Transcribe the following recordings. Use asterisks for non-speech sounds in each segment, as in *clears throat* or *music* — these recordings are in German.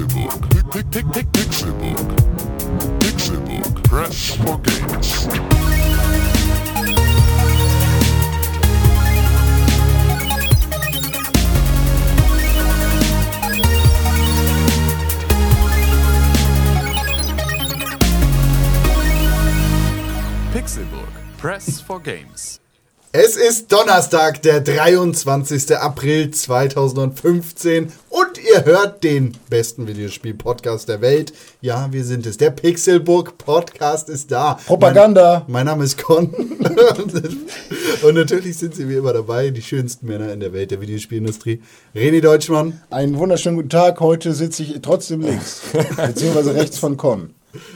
Pixelbook. Pick, pick, Pixelbook. Pixelbook. Press for games. Pixelburg. Press for Games. Es ist Donnerstag, der 23. April 2015 und ihr hört den besten Videospiel-Podcast der Welt. Ja, wir sind es. Der Pixelburg Podcast ist da. Propaganda. Mein, mein Name ist Con. *laughs* und natürlich sind sie wie immer dabei, die schönsten Männer in der Welt der Videospielindustrie. René Deutschmann. Einen wunderschönen guten Tag. Heute sitze ich trotzdem links, *laughs* beziehungsweise rechts von Con.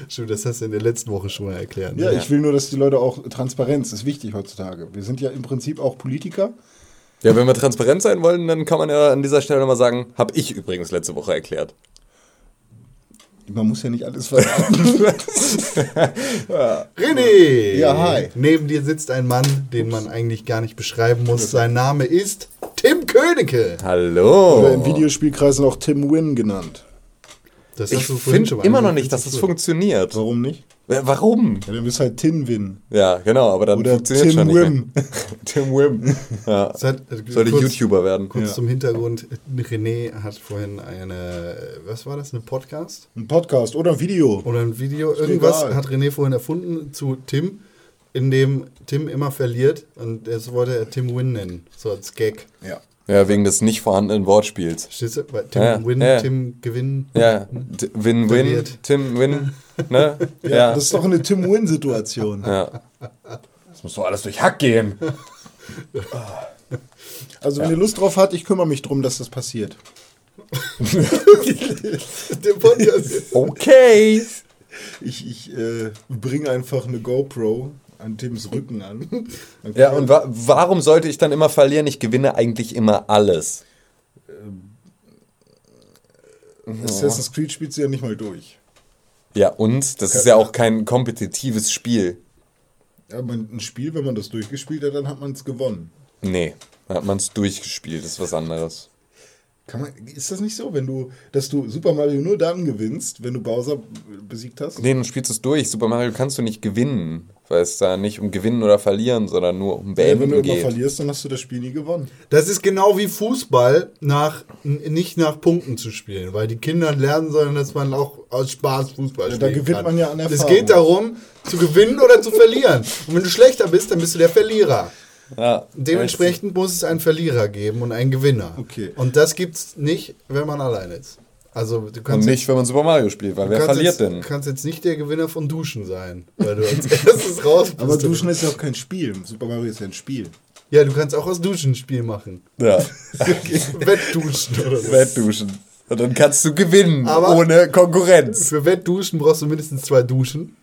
Stimmt, das hast du in der letzten Woche schon mal erklärt. Ja, ich will nur, dass die Leute auch Transparenz ist wichtig heutzutage. Wir sind ja im Prinzip auch Politiker. Ja, wenn wir transparent sein wollen, dann kann man ja an dieser Stelle nochmal sagen, habe ich übrigens letzte Woche erklärt. Man muss ja nicht alles verraten. *laughs* René! Ja, hi. Neben dir sitzt ein Mann, den man eigentlich gar nicht beschreiben muss. Sein Name ist Tim Königke. Hallo. Oder in Videospielkreisen auch Tim Win genannt. Das ich hast du vorhin finde immer noch nicht, dass das funktioniert. Warum nicht? Warum? Ja, dann bist halt Tin Win. Ja, genau, aber dann Oder funktioniert Tim schon nicht Wim. mehr. *laughs* Tim Wim. Ja. Hat, äh, Sollte kurz, YouTuber werden. Kurz Ja. zum Hintergrund. René hat vorhin eine, was war das, eine Podcast? Ein Podcast oder ein Video. Oder ein Video? Irgendwas egal. hat René vorhin erfunden zu Tim, in dem Tim immer verliert. Und das wollte er Tim Win nennen. So als Gag. Ja. Ja, wegen des nicht vorhandenen Wortspiels. Du? Weil Tim Ja, Win, ja. Tim Gewinn. Ja, Win-Win. Tim Win, ne? *laughs* Ja, das ist doch eine Tim Win-Situation. Ja. Das muss doch alles durch Hack gehen. *laughs* Also, wenn ihr Lust drauf habt, ich kümmere mich drum, dass das passiert. *laughs* Der Podcast ist Okay. Ich, ich äh, bringe einfach eine GoPro an Tims Rücken an. Dann *laughs* Ja, und wa warum sollte ich dann immer verlieren? Ich gewinne eigentlich immer alles. Assassin's Creed spielt sie ja nicht mal durch. Ja, und? Das ist ja auch kein kompetitives Spiel. Ja, man, ein Spiel, wenn man das durchgespielt hat, dann hat man es gewonnen. Nee, da hat man es durchgespielt, das ist was anderes. Kann man, ist das nicht so, wenn du, dass du Super Mario nur dann gewinnst, wenn du Bowser besiegt hast? Nee, du spielst es durch. Super Mario kannst du nicht gewinnen, weil es da nicht um Gewinnen oder Verlieren, sondern nur um Ja, wenn Beenden du immer geht. verlierst, dann hast du das Spiel nie gewonnen. Das ist genau wie Fußball nach, nicht nach Punkten zu spielen, weil die Kinder lernen sollen, dass man auch aus Spaß Fußball Ja, spielen da gewinnt kann. man ja an Es Erfahrung. geht darum, zu gewinnen oder zu verlieren. Und wenn du schlechter bist, dann bist du der Verlierer. Ja, Dementsprechend muss es einen Verlierer geben und einen Gewinner. Okay. Und das gibt's nicht, wenn man allein ist. Also du Und kannst nicht, wenn man Super Mario spielt, weil jetzt, wer du kannst verliert jetzt, denn? Du kannst jetzt nicht der Gewinner von Duschen sein, weil du als *laughs* erstes raus bist. Aber Duschen ist ja auch kein Spiel. Super Mario ist ja ein Spiel. Ja, du kannst auch aus Duschen ein Spiel machen. Ja, *laughs* Wettduschen oder so. Wettduschen. Und dann kannst du gewinnen, Aber- ohne Konkurrenz. Für Wettduschen brauchst du mindestens zwei Duschen.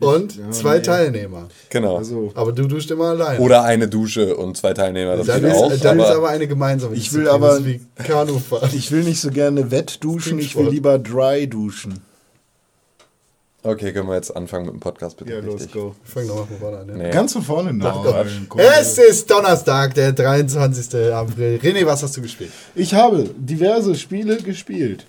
Und ja, zwei nee. Teilnehmer. Genau. Also, Aber du duschst immer alleine. Oder eine Dusche und zwei Teilnehmer, das dann geht ist, auch. dann ist aber aber eine gemeinsame. Ich will aber- ich will nicht so gerne Wettduschen, ich will lieber dry duschen. okay, können wir jetzt anfangen mit dem Podcast, bitte? richtig? go. Fang doch mal von vorne an. Ja. Nee. Ganz von vorne noch. Es ist Donnerstag, der 23. April. René, was hast du gespielt? Ich habe diverse Spiele gespielt.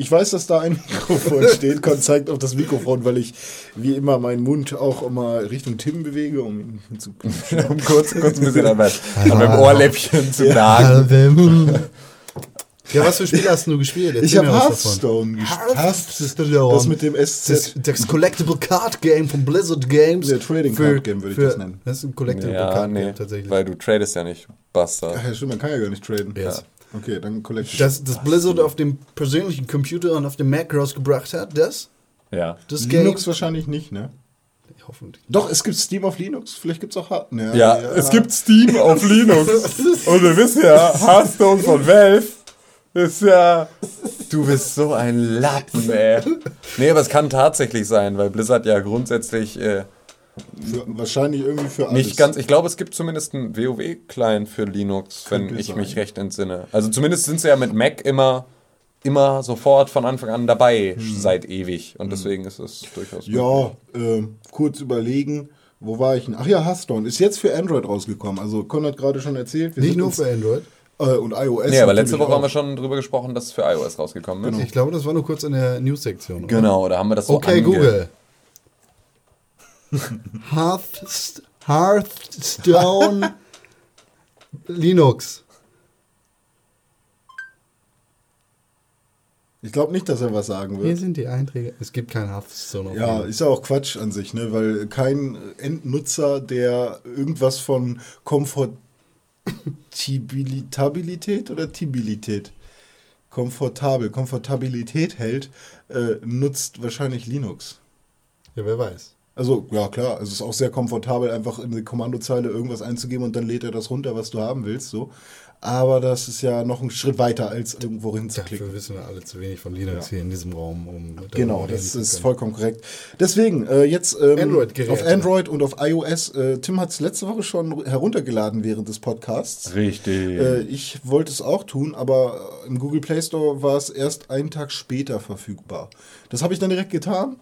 Ich weiß, dass da ein *laughs* Mikrofon steht. Con zeigt auf das Mikrofon, weil ich wie immer meinen Mund auch immer Richtung Tim bewege, um ihn zu um kurz, kurz ein bisschen an, mein, an meinem Ohrläppchen zu nagen. Ja, was für Spiele hast du gespielt? Ich Erzähl habe was davon. Hearthstone gespielt. Hearthstone. Das mit dem Das, SZ. das Collectible Card Game von Blizzard Games. Der Trading Für- Card Game würde ich für- das nennen. Das ist ein Collectible Ja, Card nee, Game tatsächlich. weil du tradest ja nicht, Bastard. Ach ja, stimmt, man kann ja gar nicht traden. Yes. Okay, dann Collection. Das, das Blizzard auf dem persönlichen Computer und auf dem Mac rausgebracht hat, das? Ja. Das Game? Linux wahrscheinlich nicht, ne? Hoffentlich. Doch, es gibt Steam auf Linux. Vielleicht gibt es auch Hard. Ne, Ja, es gibt Steam auf Linux. *laughs* Und wir wissen ja, Hearthstone von Valve ist ja. Du bist so ein Lappen, ey. Nee, aber es kann tatsächlich sein, weil Blizzard ja grundsätzlich äh, Für, wahrscheinlich irgendwie für alles. nicht ganz. Ich glaube, es gibt zumindest einen WoW-Client für Linux, wenn Könnte ich sein. mich recht entsinne. Also zumindest sind sie ja mit Mac immer, immer sofort von Anfang an dabei, seit ewig. Und deswegen ist es durchaus gut. Ja, ähm, kurz überlegen. Wo war ich denn? Ach ja, Hearthstone ist jetzt für Android rausgekommen. Also Con hat gerade schon erzählt. Wir Nicht sind nur für Android. Äh, und iOS. Nee, aber letzte Woche haben wir auch. schon drüber gesprochen, dass es für iOS rausgekommen ist. Ich glaube, das war nur kurz in der News-Sektion. Genau, da haben wir das so Okay, ange- Google. *laughs* Hearth, Hearthstone Linux. Ich glaube nicht, dass er was sagen Hier wird. sind die Einträge. Es gibt kein Hearthstone Ja, Linux. ist ja auch Quatsch an sich, ne? weil kein Endnutzer, der irgendwas von Komfortabilität oder Tibilität, komfortabel, Komfortabilität hält, äh, nutzt wahrscheinlich Linux. Ja, wer weiß. Also, ja klar, es ist auch sehr komfortabel, einfach in die Kommandozeile irgendwas einzugeben und dann lädt er das runter, was du haben willst, so. Aber das ist ja noch ein Schritt weiter, als irgendwo hinzuklicken. Dafür wissen wir alle zu wenig von Linux hier in diesem Raum. Um Genau, das ist vollkommen korrekt. Deswegen, äh, jetzt ähm, Android-Geräte. auf Android und auf iOS. Äh, Tim hat es letzte Woche schon heruntergeladen während des Podcasts. Richtig. Äh, ich wollte es auch tun, aber äh, im Google Play Store war es erst einen Tag später verfügbar. Das habe ich dann direkt getan.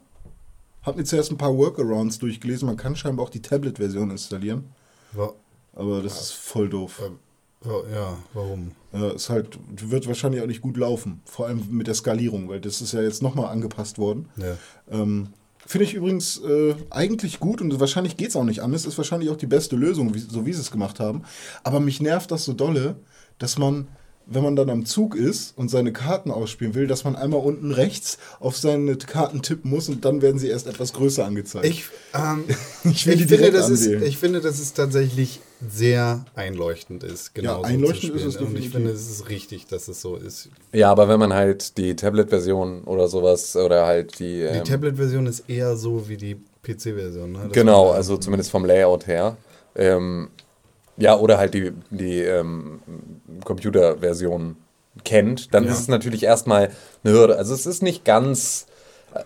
Habe mir zuerst ein paar Workarounds durchgelesen. Man kann scheinbar auch die Tablet-Version installieren. Wa- Aber das ist voll doof. Ja, warum? Ja, ist halt, wird wahrscheinlich auch nicht gut laufen. Vor allem mit der Skalierung, weil das ist ja jetzt nochmal angepasst worden. Ja. Ähm, Finde ich übrigens äh, eigentlich gut und wahrscheinlich geht es auch nicht anders. Ist wahrscheinlich auch die beste Lösung, wie, so wie sie es gemacht haben. Aber mich nervt das so dolle, dass man, wenn man dann am Zug ist und seine Karten ausspielen will, dass man einmal unten rechts auf seine Karten tippen muss und dann werden sie erst etwas größer angezeigt. Ich, ähm, Ich *laughs* ich, will die finde, das ist, ich finde, dass es tatsächlich sehr einleuchtend ist. Genau so einleuchtend zu ist es spielen. Und ich definitiv. finde, es ist richtig, dass es so ist. Ja, aber wenn man halt die Tablet-Version oder sowas oder halt die. Die Ähm, Tablet-Version ist eher so wie die PC-Version. Ne? Genau, also zumindest vom Layout her. Ähm, ja, oder halt die, die ähm, Computerversion kennt, dann Ja. ist es natürlich erstmal eine Hürde. Also es ist nicht ganz. äh,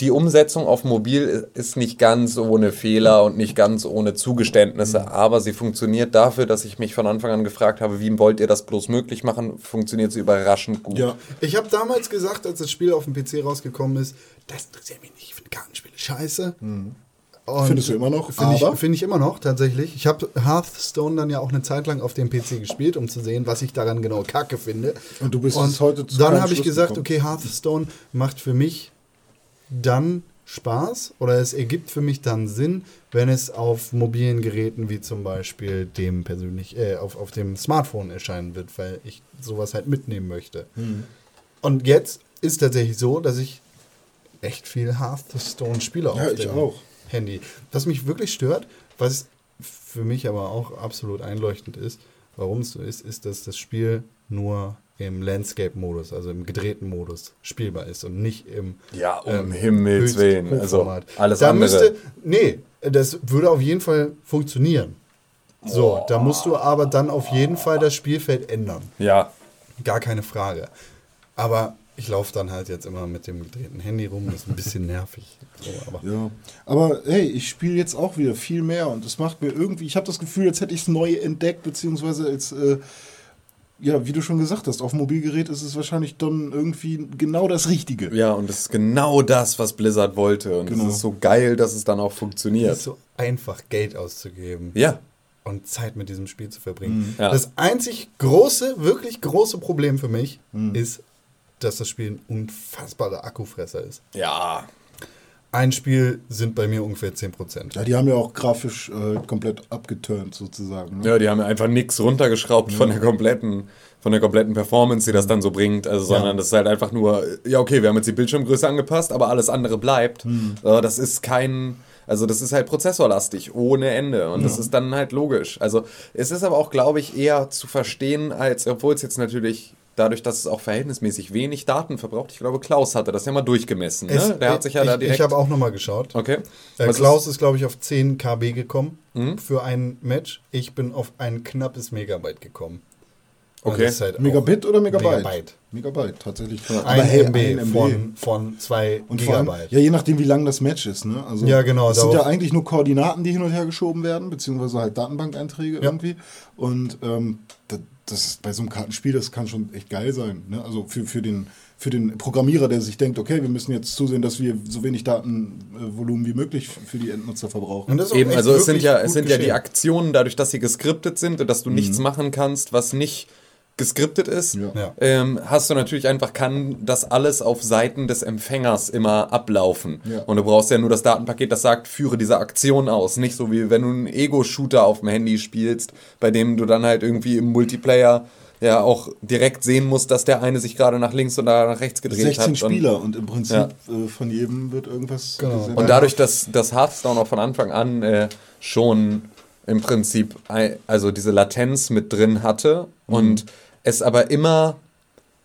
Die Umsetzung auf mobil ist nicht ganz ohne Fehler und nicht ganz ohne Zugeständnisse, Mhm. aber sie funktioniert dafür, dass ich mich von Anfang an gefragt habe, wie wollt ihr das bloß möglich machen, funktioniert sie überraschend gut. ja, Ich habe damals gesagt, als das Spiel auf dem PC rausgekommen ist, das interessiert mich nicht, ich finde Kartenspiele scheiße. Und. Findest du immer noch, Finde ich, find ich immer noch, tatsächlich. Ich habe Hearthstone dann ja auch eine Zeit lang auf dem PC gespielt, um zu sehen, was ich daran genau kacke finde. Und du bist Und heute zu Dann habe ich gesagt, gekommen. okay, Hearthstone macht für mich dann Spaß oder es ergibt für mich dann Sinn, wenn es auf mobilen Geräten wie zum Beispiel dem persönlich, äh, auf, auf dem Smartphone erscheinen wird, weil ich sowas halt mitnehmen möchte. Hm. Und jetzt ist tatsächlich so, dass ich echt viel Hearthstone spiele Ja, auf ich auch. Handy. Was mich wirklich stört, was für mich aber auch absolut einleuchtend ist, warum es so ist, ist, dass das Spiel nur im Landscape-Modus, also im gedrehten Modus, spielbar ist und nicht im Ja, um Himmels Höchst- Willen. Also alles da andere. Müsste, nee, das würde auf jeden Fall funktionieren. So, da musst du aber dann auf jeden Fall das Spielfeld ändern. Ja, Gar keine Frage. Aber ich laufe dann halt jetzt immer mit dem gedrehten Handy rum, das ist ein bisschen nervig. So, aber Ja, aber hey, ich spiele jetzt auch wieder viel mehr und es macht mir irgendwie, ich habe das Gefühl, als hätte ich es neu entdeckt, beziehungsweise als, äh, ja, wie du schon gesagt hast, auf dem Mobilgerät ist es wahrscheinlich dann irgendwie genau das Richtige. Ja, und das ist genau das, was Blizzard wollte. Und Genau. es ist so geil, dass es dann auch es funktioniert. ist so einfach, Geld auszugeben. Ja. und Zeit mit diesem Spiel zu verbringen. Ja. Das einzig große, wirklich große Problem für mich Mhm. ist, dass das Spiel ein unfassbarer Akkufresser ist. Ja. Ein Spiel sind bei mir ungefähr 10%. Ja, die haben ja auch grafisch äh, komplett abgeturnt sozusagen. Ne? Ja, die haben ja einfach nichts runtergeschraubt von der kompletten von der kompletten Performance, die das dann so bringt, also sondern das ist halt einfach nur ja, okay, wir haben jetzt die Bildschirmgröße angepasst, aber alles andere bleibt. Äh, Das ist kein also das ist halt prozessorlastig ohne Ende und das ist dann halt logisch. Also es ist aber auch glaube ich eher zu verstehen als obwohl es jetzt natürlich dadurch, dass es auch verhältnismäßig wenig Daten verbraucht. Ich glaube, Klaus hatte das ja mal durchgemessen. Ne? Es- Der hat sich ja ich, da direkt. Ich habe auch nochmal geschaut. okay. Äh, Klaus ist, glaube ich, auf 10 KB gekommen Mhm. für ein Match. Ich bin auf ein knappes Megabyte gekommen. Und Okay. ist halt Megabit oder Megabyte? Megabyte. Megabyte, tatsächlich. Ein hey, MB, ein Von, von 2 Und vor allem, Gigabyte. ja, je nachdem, wie lang das Match ist. Ne? Also, Ja, genau, Es sind ja eigentlich nur Koordinaten, die hin und her geschoben werden, beziehungsweise halt Datenbankeinträge irgendwie. Und ähm, da, das ist bei so einem Kartenspiel, das kann schon echt geil sein. Ne? Also für, für, den, für den Programmierer, der sich denkt, okay, wir müssen jetzt zusehen, dass wir so wenig Datenvolumen wie möglich für die Endnutzer verbrauchen. Und das ist Eben, also es sind ja, es sind ja die geschehen. Aktionen, dadurch, dass sie geskriptet sind und dass du nichts machen kannst, was nicht geskriptet ist, Ja. Ähm, hast du natürlich einfach, kann das alles auf Seiten des Empfängers immer ablaufen. Ja. Und du brauchst ja nur das Datenpaket, das sagt, führe diese Aktion aus. Nicht so wie wenn du einen Ego-Shooter auf dem Handy spielst, bei dem du dann halt irgendwie im Multiplayer ja auch direkt sehen musst, dass der eine sich gerade nach links oder nach rechts gedreht 16 hat. Und- Spieler und im Prinzip Ja. äh, von jedem wird irgendwas Genau. gesendet. Und dadurch, dass das Hearthstone auch von Anfang an äh, schon im Prinzip also diese Latenz mit drin hatte und es aber immer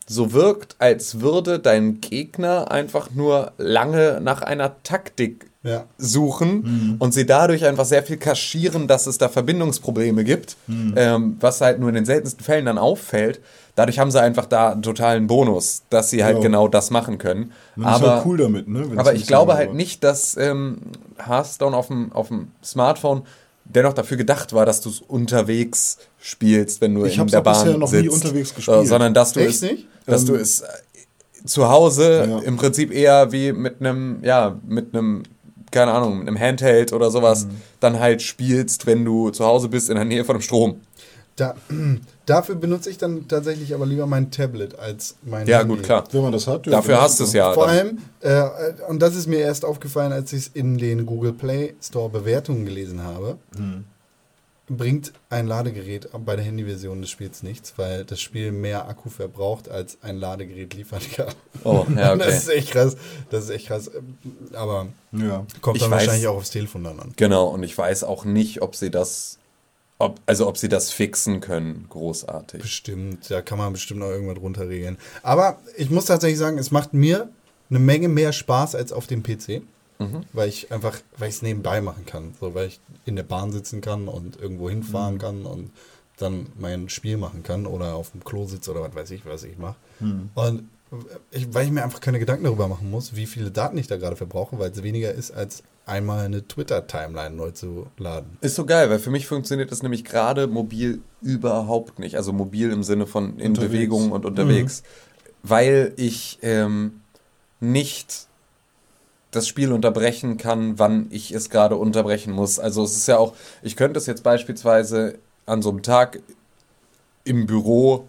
so wirkt, als würde dein Gegner einfach nur lange nach einer Taktik Ja. suchen und sie dadurch einfach sehr viel kaschieren, dass es da Verbindungsprobleme gibt, ähm, was halt nur in den seltensten Fällen dann auffällt. Dadurch haben sie einfach da einen totalen Bonus, dass sie halt Ja. genau das machen können. Ist aber halt cool damit, ne? Aber ich glaube halt nicht, dass ähm, Hearthstone auf dem, auf dem Smartphone dennoch dafür gedacht war, dass du es unterwegs spielst, wenn du Ich in der Bahn bisher noch nie sitzt. unterwegs gespielt. Äh, sondern dass du Echt es, nicht? dass du Ähm, es äh, zu Hause Ja. im Prinzip eher wie mit einem, ja, mit einem, keine Ahnung, mit einem Handheld oder sowas Mhm. dann halt spielst, wenn du zu Hause bist in der Nähe von dem Strom. Da, dafür benutze ich dann tatsächlich aber lieber mein Tablet als mein Ja, Handy. gut, klar. Wenn man das hat, ja, Dafür dann hast du es ja. Vor allem, äh, und das ist mir erst aufgefallen, als ich es in den Google Play Store Bewertungen gelesen habe, Hm. bringt ein Ladegerät bei der Handyversion des Spiels nichts, weil das Spiel mehr Akku verbraucht, als ein Ladegerät liefern kann. Oh, ja, *laughs* Und Das okay. ist echt krass. Das ist echt krass. Aber Ja. kommt Ich dann weiß- wahrscheinlich auch aufs Telefon dann an. Genau, und ich weiß auch nicht, ob sie das, ob, also ob sie das fixen können, großartig. Bestimmt, da kann man bestimmt noch irgendwas runterregeln. Aber ich muss tatsächlich sagen, es macht mir eine Menge mehr Spaß als auf dem PC. Weil ich einfach, weil ich es nebenbei machen kann. So, weil ich in der Bahn sitzen kann und irgendwo hinfahren kann und dann mein Spiel machen kann oder auf dem Klo sitze oder was weiß ich, was ich mache. Und ich, weil ich mir einfach keine Gedanken darüber machen muss, wie viele Daten ich da gerade verbrauche, weil es weniger ist, als einmal eine Twitter-Timeline neu zu laden. Ist so geil, weil für mich funktioniert das nämlich gerade mobil überhaupt nicht. Also mobil im Sinne von in Unterwegs. Bewegung und unterwegs. Weil ich ähm, nicht das Spiel unterbrechen kann, wann ich es gerade unterbrechen muss. Also es ist ja auch, ich könnte es jetzt beispielsweise an so einem Tag im Büro,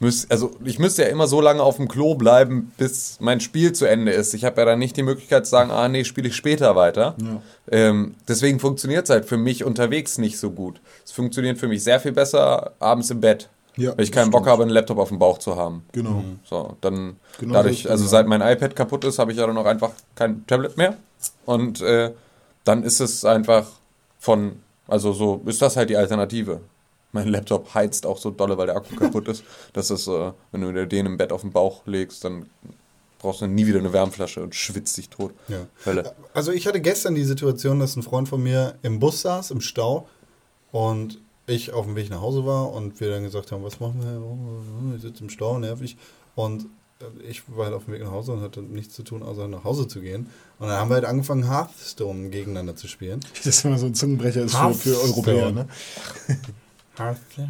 müß, also ich müsste ja immer so lange auf dem Klo bleiben, bis mein Spiel zu Ende ist. Ich habe ja dann nicht die Möglichkeit zu sagen, ah nee, spiele ich später weiter. Ähm, deswegen funktioniert es halt für mich unterwegs nicht so gut. Es funktioniert für mich sehr viel besser abends im Bett. Ja, wenn ich keinen Bock stimmt. habe, einen Laptop auf dem Bauch zu haben. Genau. So, dann Genau dadurch, so, also ja. seit mein iPad kaputt ist, habe ich ja dann auch einfach kein Tablet mehr. Und äh, dann ist es einfach von, also so ist das halt die Alternative. Mein Laptop heizt auch so dolle, weil der Akku kaputt ist. Das ist, äh, wenn du den im Bett auf den Bauch legst, dann brauchst du nie wieder eine Wärmflasche und schwitzt dich tot. Ja. Hölle. Also ich hatte gestern die Situation, dass ein Freund von mir im Bus saß, im Stau und ich auf dem Weg nach Hause war und wir dann gesagt haben, was machen wir? Ich sitze im Stau, nervig. Und ich war halt auf dem Weg nach Hause und hatte nichts zu tun, außer nach Hause zu gehen. Und dann haben wir halt angefangen, Hearthstone gegeneinander zu spielen. Das ist immer so ein Zungenbrecher ist für, für Europäer, ne?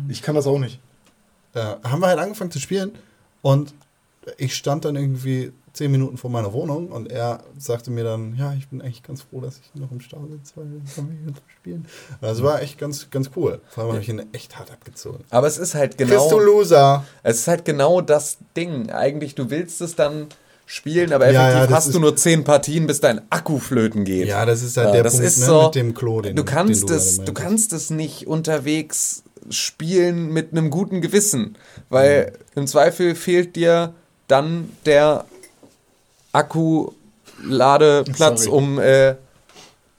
Ich kann das auch nicht. äh, haben wir halt angefangen zu spielen und ich stand dann irgendwie zehn Minuten vor meiner Wohnung und er sagte mir dann, ja, ich bin eigentlich ganz froh, dass ich noch im Stau sitze, weil dann kann ich jetzt spielen. Das war echt ganz, ganz cool. Vor allem habe ich ihn echt hart abgezogen. Aber es ist halt Bist du genau, Loser? es ist halt genau das Ding. Eigentlich, du willst es dann spielen, aber Ja, effektiv ja, das hast du nur zehn Partien, bis dein Akku flöten geht. Ja, das ist halt Ja, der das Punkt ist ne, so, mit dem Klo. Den, du kannst den du es, du kannst es nicht unterwegs spielen mit einem guten Gewissen, weil im Zweifel fehlt dir dann der Akkuladeplatz, Sorry. um äh,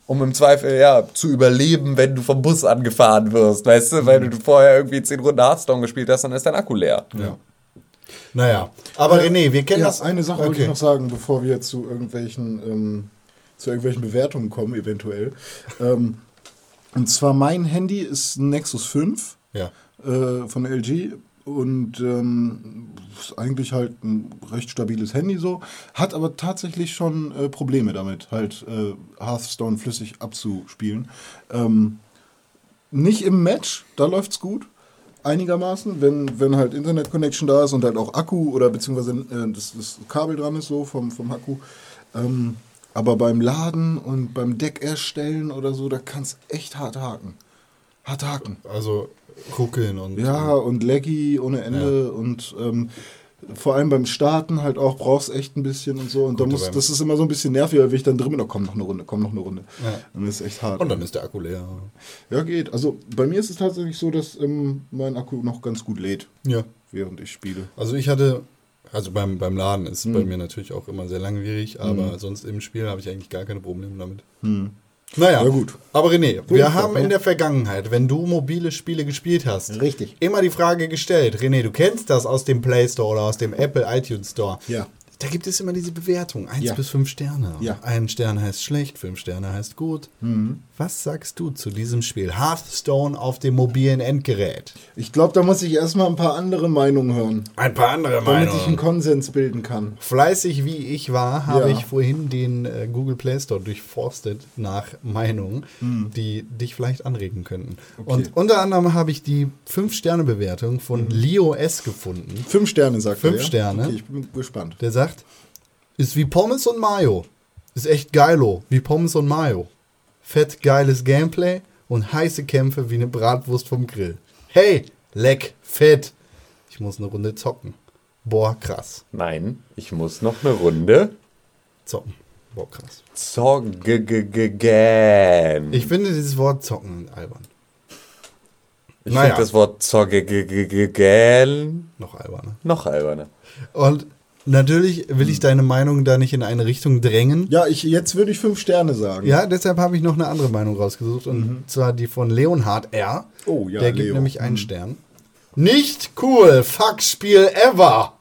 um im Zweifel ja zu überleben, wenn du vom Bus angefahren wirst, weißt du, weil du vorher irgendwie zehn Runden Hearthstone gespielt hast, dann ist dein Akku leer. Ja. Naja, aber René, wir kennen Ja, das. eine Sache wollte okay. ich noch sagen, bevor wir zu irgendwelchen, ähm, zu irgendwelchen Bewertungen kommen, eventuell. ähm, und zwar mein Handy ist ein Nexus 5 Ja. äh, von LG und ähm, ist eigentlich halt ein recht stabiles Handy so, hat aber tatsächlich schon äh, Probleme damit, halt äh, Hearthstone flüssig abzuspielen. Ähm, nicht im Match, da läuft's gut. einigermaßen, wenn, wenn halt Internet-Connection da ist und halt auch Akku oder beziehungsweise äh, das, das Kabel dran ist so vom, vom Akku. Ähm, aber beim Laden und beim Deck erstellen oder so, da kannst echt hart haken. Hart haken. Also ruckeln und. Ja, und laggy ohne Ende und ähm, vor allem beim Starten halt auch brauchst echt ein bisschen und so. Und da muss, das ist immer so ein bisschen nervig, weil ich dann drin bin, oh, komm noch eine Runde, komm noch eine Runde. Ja. Das ist echt hart. Und dann ist der Akku leer. ja, geht. Also bei mir ist es tatsächlich so, dass ähm, mein Akku noch ganz gut lädt, Ja. während ich spiele. Also ich hatte, also beim, beim Laden ist Hm. bei mir natürlich auch immer sehr langwierig, aber sonst im Spiel habe ich eigentlich gar keine Probleme damit. Hm. Naja, Ja, gut. aber René, wir Gut, haben ja. in der Vergangenheit, wenn du mobile Spiele gespielt hast, Richtig. immer die Frage gestellt, René, du kennst das aus dem Play Store oder aus dem Apple iTunes Store. Ja. Da gibt es immer diese Bewertung, 1 Ja. bis 5 Sterne. Ja. Ein Stern heißt schlecht, 5 Sterne heißt gut. Mhm. Was sagst du zu diesem Spiel? Hearthstone auf dem mobilen Endgerät. Ich glaube, da muss ich erstmal ein paar andere Meinungen hören, Ein paar andere damit ich einen Konsens bilden kann. Fleißig wie ich war, habe Ja. ich vorhin den äh, Google Play Store durchforstet nach Meinungen, die dich vielleicht anregen könnten. Und unter anderem habe ich die 5-Sterne-Bewertung von Leo S. gefunden. Fünf Sterne, sagt Fünf er. ja? Sterne. Okay, ich bin gespannt. Der sagt, ist wie Pommes und Mayo. Ist echt geilo, wie Pommes und Mayo. Fett geiles Gameplay und heiße Kämpfe wie eine Bratwurst vom Grill. Hey, leck, fett. Ich muss eine Runde zocken. Boah, krass. Nein, ich muss noch eine Runde Zocken. Boah, krass. zoggen. Ich finde dieses Wort zocken albern. Ich Naja. finde das Wort zoggen Noch alberner. noch alberner. Und natürlich will ich deine Meinung da nicht in eine Richtung drängen. Ja, ich, jetzt würde ich fünf Sterne sagen. Ja, deshalb habe ich noch eine andere Meinung rausgesucht. Und zwar die von Leonhard R. Oh, ja, Der gibt Leo. nämlich einen Stern. Nicht cool, fuck Spiel ever.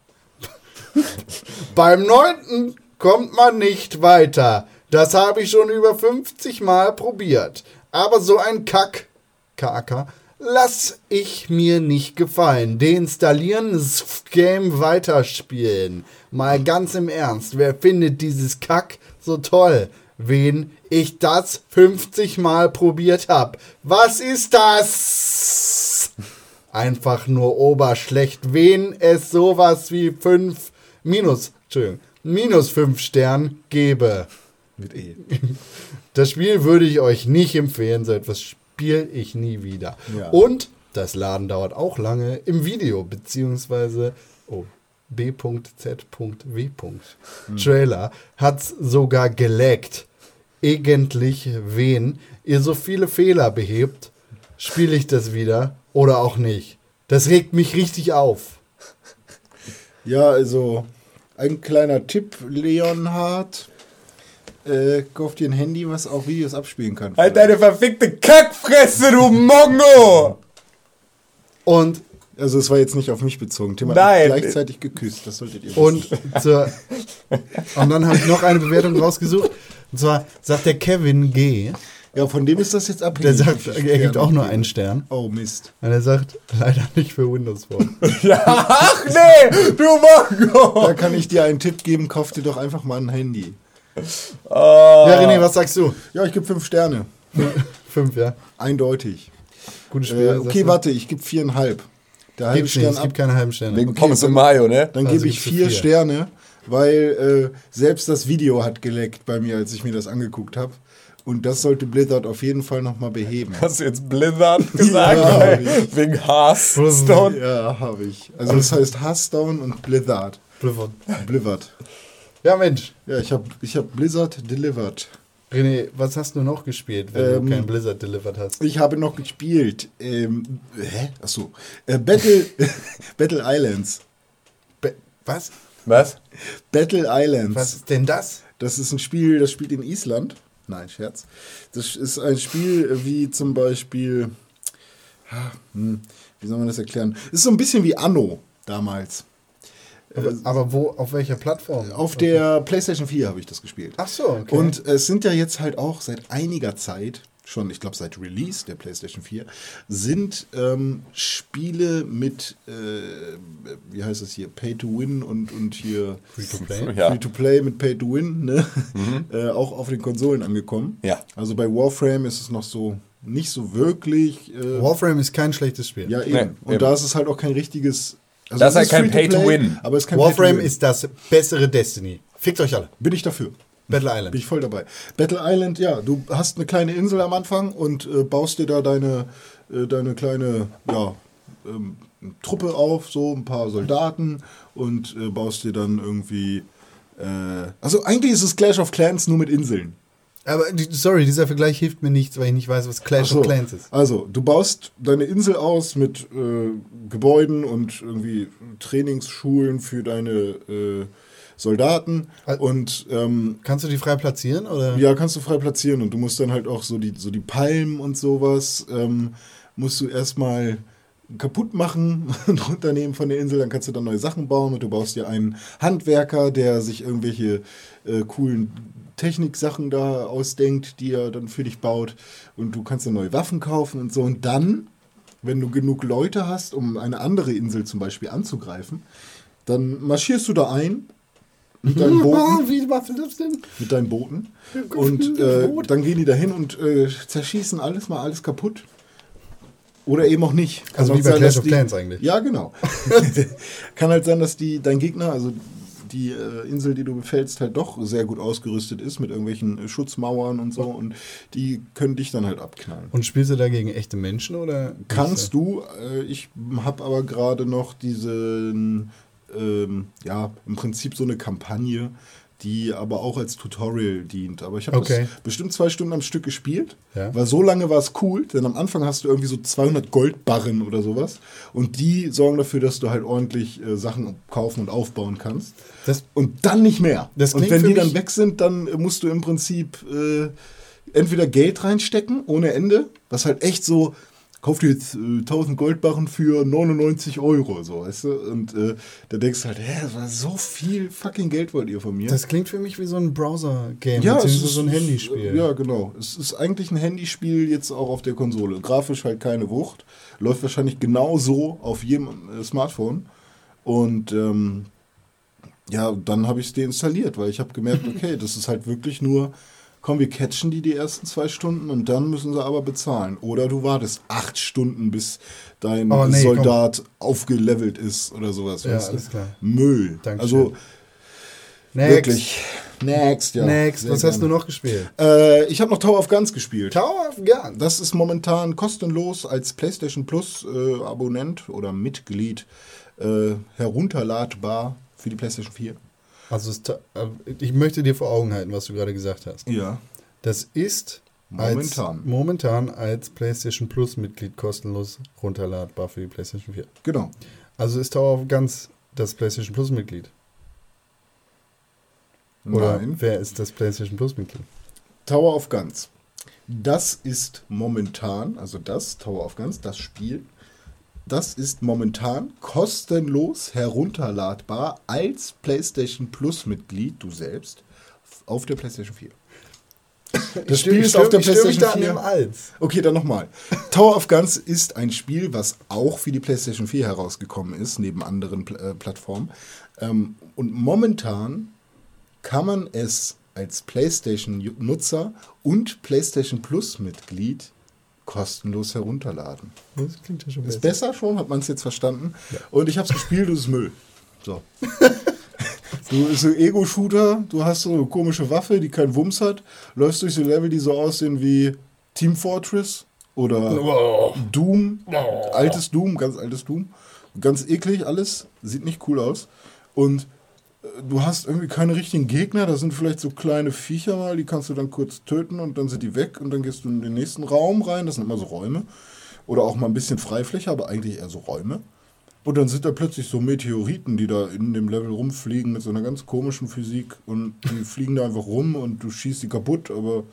*laughs* Beim neunten kommt man nicht weiter. Das habe ich schon über 50 Mal probiert. Aber so ein Kack, KAK, lass ich mir nicht gefallen. Deinstallieren, das Game weiterspielen. Mal ganz im Ernst, wer findet dieses Kack so toll? Wen ich das 50 Mal probiert habe. Was ist das? Einfach nur oberschlecht. Wen es sowas wie 5 minus, Entschuldigung, minus 5 Stern gebe. Mit E. *laughs* Das Spiel würde ich euch nicht empfehlen, so etwas spiele ich nie wieder. Ja. Und das Laden dauert auch lange im Video, beziehungsweise oh, B.Z.W. Trailer hat's sogar geleckt. Eigentlich wen ihr so viele Fehler behebt, spiele ich das wieder oder auch nicht. Das regt mich richtig auf. Ja, also ein kleiner Tipp, Leonhard. Äh, kauf dir ein Handy, was auch Videos abspielen kann. Halt deine verfickte Kackfresse, du Mongo! Und Also es war jetzt nicht auf mich bezogen. Tim hat Nein. gleichzeitig geküsst, das solltet ihr Und, wissen. zur, und dann habe ich noch eine Bewertung rausgesucht. Und zwar sagt der Kevin G. Ja, von dem ist das jetzt Der abhängig. sagt, wie viel er gibt auch nur einen. Stern. Oh Mist. Und er sagt, leider nicht für Windows Phone. *laughs* Ach nee, du Mongo! Da kann ich dir einen Tipp geben, kauf dir doch einfach mal ein Handy. Ja, René, was sagst du? Ja, ich gebe fünf Sterne. *laughs* Fünf, ja. Eindeutig. Gutes Spiel. Äh, okay, warte, ich gebe viereinhalb. Der halbe Gibt's nicht, Stern es ab. gibt keine halben Sterne. Wegen Pommes und Mayo, ne? Dann Also gebe ich vier, vier. Sterne, weil äh, selbst das Video hat geleckt bei mir, als ich mir das angeguckt habe. Und das sollte Blizzard auf jeden Fall nochmal beheben. Hast du jetzt Blizzard *laughs* gesagt? Ja, Wegen Hearthstone? Ja, habe ich. Also das heißt Hearthstone und Blizzard. Blizzard. Blizzard. Ja, Mensch. Ja, ich habe ich hab Blizzard delivered. René, was hast du noch gespielt, wenn Ähm, du kein Blizzard delivered hast? Ich habe noch gespielt. Ähm, hä? Achso. Äh, Battle, *laughs* Battle Islands. Be was? Was? Battle Islands. Was ist denn das? Das ist ein Spiel, das spielt in Island. Nein, Scherz. Das ist ein Spiel wie zum Beispiel. ah, hm, Wie soll man das erklären? Es ist so ein bisschen wie Anno damals. Aber wo, auf welcher Plattform? Auf der PlayStation 4 habe ich das gespielt. Ach so, okay. Und es sind ja jetzt halt auch seit einiger Zeit schon, ich glaube, seit Release der PlayStation 4, sind ähm, Spiele mit, äh, wie heißt es hier, Pay to Win und, und hier Free-to-play? Ja. Free to Play mit Pay to Win, ne? *laughs* äh, auch auf den Konsolen angekommen. Ja. Also bei Warframe ist es noch so nicht so wirklich. Äh, Warframe ist kein schlechtes Spiel. ja, eben. Nee, und eben. da ist es halt auch kein richtiges. Also Das ist halt kein Pay-to-Win. Aber es ist kein Warframe ist das bessere Destiny. Fickt euch alle. Bin ich dafür. Battle Island. Bin ich voll dabei. Battle Island, ja, du hast eine kleine Insel am Anfang und äh, baust dir da deine, äh, deine kleine, ja, ähm, Truppe auf, so ein paar Soldaten und äh, baust dir dann irgendwie. Äh, also eigentlich ist es Clash of Clans nur mit Inseln. Aber sorry, dieser Vergleich hilft mir nichts, weil ich nicht weiß, was Clash so. of Clans ist. Also, du baust deine Insel aus mit äh, Gebäuden und irgendwie Trainingsschulen für deine äh, Soldaten Al- und ähm, Kannst du die frei platzieren? Oder? ja, kannst du frei platzieren und du musst dann halt auch so die, so die Palmen und sowas, ähm, musst du erstmal kaputt machen *laughs* und runternehmen von der Insel, dann kannst du dann neue Sachen bauen und du baust dir einen Handwerker, der sich irgendwelche äh, coolen Techniksachen da ausdenkt, die er dann für dich baut und du kannst dann neue Waffen kaufen und so und dann, wenn du genug Leute hast, um eine andere Insel zum Beispiel anzugreifen, dann marschierst du da ein mit deinen *laughs* Booten Wie machst du das denn? mit deinen Booten. Gott, Und *laughs* äh, dann gehen die dahin und äh, zerschießen alles mal alles kaputt. Oder eben auch nicht. Kann Also wie bei sein, Clash of Clans eigentlich. Ja, genau. *laughs* Kann halt sein, dass die, dein Gegner, also die äh, Insel, die du befällst, halt doch sehr gut ausgerüstet ist mit irgendwelchen äh, Schutzmauern und so. Und die können dich dann halt abknallen. Und spielst du da gegen echte Menschen oder? Kannst du, äh, ich habe aber gerade noch diesen, ähm, ja, im Prinzip so eine Kampagne, die aber auch als Tutorial dient. Aber ich habe Okay. das bestimmt zwei Stunden am Stück gespielt, Ja. weil so lange war es cool, denn am Anfang hast du irgendwie so 200 Goldbarren oder sowas und die sorgen dafür, dass du halt ordentlich äh, Sachen kaufen und aufbauen kannst. Das, Und dann nicht mehr. Und wenn die dann weg sind, dann äh, musst du im Prinzip äh, entweder Geld reinstecken ohne Ende, was halt echt so, kauf dir jetzt äh, 1000 Goldbarren für 99 Euro, so, weißt du? Und äh, da denkst du halt, hä, das war so viel fucking Geld wollt ihr von mir. das klingt für mich wie so ein Browser-Game, ja, es beziehungsweise ist so ein Handyspiel. Ja, genau. Es ist eigentlich ein Handyspiel jetzt auch auf der Konsole. Grafisch halt keine Wucht. Läuft wahrscheinlich genauso auf jedem äh, Smartphone. Und ähm, ja, dann habe ich es deinstalliert, weil ich habe gemerkt, okay, das ist halt wirklich nur, komm, wir catchen die die ersten zwei Stunden und dann müssen sie aber bezahlen. Oder du wartest acht Stunden, bis dein Oh, nee, Soldat aufgelevelt ist oder sowas. Ja, weißt du? alles klar. Müll. Dankeschön. Also Next. wirklich. Next, ja. Next. Was hast du gerne. noch gespielt? Äh, ich habe noch Tower of Guns gespielt. Tower of Gun. Das ist momentan kostenlos als PlayStation Plus äh, Abonnent oder Mitglied äh, herunterladbar für die PlayStation 4. Also ich möchte dir vor Augen halten, was du gerade gesagt hast. Ja. Das ist Momentan. Als, momentan als PlayStation Plus Mitglied kostenlos runterladbar für die PlayStation 4. Genau. Also ist Tower of Guns das PlayStation Plus Mitglied? Oder Nein. wer ist das PlayStation Plus Mitglied? Tower of Guns. Das ist momentan, also das Tower of Guns, das Spiel, das ist momentan kostenlos herunterladbar als PlayStation Plus Mitglied, du selbst, auf der PlayStation 4. Das Spiel ist auf der PlayStation da an 4. dem Als. Okay, dann nochmal. Tower of Guns ist ein Spiel, was auch für die PlayStation 4 herausgekommen ist, neben anderen Pl äh, Plattformen. Ähm, und momentan kann man es als PlayStation-Nutzer und PlayStation Plus-Mitglied kostenlos herunterladen. Das klingt ja schon Ist besser. besser schon, hat man es jetzt verstanden. Und ich habe es gespielt, das ist Müll. So. *laughs* Du bist so ein Ego-Shooter, du hast so eine komische Waffe, die keinen Wumms hat, läufst durch so Level, die so aussehen wie Team Fortress oder Doom, altes Doom, ganz altes Doom. Ganz eklig alles, sieht nicht cool aus. Und du hast irgendwie keine richtigen Gegner, da sind vielleicht so kleine Viecher mal, die kannst du dann kurz töten und dann sind die weg und dann gehst du in den nächsten Raum rein, das sind immer so Räume. Oder auch mal ein bisschen Freifläche, aber eigentlich eher so Räume. Und dann sind da plötzlich so Meteoriten, die da in dem Level rumfliegen mit so einer ganz komischen Physik und die *laughs* fliegen da einfach rum und du schießt die kaputt, aber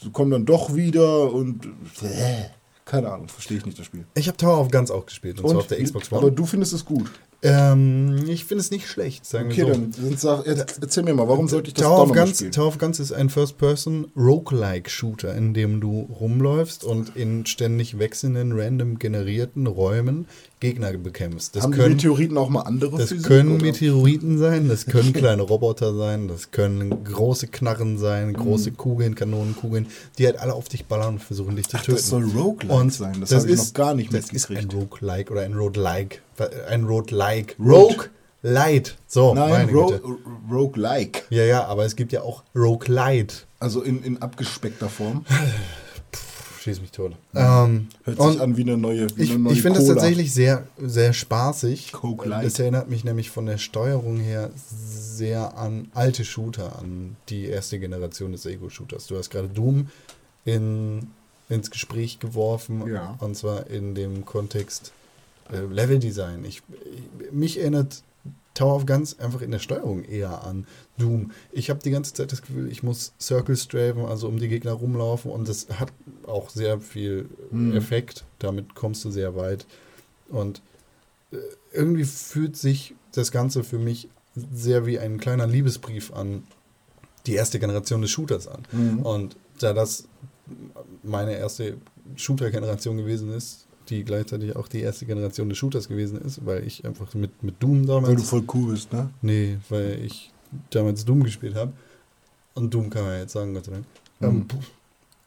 sie kommen dann doch wieder und äh, keine Ahnung, verstehe ich nicht das Spiel. Ich habe Tower of Guns auch gespielt, und, zwar auf der Xbox One. Aber du findest es gut. Ähm, ich finde es nicht schlecht, sagen Okay, wir so. dann sind, sag, erzähl mir mal, warum sollte ich das Tower of, Guns, spielen? Tower of Guns ist ein First-Person-Roguelike-Shooter, in dem du rumläufst und in ständig wechselnden, random generierten Räumen Gegner bekämpfst. Das Haben können, Meteoriten auch mal andere das Physik, können oder? Meteoriten sein, das können *laughs* kleine Roboter sein, das können große Knarren sein, große Mhm. Kugeln, Kanonenkugeln, die halt alle auf dich ballern und versuchen dich zu Ach, töten. das soll Roguelike und sein, das das habe ich ist, noch gar nicht Das ist ein. Roguelike oder ein Roguelike. Ein Roguelike. Rogue Light. So, Nein, meine Ro Güte. Roguelike. Ja, ja, aber es gibt ja auch Roguelite. Also in, in abgespeckter Form. *sighs* Schieß mich tot. Ähm, Hört sich an wie eine neue wie ich eine neue ich finde es tatsächlich sehr, sehr spaßig. Coke Light. Das erinnert mich nämlich von der Steuerung her sehr an alte Shooter, an die erste Generation des Ego-Shooters. Du hast gerade Doom in, ins Gespräch geworfen, Ja. und zwar in dem Kontext äh, Leveldesign. Ich, ich, mich erinnert Tower of Guns einfach in der Steuerung eher an Doom. Ich habe die ganze Zeit das Gefühl, ich muss Circle strafen, also um die Gegner rumlaufen und das hat auch sehr viel Mhm. Effekt. Damit kommst du sehr weit. Und äh, irgendwie fühlt sich das Ganze für mich sehr wie ein kleiner Liebesbrief an die erste Generation des Shooters an. Mhm. Und da das meine erste Shooter-Generation gewesen ist, die gleichzeitig auch die erste Generation des Shooters gewesen ist, weil ich einfach mit, mit Doom damals. Weil du voll cool bist, ne? Nee, weil ich damals Doom gespielt habe. Und Doom kann man ja jetzt sagen, Gott sei Dank. Mhm.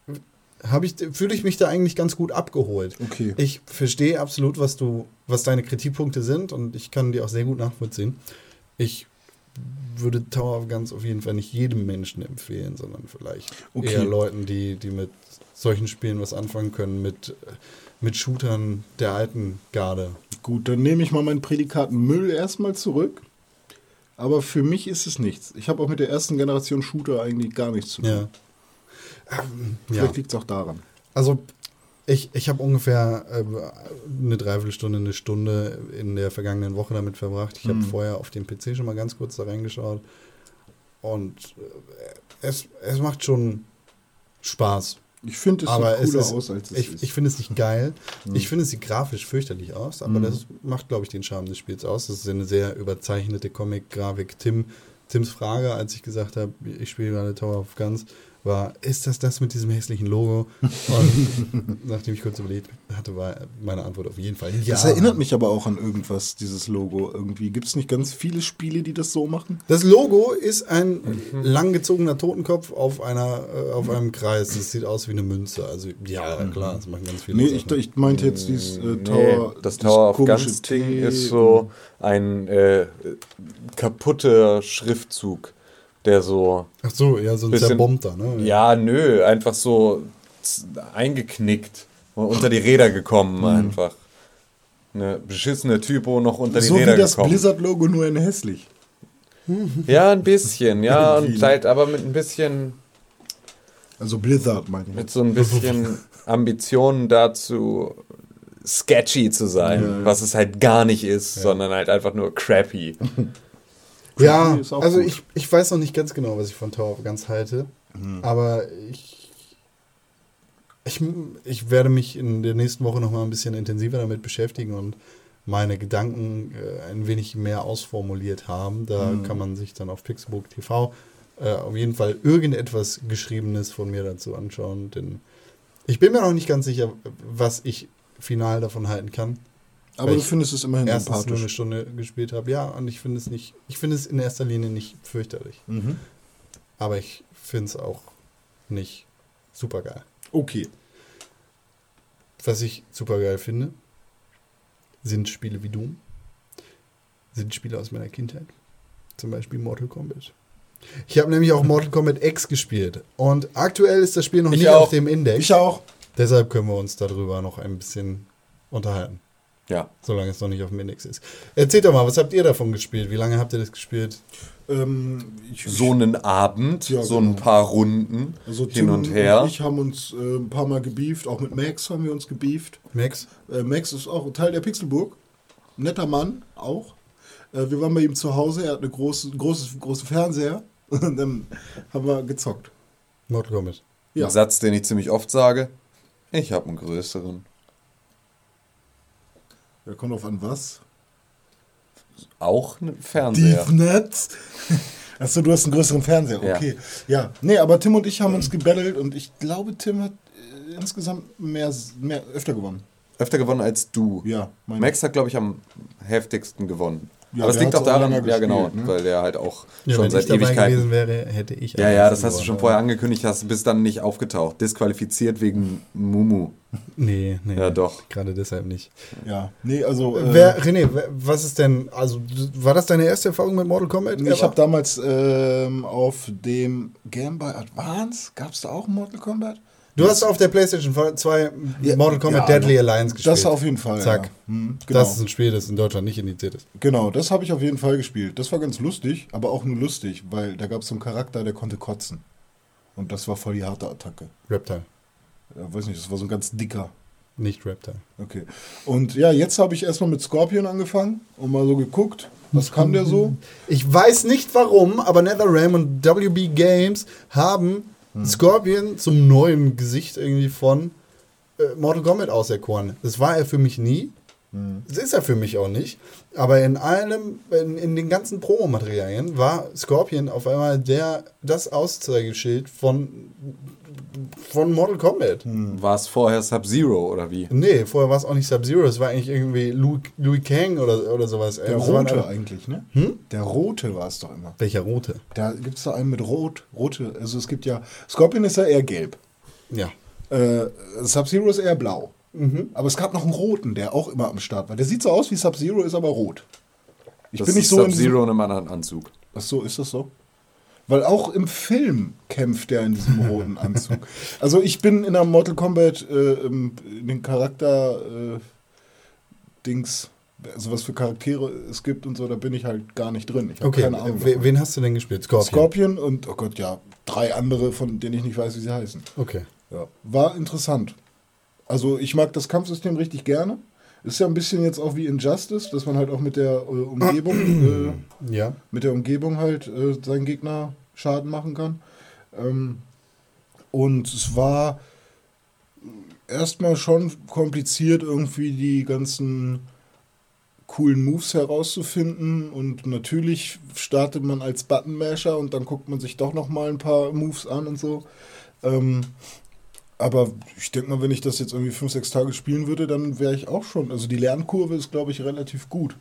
Ähm, hab ich, fühle ich mich da eigentlich ganz gut abgeholt. Okay. Ich verstehe absolut, was du, was deine Kritikpunkte sind und ich kann die auch sehr gut nachvollziehen. Ich würde Tower of Guns auf jeden Fall nicht jedem Menschen empfehlen, sondern vielleicht Okay. eher Leuten, die, die mit solchen Spielen was anfangen können, mit, mit Shootern der alten Garde. Gut, dann nehme ich mal mein Prädikat Müll erstmal zurück. Aber für mich ist es nichts. Ich habe auch mit der ersten Generation Shooter eigentlich gar nichts zu tun. Ja. Ähm, ja. Vielleicht liegt es auch daran. Also ich, ich habe ungefähr äh, eine Dreiviertelstunde, eine Stunde in der vergangenen Woche damit verbracht. Ich habe Mhm. vorher auf dem PC schon mal ganz kurz da reingeschaut. Und äh, es, es macht schon Spaß. Ich finde, es aber es ist, aus, als es ich, ist. ich finde es nicht geil. Mhm. Ich finde es sieht grafisch fürchterlich aus, aber Mhm. das macht, glaube ich, den Charme des Spiels aus. Das ist eine sehr überzeichnete Comic-Grafik. Tim, Tims Frage, als ich gesagt habe, ich spiele gerade Tower of Guns, war, ist das das mit diesem hässlichen Logo? Und *laughs* nachdem ich kurz überlegt hatte, war meine Antwort auf jeden Fall ja. Das erinnert mich aber auch an irgendwas, dieses Logo irgendwie. Gibt es nicht ganz viele Spiele, die das so machen? Das Logo ist ein langgezogener Totenkopf auf, einer, äh, auf einem Kreis. Das sieht aus wie eine Münze. Also ja, klar, das machen ganz viele. Nee, ich, ich meinte jetzt dieses äh, Nee, Tower. das dieses Tower of komische Guns Ding ist so ein äh, kaputter Schriftzug, der so, Ach so, ja, so ein Bisschen- zerbombter, ne? ja, nö, einfach so eingeknickt und unter die Räder gekommen einfach. Eine beschissene Typo noch unter die So wie Räder das gekommen. Blizzard-Logo nur in hässlich. *laughs* Ja, ein bisschen, ja, *laughs* und halt aber mit ein bisschen, Also Blizzard, meine ich. mit so ein bisschen *laughs* Ambitionen dazu, sketchy zu sein, Ja, ja. was es halt gar nicht ist, sondern halt einfach nur crappy. Ja, Ist auch also gut. ich, ich weiß noch nicht ganz genau, was ich von Tower of Guns halte. Aber ich, ich, ich werde mich in der nächsten Woche noch mal ein bisschen intensiver damit beschäftigen und meine Gedanken äh, ein wenig mehr ausformuliert haben. Da kann man sich dann auf Pixelbook TV äh, auf jeden Fall irgendetwas Geschriebenes von mir dazu anschauen. Denn ich bin mir noch nicht ganz sicher, was ich final davon halten kann. Aber du ich findest es immerhin Erstens nur eine sympathisch. Stunde gespielt habe. Ja, und ich finde es nicht, ich finde es in erster Linie nicht fürchterlich. Mhm. Aber ich finde es auch nicht super geil. Okay. Was ich super geil finde, sind Spiele wie Doom. Sind Spiele aus meiner Kindheit. Zum Beispiel Mortal Kombat. Ich habe nämlich auch Mortal Kombat X gespielt. Und aktuell ist das Spiel noch Ich nicht auch. auf dem Index. Ich auch. Deshalb können wir uns darüber noch ein bisschen unterhalten. Ja. Solange es noch nicht auf dem Index ist. Erzählt doch mal, was habt ihr davon gespielt? Wie lange habt ihr das gespielt? Ähm, ich, so einen Abend, Ja, so ein genau. paar Runden also hin Tim und her. ich haben uns äh, ein paar Mal gebieft. Auch mit Max haben wir uns gebieft. Max? Äh, Max ist auch ein Teil der Pixelburg. Netter Mann, auch. Äh, wir waren bei ihm zu Hause. Er hat eine große, großes, große Fernseher. *laughs* Und dann haben wir gezockt. Mortal Kombat. Ja. Ein Satz, den ich ziemlich oft sage. Ich habe einen größeren. Da kommt auf an was. Auch ein Fernseher. Netz. *laughs* Achso, du hast einen größeren Fernseher, Ja. okay. Ja. nee, aber Tim und ich haben uns gebettelt und ich glaube, Tim hat äh, insgesamt mehr, mehr öfter gewonnen. Öfter gewonnen als du. Ja, meine- Max hat, glaube ich, am heftigsten gewonnen. Ja, Aber es liegt auch daran, ja genau, ne? weil der halt auch Ja, schon wenn seit ich dabei Ewigkeiten. gewesen wäre, hätte ich. Ja, ja, das hast du schon vorher angekündigt, hast bist dann nicht aufgetaucht. Disqualifiziert wegen Mumu. Nee, nee. Ja, doch. Gerade deshalb nicht. Ja, nee, also. äh, Wer, René, was ist denn, also war das deine erste Erfahrung mit Mortal Kombat? ich habe damals ähm, auf dem Game Boy Advance, gab es da auch Mortal Kombat? Du hast auf der PlayStation 2 Ja, Mortal Kombat ja, Deadly Alliance gespielt. Das auf jeden Fall. Zack. Ja. Hm, genau. Das ist ein Spiel, das in Deutschland nicht indiziert ist. Genau, das habe ich auf jeden Fall gespielt. Das war ganz lustig, aber auch nur lustig, weil da gab es so einen Charakter, der konnte kotzen. Und das war voll die harte Attacke. Reptile, Ja, weiß nicht, das war so ein ganz dicker. nicht Reptile. Okay. Und ja, jetzt habe ich erstmal mit Scorpion angefangen und mal so geguckt, was kann der so? Ich weiß nicht warum, aber NetherRealm und WB Games haben Hm. Scorpion zum neuen Gesicht irgendwie von äh, Mortal Kombat auserkoren. Das war er für mich nie. Hm. Das ist er für mich auch nicht. Aber in allem, in, in den ganzen Promomaterialien war Scorpion auf einmal der, das Auszeigeschild von, von Mortal Kombat. War es vorher Sub-Zero oder wie? Nee, vorher war es auch nicht Sub-Zero, es war eigentlich irgendwie Louis, Louis Kang oder, oder sowas. Der Das waren rote alle- eigentlich, ne? Hm? Der rote war es doch immer. Welcher rote? Da gibt es da einen mit rot, rote, also es gibt ja, Scorpion ist ja eher gelb. Ja. Äh, Sub-Zero ist eher blau. Mhm. Aber es gab noch einen roten, der auch immer am Start war. Der sieht so aus wie Sub-Zero, ist aber rot. Ich Das bin nicht so in Sub-Zero in einem anderen Anzug. Ach so, ist das so? Weil auch im Film kämpft er in diesem roten Anzug. Also ich bin in der Mortal Kombat äh, in den Charakter äh, Dings, also was für Charaktere es gibt und so, da bin ich halt gar nicht drin. Ich habe Okay, keine Ahnung. davon. wen hast du denn gespielt? Scorpion. Scorpion und oh Gott, ja, drei andere, von denen ich nicht weiß, wie sie heißen. Okay. Ja. War interessant. Also ich mag das Kampfsystem richtig gerne. Ist ja ein bisschen jetzt auch wie Injustice, dass man halt auch mit der äh, Umgebung, äh, Ja. mit der Umgebung halt äh, seinen Gegner Schaden machen kann. Ähm, und es war erstmal schon kompliziert, irgendwie die ganzen coolen Moves herauszufinden. Und natürlich startet man als Button-Masher und dann guckt man sich doch noch mal ein paar Moves an und so. Ähm, aber ich denke mal, wenn ich das jetzt irgendwie fünf, sechs Tage spielen würde, dann wäre ich auch schon. Also die Lernkurve ist, glaube ich, relativ gut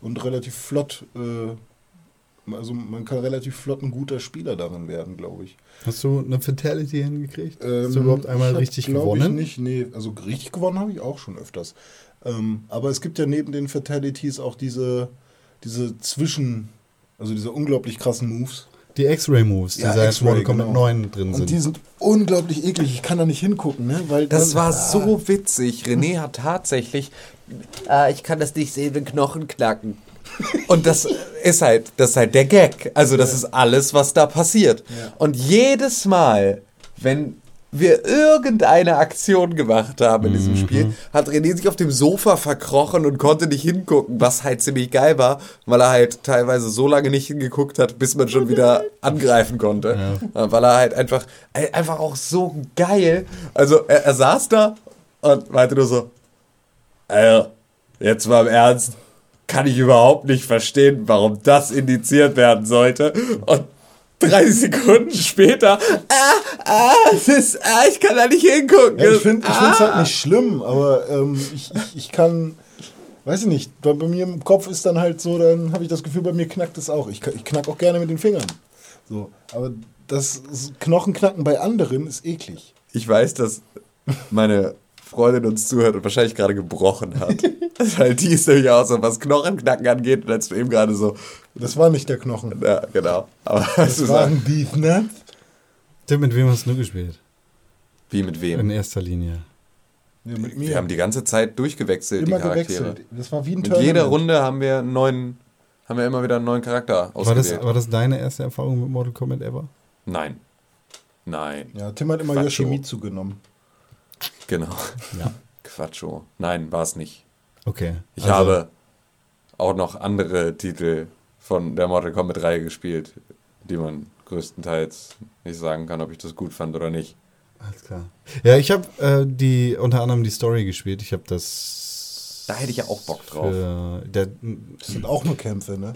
und relativ flott. Äh, also man kann relativ flott ein guter Spieler darin werden, glaube ich. Hast du eine Fatality hingekriegt? Hast du Ähm, überhaupt einmal ich hab, richtig gewonnen? Ich nicht, nee. Also richtig gewonnen habe ich auch schon öfters. Ähm, aber es gibt ja neben den Fatalities auch diese, diese Zwischen, also diese unglaublich krassen Moves. Die X-Ray-Moves, die Ja, seit Mortal Kombat genau. 9 drin Und sind. die sind unglaublich eklig. Ich kann da nicht hingucken, ne? Weil Das dann- war so witzig. René hat tatsächlich. Ah, ich kann das nicht sehen, wenn Knochen knacken. Und das ist halt, das ist halt der Gag. Also das ist alles, was da passiert. Und jedes Mal, wenn wir irgendeine Aktion gemacht haben in diesem Spiel, hat René sich auf dem Sofa verkrochen und konnte nicht hingucken, was halt ziemlich geil war, weil er halt teilweise so lange nicht hingeguckt hat, bis man schon wieder angreifen konnte. Äh, Weil er halt einfach, äh, einfach auch so geil, also er, er saß da und meinte nur so, also, jetzt mal im Ernst, kann ich überhaupt nicht verstehen, warum das indiziert werden sollte. Und 30 Sekunden später, ah, ah, es ist, ah, ich kann da nicht hingucken. Ja, ich finde es ah. halt nicht schlimm, aber ähm, ich, ich, ich kann, weiß ich nicht, bei, bei mir im Kopf ist dann halt so, dann habe ich das Gefühl, bei mir knackt es auch. Ich, ich knack auch gerne mit den Fingern. So, aber das Knochenknacken bei anderen ist eklig. Ich weiß, dass meine Freundin uns zuhört und wahrscheinlich gerade gebrochen hat. *laughs* Weil die ist nämlich auch so, was Knochenknacken angeht, und als du eben gerade so, Das war nicht der Knochen. ja, genau. Aber Das sagst, waren die Nuts. Tim, mit wem hast du gespielt? wie mit In wem? erster Linie. Ja, mit mir. Wir haben die ganze Zeit durchgewechselt, immer die Charaktere. gewechselt. Das war wie ein Mit jeder Runde haben wir einen neuen, haben wir immer wieder einen neuen Charakter War das, ausgewählt. war das deine erste Erfahrung mit Mortal Kombat ever? Nein. Nein. Ja, Tim hat immer Quatscho. Yoshimitsu genommen. Genau. Ja. Quatscho. Nein, war es nicht. Okay. Ich Also, habe auch noch andere Titel von der Mortal Kombat Reihe gespielt, die man größtenteils nicht sagen kann, ob ich das gut fand oder nicht. Alles klar. Ja, ich habe äh, die unter anderem die Story gespielt. Ich habe das Da hätte ich ja auch Bock drauf. Für der, Das sind auch nur Kämpfe, ne?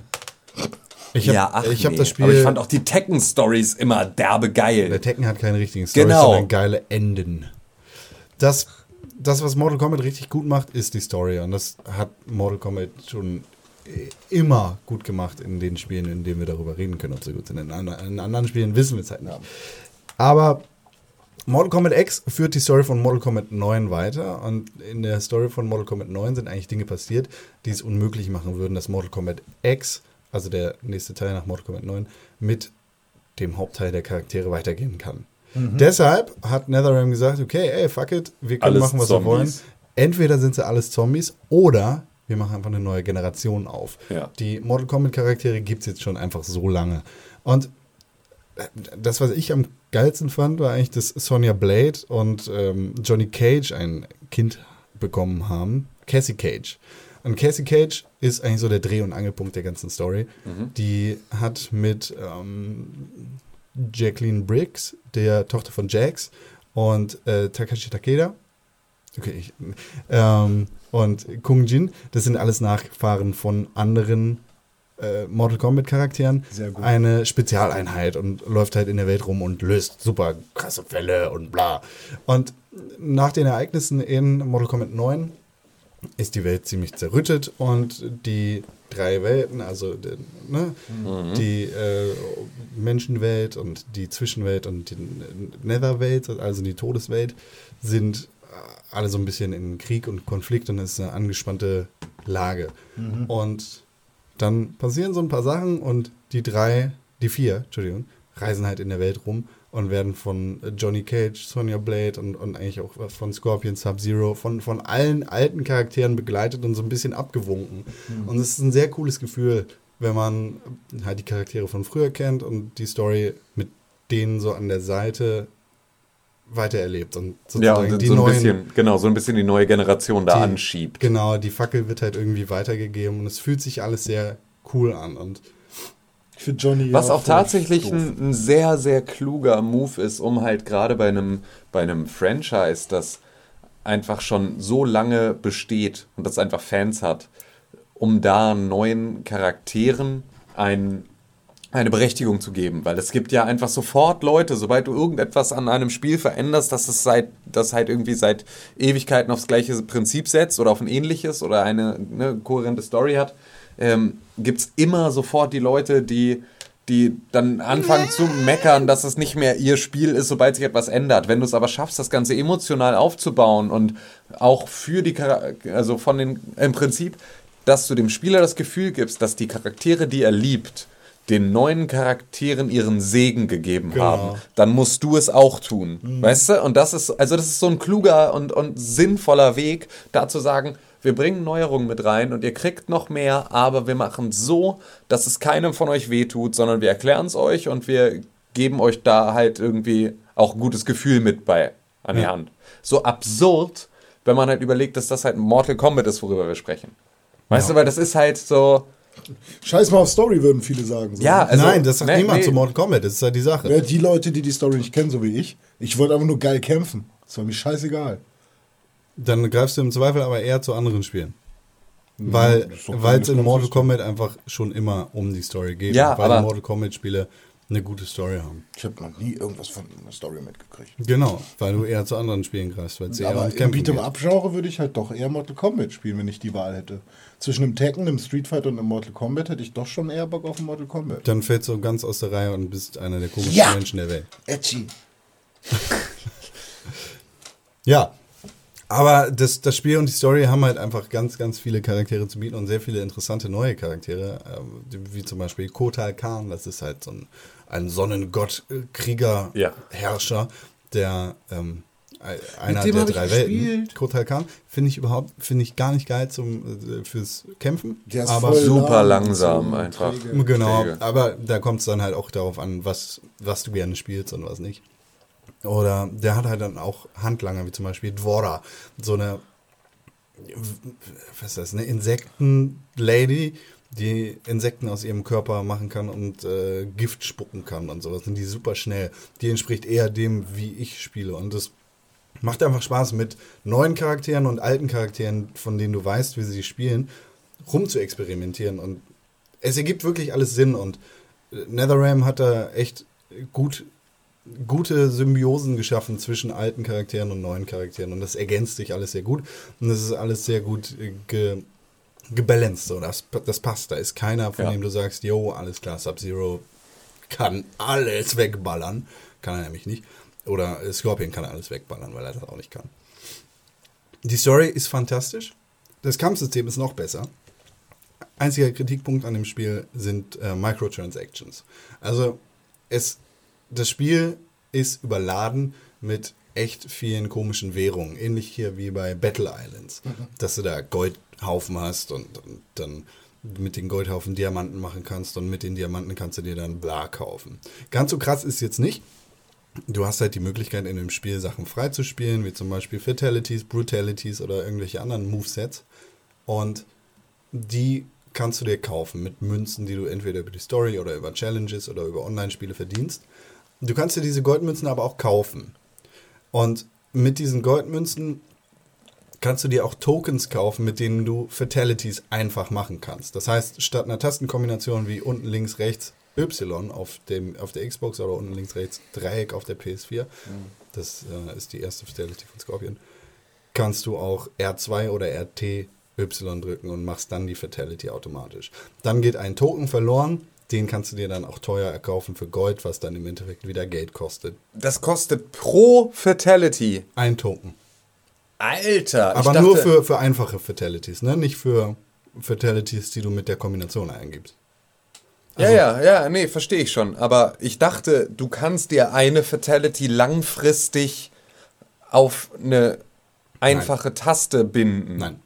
ich habe ja, ach ich hab nee. das Spiel. Aber ich fand auch die Tekken-Stories immer derbe geil. Der Tekken hat keine richtigen Storys, Genau. sondern geile Enden. Das, das, was Mortal Kombat richtig gut macht, ist die Story. Und das hat Mortal Kombat schon äh, immer gut gemacht in den Spielen, in denen wir darüber reden können, ob sie gut sind. In, in anderen Spielen wissen wir es halt nicht. Aber Mortal Kombat X führt die Story von Mortal Kombat 9 weiter und in der Story von Mortal Kombat 9 sind eigentlich Dinge passiert, die es unmöglich machen würden, dass Mortal Kombat X, also der nächste Teil nach Mortal Kombat 9, mit dem Hauptteil der Charaktere weitergehen kann. Deshalb hat NetherRealm gesagt, okay, ey, fuck it, wir können Alles machen, was wir wollen. Zombies. Entweder sind sie alles Zombies oder wir machen einfach eine neue Generation auf. Ja. Die Mortal Kombat Charaktere gibt es jetzt schon einfach so lange. Und das, was ich am geilsten fand, war eigentlich, dass Sonja Blade und ähm, Johnny Cage ein Kind bekommen haben. Cassie Cage. Und Cassie Cage ist eigentlich so der Dreh- und Angelpunkt der ganzen Story. Die hat mit ähm, Jacqueline Briggs, der Tochter von Jax, und äh, Takashi Takeda, okay, ich, ähm, und Kung Jin, das sind alles Nachfahren von anderen äh, Mortal Kombat Charakteren. Sehr gut. Eine Spezialeinheit und läuft halt in der Welt rum und löst super krasse Fälle und bla. Und nach den Ereignissen in Mortal Kombat 9 ist die Welt ziemlich zerrüttet und die drei Welten, also die, ne, die äh, Menschenwelt und die Zwischenwelt und die Netherwelt, also die Todeswelt, sind äh, alle so ein bisschen in Krieg und Konflikt und es ist eine angespannte Lage. Und dann passieren so ein paar Sachen und die drei, die vier, Entschuldigung, reisen halt in der Welt rum und werden von Johnny Cage, Sonya Blade und, und eigentlich auch von Scorpion, Sub-Zero, von, von allen alten Charakteren begleitet und so ein bisschen abgewunken. Und es ist ein sehr cooles Gefühl, wenn man halt die Charaktere von früher kennt und die Story mit denen so an der Seite weitererlebt und Ja, sozusagen und die so ein neuen bisschen, genau, so ein bisschen die neue Generation da die- anschiebt. Genau, die Fackel wird halt irgendwie weitergegeben und es fühlt sich alles sehr cool an und Für Johnny. Was ja auch tatsächlich ein, ein sehr, sehr kluger Move ist, um halt gerade bei einem, bei einem Franchise, das einfach schon so lange besteht und das einfach Fans hat, um da neuen Charakteren ein, eine Berechtigung zu geben. Weil es gibt ja einfach sofort Leute, sobald du irgendetwas an einem Spiel veränderst, dass es seit, das halt irgendwie seit Ewigkeiten aufs gleiche Prinzip setzt oder auf ein ähnliches oder eine ne, kohärente Story hat, ähm, gibt es immer sofort die Leute, die, die dann anfangen zu meckern, dass es nicht mehr ihr Spiel ist, sobald sich etwas ändert. Wenn du es aber schaffst, das Ganze emotional aufzubauen und auch für die Charaktere, also von den, im Prinzip, dass du dem Spieler das Gefühl gibst, dass die Charaktere, die er liebt, den neuen Charakteren ihren Segen gegeben Genau. haben, dann musst du es auch tun. Weißt du? Und das ist, also das ist so ein kluger und, und sinnvoller Weg, da zu sagen, wir bringen Neuerungen mit rein und ihr kriegt noch mehr, aber wir machen es so, dass es keinem von euch wehtut, sondern wir erklären es euch und wir geben euch da halt irgendwie auch ein gutes Gefühl mit bei an die Ja. Hand. So absurd, wenn man halt überlegt, dass das halt Mortal Kombat ist, worüber wir sprechen. Weißt du, weil das ist halt so. Scheiß mal auf Story, würden viele sagen. So. Ja, also, Nein, das sagt ne, niemand nee. zu Mortal Kombat, das ist halt die Sache. Ja, die Leute, die die Story nicht kennen, so wie ich. Ich wollte einfach nur geil kämpfen. Das war mir scheißegal. Dann greifst du im Zweifel aber eher zu anderen Spielen. Weil es in Mortal. Kombat einfach schon immer um die Story geht. Ja, weil aber- Mortal Kombat Spiele eine gute Story haben. Ich habe noch nie irgendwas von einer Story mitgekriegt. Genau, weil du eher zu anderen Spielen greifst, weil es eher Aber im Kämpfen geht. Beat'em-up-Genre würde ich halt doch eher Mortal Kombat spielen, wenn ich die Wahl hätte. Zwischen einem Tekken, einem Street Fighter und einem Mortal Kombat hätte ich doch schon eher Bock auf Mortal Kombat. Dann fällst du ganz aus der Reihe und bist einer der komischsten Ja. Menschen der Welt. Edgy. *laughs* Ja, aber das, das Spiel und die Story haben halt einfach ganz, ganz viele Charaktere zu bieten und sehr viele interessante neue Charaktere, die- wie zum Beispiel Kotal Khan, das ist halt so ein, ein Sonnengott, äh, Krieger, Ja. Herrscher, der ähm, ein- einer der drei Welten. Kotal Khan finde ich überhaupt, finde ich gar nicht geil zum, äh, fürs Kämpfen. Der ist aber voll Super langsam einfach. träge. Genau, Träge. aber da kommt es dann halt auch darauf an, was, was du gerne spielst und was nicht. Oder der hat halt dann auch Handlanger, wie zum Beispiel Dvora, so eine, was ist das, eine Insekten-Lady, die Insekten aus ihrem Körper machen kann und äh, Gift spucken kann und sowas. Und die super schnell. Die entspricht eher dem, wie ich spiele. Und das Macht einfach Spaß mit neuen Charakteren und alten Charakteren, von denen du weißt, wie sie spielen, rum zu experimentieren. Und es ergibt wirklich alles Sinn. Und äh, NetherRealm hat da echt gut, gute Symbiosen geschaffen zwischen alten Charakteren und neuen Charakteren. Und das ergänzt sich alles sehr gut. Und das ist alles sehr gut äh, ge, gebalanced. So. Das, das passt. Da ist keiner, von Ja. dem du sagst, yo, alles klar, Sub-Zero kann alles wegballern. Kann er nämlich nicht. Oder äh, Scorpion kann alles wegballern, weil er das auch nicht kann. Die Story ist fantastisch. Das Kampfsystem ist noch besser. Einziger Kritikpunkt an dem Spiel sind äh, Microtransactions. Also es, das Spiel ist überladen mit echt vielen komischen Währungen. Ähnlich hier wie bei Battle Islands. Dass du da Goldhaufen hast und, und dann mit den Goldhaufen Diamanten machen kannst und mit den Diamanten kannst du dir dann bla kaufen. Ganz so krass ist jetzt nicht. Du hast halt die Möglichkeit in dem Spiel Sachen freizuspielen, wie zum Beispiel Fatalities, Brutalities oder irgendwelche anderen Movesets. Und die kannst du dir kaufen mit Münzen, die du entweder über die Story oder über Challenges oder über Online-Spiele verdienst. Du kannst dir diese Goldmünzen aber auch kaufen. Und mit diesen Goldmünzen kannst du dir auch Tokens kaufen, mit denen du Fatalities einfach machen kannst. Das heißt, statt einer Tastenkombination wie unten links rechts Y auf, dem, auf der Xbox oder unten links rechts Dreieck auf der PS4, das äh, ist die erste Fatality von Scorpion, kannst du auch R2 oder RT Y drücken und machst dann die Fatality automatisch. Dann geht ein Token verloren, den kannst du dir dann auch teuer erkaufen für Gold, was dann im Endeffekt wieder Geld kostet. Das kostet pro Fatality. Ein Token. Alter. Aber dachte- nur für, für einfache Fatalities, ne? Nicht für Fatalities, die du mit der Kombination eingibst. Ja, ja, ja, nee, verstehe ich schon. Aber ich dachte, du kannst dir eine Fatality langfristig auf eine einfache Taste binden. Nein.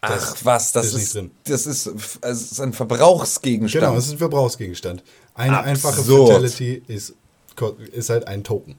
Ach was, das ist ist, nicht drin. das ist, f- es ist ein Verbrauchsgegenstand. Genau, es ist ein Verbrauchsgegenstand. Eine einfache Absurd. Fatality ist, ist halt ein Token.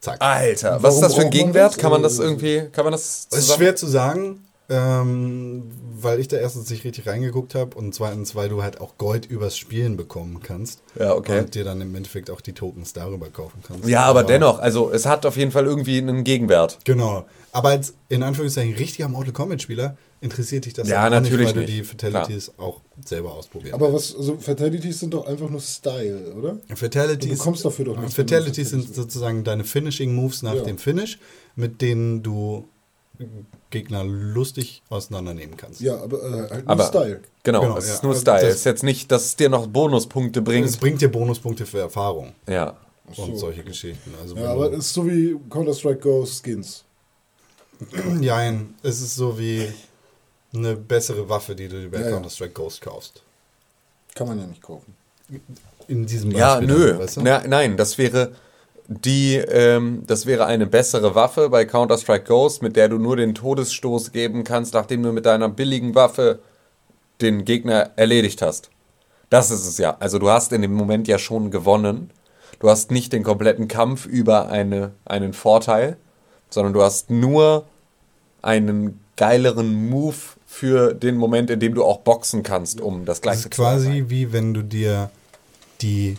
Zack. Alter, was ist das für ein Gegenwert? das? Kann man das Äh, irgendwie, kann man das Es ist schwer zu sagen, ähm, weil ich da erstens nicht richtig reingeguckt habe und zweitens, weil du halt auch Gold übers Spielen bekommen kannst. Ja, okay. Und dir dann im Endeffekt auch die Tokens darüber kaufen kannst. Ja, aber dennoch, also es hat auf jeden Fall irgendwie einen Gegenwert. Genau. Aber als in Anführungszeichen richtiger Mortal Kombat-Spieler interessiert dich das Ja, auch natürlich nicht, weil du nicht. die Fatalities auch selber ausprobieren Aber was, also Fatalities sind doch einfach nur Style, oder? Fatalities, Du bekommst dafür doch nichts, Fatalities du sind sozusagen deine Finishing Moves nach Ja. dem Finish, mit denen du Gegner lustig auseinandernehmen kannst. Ja, aber äh, halt nur Aber Style. genau, Genau, es ja. ist nur Also Style. das- Es ist jetzt nicht, dass es dir noch Bonuspunkte Es bringt. bringt dir Bonuspunkte für Erfahrung Ja. und so. solche Geschichten. Also Ja, aber du- es ist so wie Counter-Strike Go Skins. *clears throat* Nein, es ist so wie eine bessere Waffe, die du bei Ja, ja. Counter-Strike Ghost kaufst. Kann man ja nicht kaufen. In diesem Ja, Beispiel nö. dann, weißt du? Na, nein, das wäre die, ähm, das wäre eine bessere Waffe bei Counter-Strike Ghost, mit der du nur den Todesstoß geben kannst, nachdem du mit deiner billigen Waffe den Gegner erledigt hast. Das ist es ja. Also du hast in dem Moment ja schon gewonnen. Du hast nicht den kompletten Kampf über eine, einen Vorteil, sondern du hast nur einen geileren Move für den Moment, in dem du auch boxen kannst, um das Das gleiche ist quasi zu erreichen. wie wenn du dir die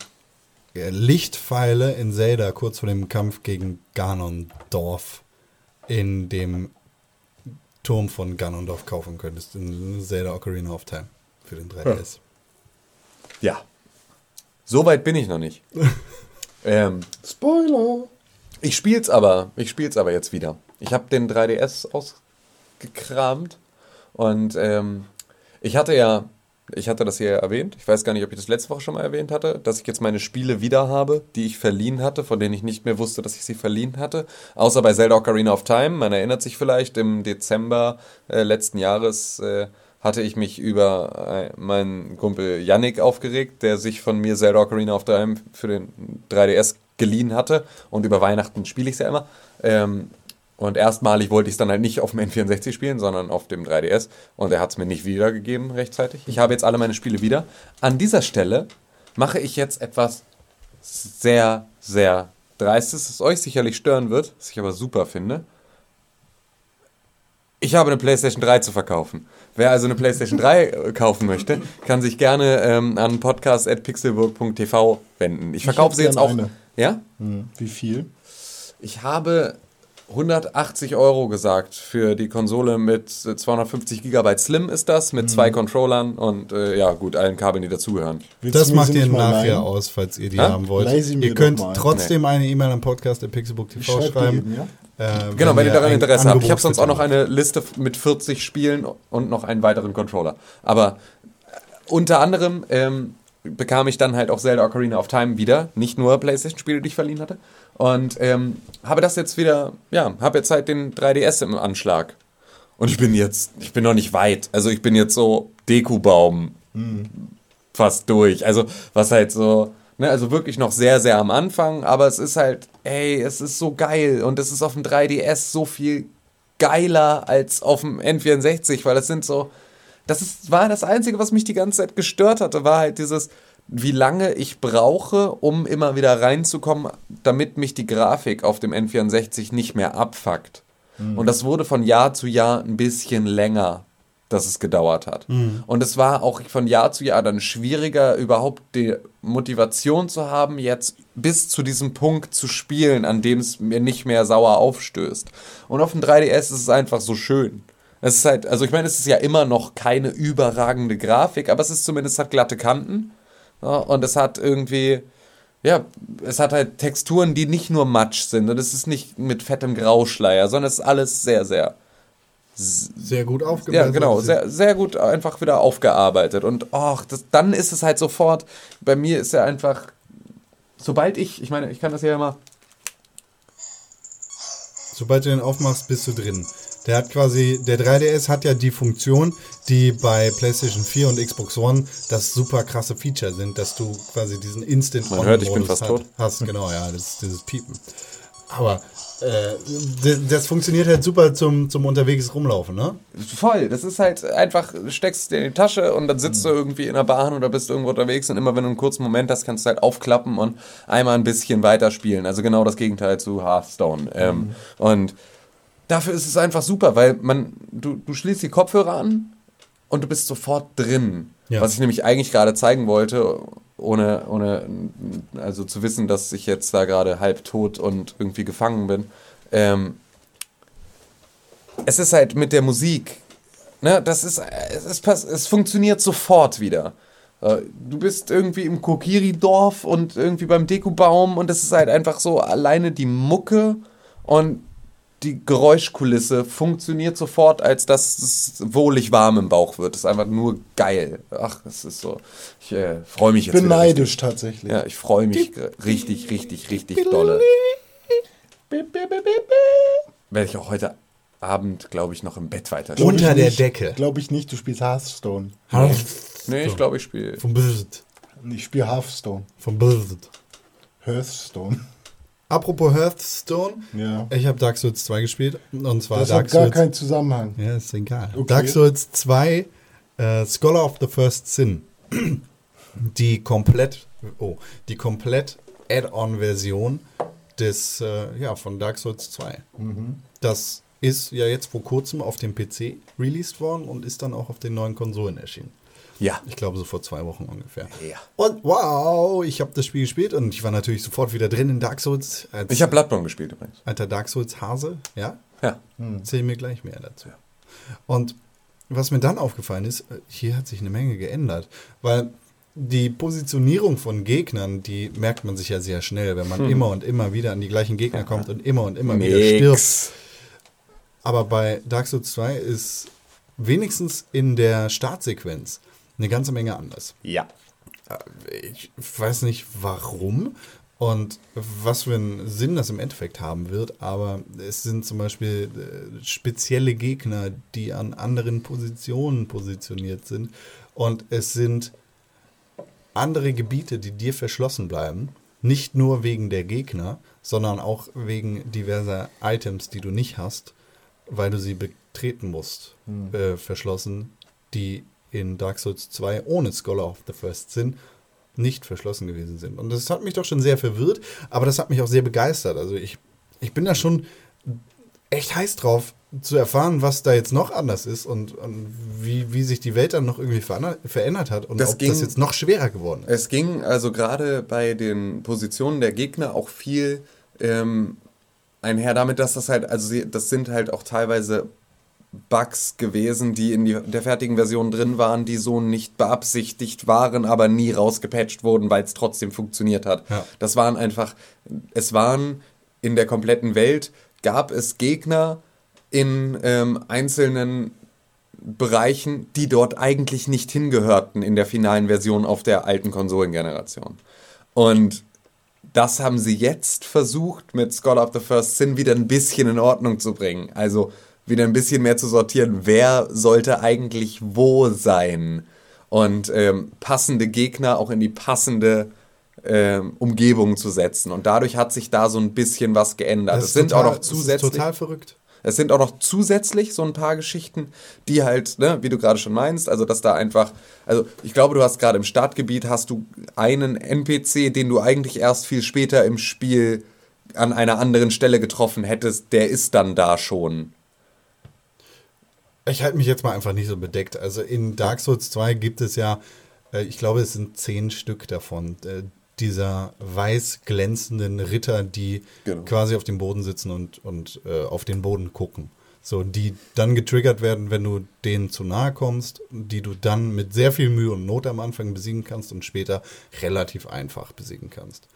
äh, Lichtpfeile in Zelda kurz vor dem Kampf gegen Ganondorf in dem Turm von Ganondorf kaufen könntest. In Zelda Ocarina of Time für den 3DS. Ja. So weit bin ich noch nicht. *laughs* ähm, Spoiler! ich spiel's aber, ich spiel's aber jetzt wieder. Ich habe den 3DS ausgekramt und ähm, ich hatte ja, ich hatte das hier erwähnt, ich weiß gar nicht, ob ich das letzte Woche schon mal erwähnt hatte, dass ich jetzt meine Spiele wieder habe, die ich verliehen hatte, von denen ich nicht mehr wusste, dass ich sie verliehen hatte. Außer bei Zelda Ocarina of Time, man erinnert sich vielleicht, im Dezember äh, letzten Jahres äh, hatte ich mich über äh, meinen Kumpel Yannick aufgeregt, der sich von mir Zelda Ocarina of Time für den 3DS geliehen hatte und über Weihnachten spiele ich es ja immer. Ähm, und erstmalig wollte ich es dann halt nicht auf dem N64 spielen, sondern auf dem 3DS. Und er hat es mir nicht wiedergegeben rechtzeitig. Ich habe jetzt alle meine Spiele wieder. An dieser Stelle mache ich jetzt etwas sehr, sehr Dreistes, das euch sicherlich stören wird, was ich aber super finde. Ich habe eine PlayStation 3 zu verkaufen. Wer also eine PlayStation 3 äh, kaufen möchte, kann sich gerne ähm, an podcast.pixelburg.tv wenden. Ich verkaufe sie jetzt auch. eine. Ja? Hm, Wie viel? Ich habe 180 Euro gesagt für die Konsole mit 250 GB Slim ist das, mit zwei Controllern und äh, ja gut, allen Kabeln, die dazugehören. Willst Das macht ihr nachher leihen? aus, falls ihr die Hä? haben wollt. Ihr könnt trotzdem eine E-Mail am Podcast der Pixelbook Ich TV schreib dir schreiben. eben, ja? äh, Genau, wenn ihr daran Interesse habt. Ich habe sonst auch noch eine Liste mit 40 Spielen und noch einen weiteren Controller. Aber äh, unter anderem ähm, bekam ich dann halt auch Zelda Ocarina of Time wieder. Nicht nur PlayStation-Spiele, die ich verliehen hatte. Und ähm, habe das jetzt wieder, ja, habe jetzt halt den 3DS im Anschlag. Und ich bin jetzt, ich bin noch nicht weit. Also ich bin jetzt so Dekubaum fast durch. Also was halt so, ne, also wirklich noch sehr, sehr am Anfang, aber es ist halt, ey, es ist so geil und es ist auf dem 3DS so viel geiler als auf dem N64, weil das sind so, das ist, war das Einzige, was mich die ganze Zeit gestört hatte, war halt dieses, wie lange ich brauche, um immer wieder reinzukommen, damit mich die Grafik auf dem N64 nicht mehr abfuckt. Und das wurde von Jahr zu Jahr ein bisschen länger, dass es gedauert hat. Und es war auch von Jahr zu Jahr dann schwieriger, überhaupt die Motivation zu haben, jetzt bis zu diesem Punkt zu spielen, an dem es mir nicht mehr sauer aufstößt. Und auf dem 3DS ist es einfach so schön. Es ist halt, also ich meine, es ist ja immer noch keine überragende Grafik, aber es ist zumindest hat glatte Kanten. Ja, und es hat irgendwie, ja, es hat halt Texturen, die nicht nur Matsch sind. Und es ist nicht mit fettem Grauschleier, sondern es ist alles sehr, sehr Sehr gut ja, aufgebaut. genau, sehr, sehr gut einfach wieder aufgearbeitet. Und ach, das, dann ist es halt sofort, bei mir ist ja einfach, sobald ich, ich meine, ich kann das ja immer, Sobald du den aufmachst, bist du drin. Der hat quasi, der 3DS hat ja die Funktion, die bei PlayStation 4 und Xbox One das super krasse Feature sind, dass du quasi diesen instant Man hört, ich bin fast hat, tot. hast. Genau, ja, das ist dieses Piepen. Aber äh, das, das funktioniert halt super zum, zum unterwegs rumlaufen, ne? voll, das ist halt einfach, steckst dir in die Tasche und dann sitzt du Mhm. irgendwie in der Bahn oder bist irgendwo unterwegs und immer wenn du einen kurzen Moment hast, kannst du halt aufklappen und einmal ein bisschen weiterspielen. Also genau das Gegenteil zu Hearthstone. Ähm, Mhm. und dafür ist es einfach super, weil man, du, du schließt die Kopfhörer an und du bist sofort drin. Ja. Was ich nämlich eigentlich gerade zeigen wollte, ohne, ohne also zu wissen, dass ich jetzt da gerade halb tot und irgendwie gefangen bin. Ähm, es ist halt mit der Musik, ne, das ist, es, ist, es funktioniert sofort wieder. Äh, Du bist irgendwie im Kokiri-Dorf und irgendwie beim Dekubaum und es ist halt einfach so alleine die Mucke und die Geräuschkulisse funktioniert sofort, als dass es wohlig warm im Bauch wird. Das ist einfach nur geil. Ach, das ist so. Ich äh, freue mich Ich jetzt. bin wieder neidisch tatsächlich. Ja, ich freue mich richtig, richtig, richtig dolle. Werde ich auch heute Abend, glaube ich, noch im Bett weiterspielen. Unter der Decke. Glaube ich nicht, du spielst Hearthstone. Nee, ich glaube, ich spiele. Vom Blizzard. Ich spiele Hearthstone. Vom Blizzard. Hearthstone. Apropos Hearthstone, Ja. ich habe Dark Souls 2 gespielt. Und zwar Das Dark hat gar Souls. keinen Zusammenhang. Ja, ist egal. Okay. Dark Souls 2, äh, Scholar of the First Sin. *clears throat* Die komplett, oh, die komplett Add-on-Version des, äh, ja, von Dark Souls 2. Das ist ja jetzt vor kurzem auf dem PC released worden und ist dann auch auf den neuen Konsolen erschienen. Ja. Ich glaube so vor zwei Wochen ungefähr. Ja. Und wow, ich habe das Spiel gespielt und ich war natürlich sofort wieder drin in Dark Souls. Ich habe Bloodborne gespielt übrigens. alter Dark Souls Hase, ja? Ja. Erzähl mir gleich mehr dazu. Und was mir dann aufgefallen ist, hier hat sich eine Menge geändert, weil die Positionierung von Gegnern, die merkt man sich ja sehr schnell, wenn man immer und immer wieder an die gleichen Gegner kommt und immer und immer wieder stirbt. Nix. Aber bei Dark Souls 2 ist wenigstens in der Startsequenz eine ganze Menge anders. Ja. Ich weiß nicht warum und was für einen Sinn das im Endeffekt haben wird, aber es sind zum Beispiel äh, spezielle Gegner, die an anderen Positionen positioniert sind und es sind andere Gebiete, die dir verschlossen bleiben, nicht nur wegen der Gegner, sondern auch wegen diverser Items, die du nicht hast, weil du sie betreten musst, äh, verschlossen, die in Dark Souls 2 ohne Scholar of the First Sin nicht verschlossen gewesen sind. Und das hat mich doch schon sehr verwirrt, aber das hat mich auch sehr begeistert. Also ich, ich bin da schon echt heiß drauf, zu erfahren, was da jetzt noch anders ist und, und wie, wie sich die Welt dann noch irgendwie verändert, hat und Das ob das ging- jetzt noch schwerer geworden ist. Es ging also gerade bei den Positionen der Gegner auch viel ähm, einher damit, dass das halt, also das sind halt auch teilweise Bugs gewesen, die in die, der fertigen Version drin waren, die so nicht beabsichtigt waren, aber nie rausgepatcht wurden, weil es trotzdem funktioniert hat. Ja. Das waren einfach, es waren in der kompletten Welt, gab es Gegner in ähm, einzelnen Bereichen, die dort eigentlich nicht hingehörten in der finalen Version auf der alten Konsolengeneration. Und das haben sie jetzt versucht, mit Scholar of the First Sin wieder ein bisschen in Ordnung zu bringen. Also wieder ein bisschen mehr zu sortieren, wer sollte eigentlich wo sein. Und ähm, passende Gegner auch in die passende ähm, Umgebung zu setzen. Und dadurch hat sich da so ein bisschen was geändert. Das Es sind total- auch noch zusätzlich. total verrückt. Es sind auch noch zusätzlich so ein paar Geschichten, die halt, ne, wie du gerade schon meinst, also dass da einfach, also ich glaube, du hast gerade im Startgebiet hast du einen NPC, den du eigentlich erst viel später im Spiel an einer anderen Stelle getroffen hättest, der ist dann da schon. Ich halte mich jetzt mal einfach nicht so bedeckt. Also in Dark Souls 2 gibt es ja, äh, ich glaube, es sind zehn Stück davon. Äh, dieser weiß glänzenden Ritter, die Genau. quasi auf dem Boden sitzen und, und äh, auf den Boden gucken. So, die dann getriggert werden, wenn du denen zu nahe kommst, die du dann mit sehr viel Mühe und Not am Anfang besiegen kannst und später relativ einfach besiegen kannst.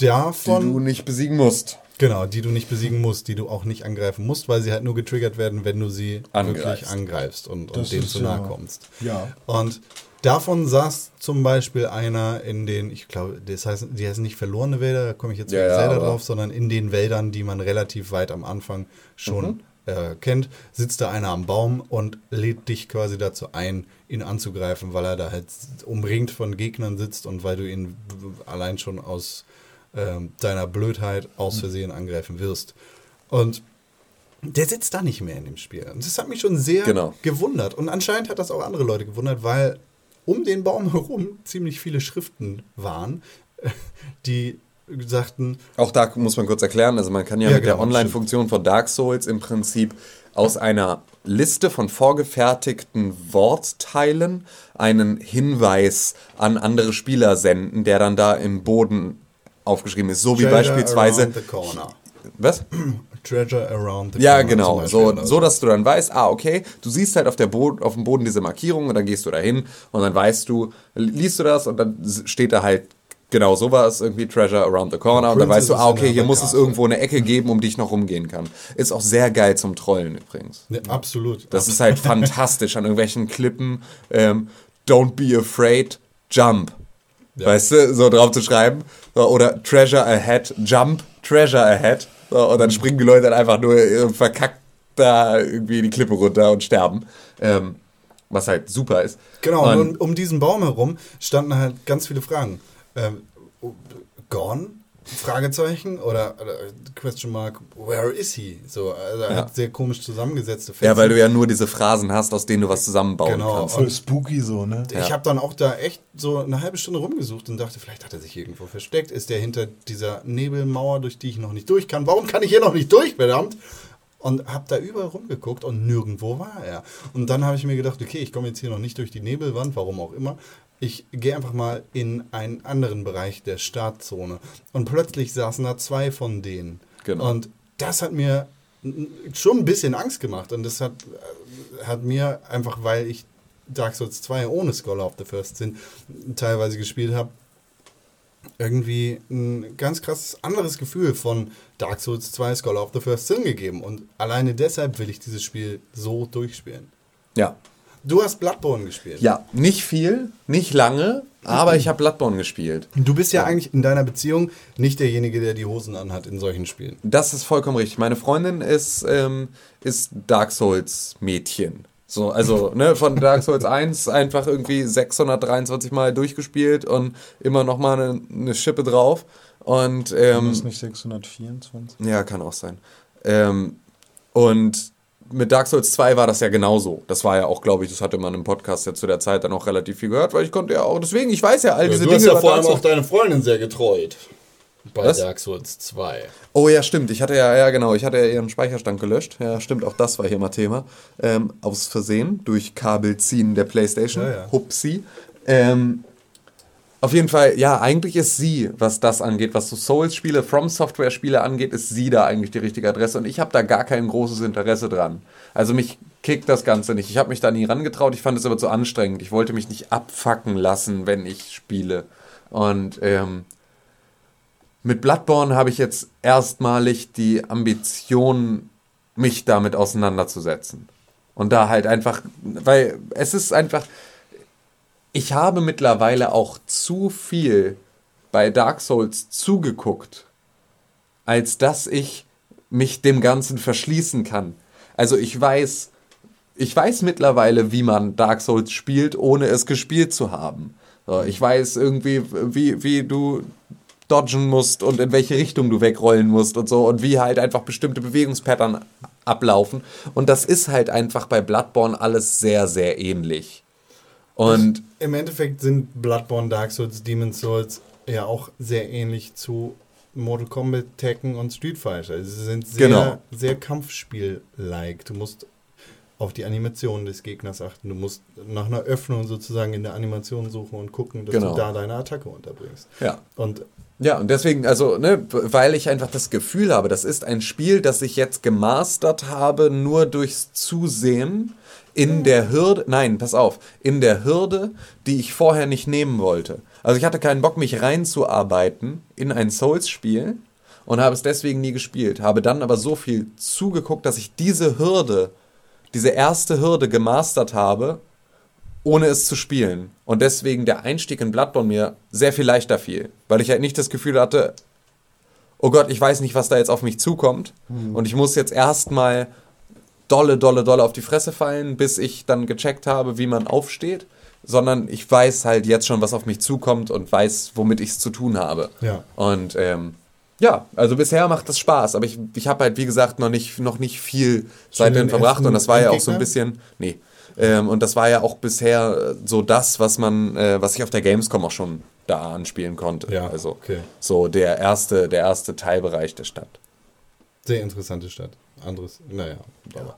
Die Davon du nicht besiegen musst. Genau, die du nicht besiegen musst, die du auch nicht angreifen musst, weil sie halt nur getriggert werden, wenn du sie Angreifst. wirklich angreifst und, und Das denen zu nahe ja- kommst. ja. Und davon saß zum Beispiel einer in den, ich glaube, das heißt, die heißen nicht verlorene Wälder, da komme ich jetzt Ja, nicht ja, selber aber- drauf, sondern in den Wäldern, die man relativ weit am Anfang schon Mhm. äh, kennt, sitzt da einer am Baum und lädt dich quasi dazu ein, ihn anzugreifen, weil er da halt umringt von Gegnern sitzt und weil du ihn allein schon aus ähm, deiner Blödheit aus Versehen angreifen wirst. Und der sitzt da nicht mehr in dem Spiel. Und das hat mich schon sehr Genau. gewundert. Und anscheinend hat das auch andere Leute gewundert, weil um den Baum *laughs* herum ziemlich viele Schriften waren, *laughs* die sagten, Auch da muss man kurz erklären, also man kann ja, Ja, mit genau, der Online-Funktion von Dark Souls im Prinzip aus einer Liste von vorgefertigten Wortteilen einen Hinweis an andere Spieler senden, der dann da im Boden aufgeschrieben ist. So wie Treasure beispielsweise. around the corner. Was? *clears throat* Treasure around the Ja, corner zum genau. Beispiel. So, Also, so, dass du dann weißt, ah, okay, du siehst halt auf, der Bo auf dem Boden diese Markierung und dann gehst du da hin und dann weißt du, liest du das und dann steht da halt genau sowas, irgendwie Treasure Around the Corner und dann Princess weißt du, ah, okay, hier muss es irgendwo eine Ecke geben, um die ich noch rumgehen kann. Ist auch sehr geil zum Trollen übrigens. Ne, absolut. Das ist halt *laughs* fantastisch an irgendwelchen Klippen. Ähm, Don't be afraid, jump. Ja. Weißt du, so drauf zu schreiben. So, Oder Treasure ahead, jump, treasure ahead. So, und dann springen die Leute dann einfach nur äh, verkackt da irgendwie die Klippe runter und sterben. Ähm, was halt super ist. Genau, Und, und um, um diesen Baum herum standen halt ganz viele Fragen. Ähm, gone? Fragezeichen oder, oder Question Mark, where is he? So, also er Ja. hat sehr komisch zusammengesetzte ja, weil du ja nur diese Phrasen hast, aus denen du was zusammenbauen Genau. kannst. Voll spooky so, ne? Ich habe dann auch da echt so eine halbe Stunde rumgesucht und dachte, vielleicht hat er sich irgendwo versteckt. Ist der hinter dieser Nebelmauer, durch die ich noch nicht durch kann? Warum kann ich hier noch nicht durch, verdammt? Und habe da überall rumgeguckt und nirgendwo war er. Und dann habe ich mir gedacht, okay, ich komme jetzt hier noch nicht durch die Nebelwand, warum auch immer. Ich gehe einfach mal in einen anderen Bereich der Startzone. Und plötzlich saßen da zwei von denen. Genau. Und das hat mir schon ein bisschen Angst gemacht. Und das hat, hat mir einfach, weil ich Dark Souls 2 ohne Scholar of the First Sin teilweise gespielt habe, irgendwie ein ganz krasses anderes Gefühl von Dark Souls 2 Scholar of the First Sin gegeben. Und alleine deshalb will ich dieses Spiel so durchspielen. Ja. Du hast Bloodborne gespielt. Ja, nicht viel, nicht lange, aber ich habe Bloodborne gespielt. Du bist ja eigentlich in deiner Beziehung nicht derjenige, der die Hosen anhat in solchen Spielen. Das ist vollkommen richtig. Meine Freundin ist, ähm, ist Dark Souls Mädchen. So, also, ne, von Dark Souls 1 einfach irgendwie 623 Mal durchgespielt und immer noch mal eine, eine Schippe drauf. Und, ähm, ist nicht 624? ja, kann auch sein. Ähm, und mit Dark Souls 2 war das ja genauso. Das war ja auch, glaube ich, das hatte man im Podcast ja zu der Zeit dann auch relativ viel gehört, weil ich konnte ja auch, deswegen, ich weiß ja all diese Dinge. über Dark Souls. deine Freundin sehr getreut. Bei Was? Dark Souls 2. Oh ja, stimmt. Ich hatte ja, ja genau, ich hatte ja ihren Speicherstand gelöscht. Ja, stimmt, auch das war hier mal Thema. Ähm, aus Versehen durch Kabelziehen der Playstation. Ja, ja. Hupsi. Ähm, Auf jeden Fall, ja, eigentlich ist sie, was das angeht, was so Souls-Spiele, From Software-Spiele angeht, ist sie da eigentlich die richtige Adresse und ich habe da gar kein großes Interesse dran. Also mich kickt das Ganze nicht. Ich habe mich da nie rangetraut, ich fand es aber zu anstrengend. Ich wollte mich nicht abfacken lassen, wenn ich spiele. Und ähm, mit Bloodborne habe ich jetzt erstmalig die Ambition, mich damit auseinanderzusetzen. Und da halt einfach, weil es ist einfach, ich habe mittlerweile auch zu viel bei Dark Souls zugeguckt, als dass ich mich dem Ganzen verschließen kann. Also ich weiß, ich weiß mittlerweile, wie man Dark Souls spielt, ohne es gespielt zu haben. Ich weiß irgendwie, wie, wie du dodgen musst und in welche Richtung du wegrollen musst und so und wie halt einfach bestimmte Bewegungspattern ablaufen. Und das ist halt einfach bei Bloodborne alles sehr, sehr ähnlich. Und Im Endeffekt sind Bloodborne, Dark Souls, Demon's Souls ja auch sehr ähnlich zu Mortal Kombat, Tekken und Street Fighter. Also Sie sind sehr, Genau. sehr Kampfspiel-like. Du musst auf die Animation des Gegners achten. Du musst nach einer Öffnung sozusagen in der Animation suchen und gucken, dass Genau. du da deine Attacke unterbringst. ja. Und Ja, und deswegen, also, ne, weil ich einfach das Gefühl habe, das ist ein Spiel, das ich jetzt gemastert habe, nur durchs Zusehen in der Hürde, nein, pass auf, in der Hürde, die ich vorher nicht nehmen wollte. Also ich hatte keinen Bock, mich reinzuarbeiten in ein Souls-Spiel und habe es deswegen nie gespielt. Habe dann aber so viel zugeguckt, dass ich diese Hürde, diese erste Hürde gemastert habe, ohne es zu spielen. Und deswegen der Einstieg in Bloodborne mir sehr viel leichter fiel. Weil ich halt nicht das Gefühl hatte, oh Gott, ich weiß nicht, was da jetzt auf mich zukommt. Und ich muss jetzt erstmal dolle, dolle, dolle auf die Fresse fallen, bis ich dann gecheckt habe, wie man aufsteht. Sondern ich weiß halt jetzt schon, was auf mich zukommt und weiß, womit ich es zu tun habe. Ja. Und ähm, ja, also bisher macht das Spaß, aber ich, ich habe halt, wie gesagt, noch nicht, noch nicht viel darin verbracht und das war ja auch so ein bisschen, nee. Ähm, und das war ja auch bisher äh, so das, was man, äh, was ich auf der Gamescom auch schon da anspielen konnte. Ja, also okay. so der erste, der erste Teilbereich der Stadt. sehr interessante Stadt. Anderes, naja. Aber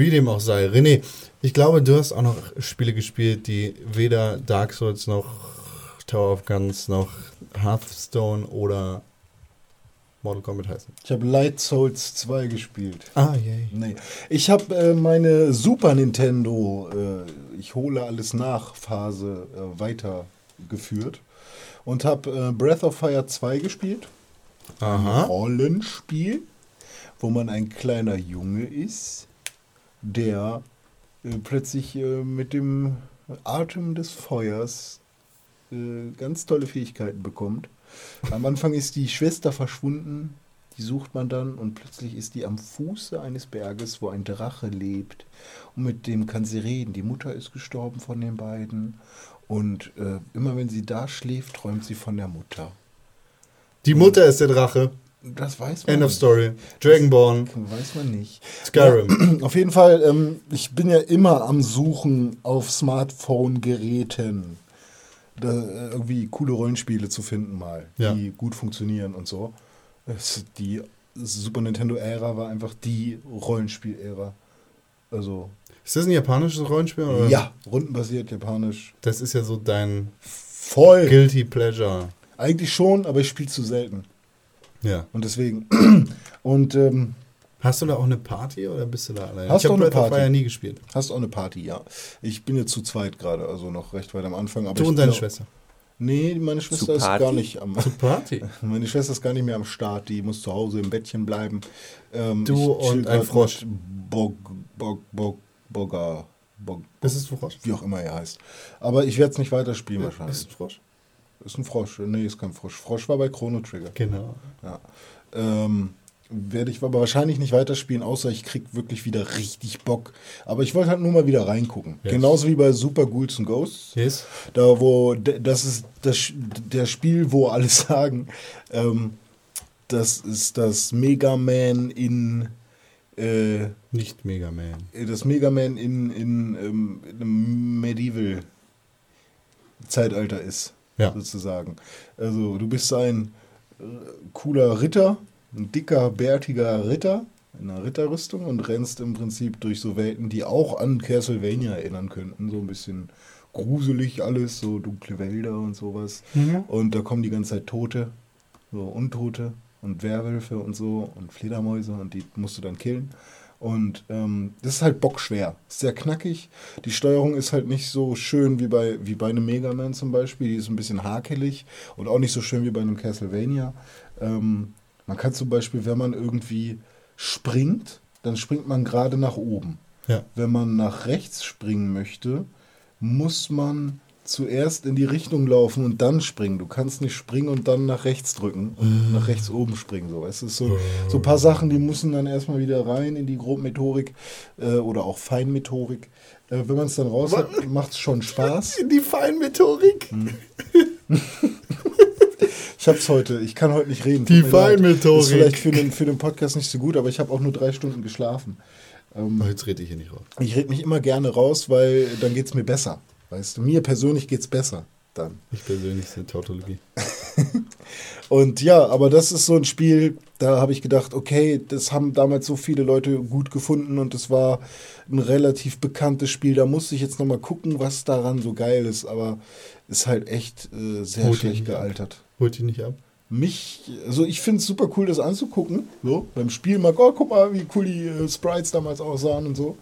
wie dem auch sei. René, ich glaube, du hast auch noch Spiele gespielt, die weder Dark Souls noch Tower of Guns noch Hearthstone oder Mortal Kombat heißen. Ich habe Light Souls 2 gespielt. Ah, yay. Nee. Ich habe äh, meine Super Nintendo, äh, ich hole alles nach, Phase äh, weitergeführt und habe äh, Breath of Fire 2 gespielt. Aha. Rollenspiel, wo man ein kleiner Junge ist, der äh, plötzlich äh, mit dem Atem des Feuers äh, ganz tolle Fähigkeiten bekommt. Am Anfang ist die Schwester verschwunden, die sucht man dann und plötzlich ist die am Fuße eines Berges, wo ein Drache lebt. Und mit dem kann sie reden. Die Mutter ist gestorben von den beiden. Und äh, immer wenn sie da schläft, träumt sie von der Mutter. Die Mutter ist der Drache. Das weiß man End of. Story. Dragonborn. Weiß man nicht. Skyrim. *clears throat* Auf jeden Fall, ähm, ich bin ja immer am Suchen auf Smartphone-Geräten, äh, irgendwie coole Rollenspiele zu finden mal, Ja. die gut funktionieren und so. Die Super Nintendo-Ära war einfach die Rollenspiel-Ära. Also, Ist das ein japanisches Rollenspiel? Oder? ja, rundenbasiert, japanisch. Das ist ja so dein Voll. Guilty Pleasure. Eigentlich schon, aber ich spiele zu selten. Ja. Und deswegen. *clears throat* Und ähm, Hast du da auch eine Party oder bist du da alleine? Hast ich habe du eine Breath of Party? Fire nie gespielt. hast auch eine Party, ja. Ich bin jetzt zu zweit gerade, also noch recht weit am Anfang. Aber Du ich und deine Schwester. Nee, meine Schwester ist gar nicht am. Party. *laughs* Meine Schwester ist gar nicht mehr am Start, die muss zu Hause im Bettchen bleiben. Ähm, Du und ein Frosch. Bog, Bog, Bog, Bogger, Bog, Das ist ein Frosch. wie auch immer er heißt. Aber ich werde es nicht weiterspielen wahrscheinlich. Ist ein Frosch? Ist ein Frosch. Nee, ist kein Frosch. Frosch war bei Chrono Trigger. Genau. Ja. Ähm, werde ich aber wahrscheinlich nicht weiterspielen, außer ich krieg wirklich wieder richtig Bock. Aber ich wollte halt nur mal wieder reingucken. Yes. Genauso wie bei Super Ghouls and Ghosts. Yes. Da, wo, das ist das, der Spiel, wo alle *laughs* sagen, ähm, das ist das Mega Man in, äh, Nicht Mega Man. das Mega Man in, in, ähm, in einem Medieval-Zeitalter ist, Ja. sozusagen. Also du bist ein äh, cooler Ritter, ein dicker, bärtiger Ritter in einer Ritterrüstung und rennst im Prinzip durch so Welten, die auch an Castlevania erinnern könnten, so ein bisschen gruselig alles, so dunkle Wälder und sowas. Und da kommen die ganze Zeit Tote, so Untote und Werwölfe und so und Fledermäuse und die musst du dann killen. Und ähm, das ist halt bockschwer. Ist sehr knackig. Die Steuerung ist halt nicht so schön wie bei, wie bei einem Mega Man zum Beispiel. Die ist ein bisschen hakelig und auch nicht so schön wie bei einem Castlevania. Ähm, man kann zum Beispiel, wenn man irgendwie springt, dann springt man gerade nach oben. Ja. Wenn man nach rechts springen möchte, muss man zuerst in die Richtung laufen und dann springen. Du kannst nicht springen und dann nach rechts drücken und nach rechts oben springen. So. Es ist so, so ein paar Sachen, die müssen dann erstmal wieder rein in die Grobmethodik äh, oder auch Feinmethodik. Äh, wenn man es dann raus hat, macht es schon Spaß. Die Feinmethodik. Ich hab's heute, ich kann heute nicht reden. Die. Feinmethodik. Ist vielleicht für den, für den Podcast nicht so gut, aber ich habe auch nur drei Stunden geschlafen. Oh, jetzt rede ich hier nicht raus. Ich rede mich immer gerne raus, weil dann geht's mir besser. Weißt du, mir persönlich geht's besser dann. Ich persönlich sind Tautologie. *laughs* Und ja, aber das ist so ein Spiel, da habe ich gedacht, okay, das haben damals so viele Leute gut gefunden und es war ein relativ bekanntes Spiel. Da musste ich jetzt nochmal gucken, was daran so geil ist, aber ist halt echt äh, sehr Holt ihn schlecht nicht ab. gealtert. Holt die nicht ab? Mich, also ich finde es super cool, das anzugucken. So, beim Spiel mal, oh, guck mal, wie cool die äh, Sprites damals aussahen und so.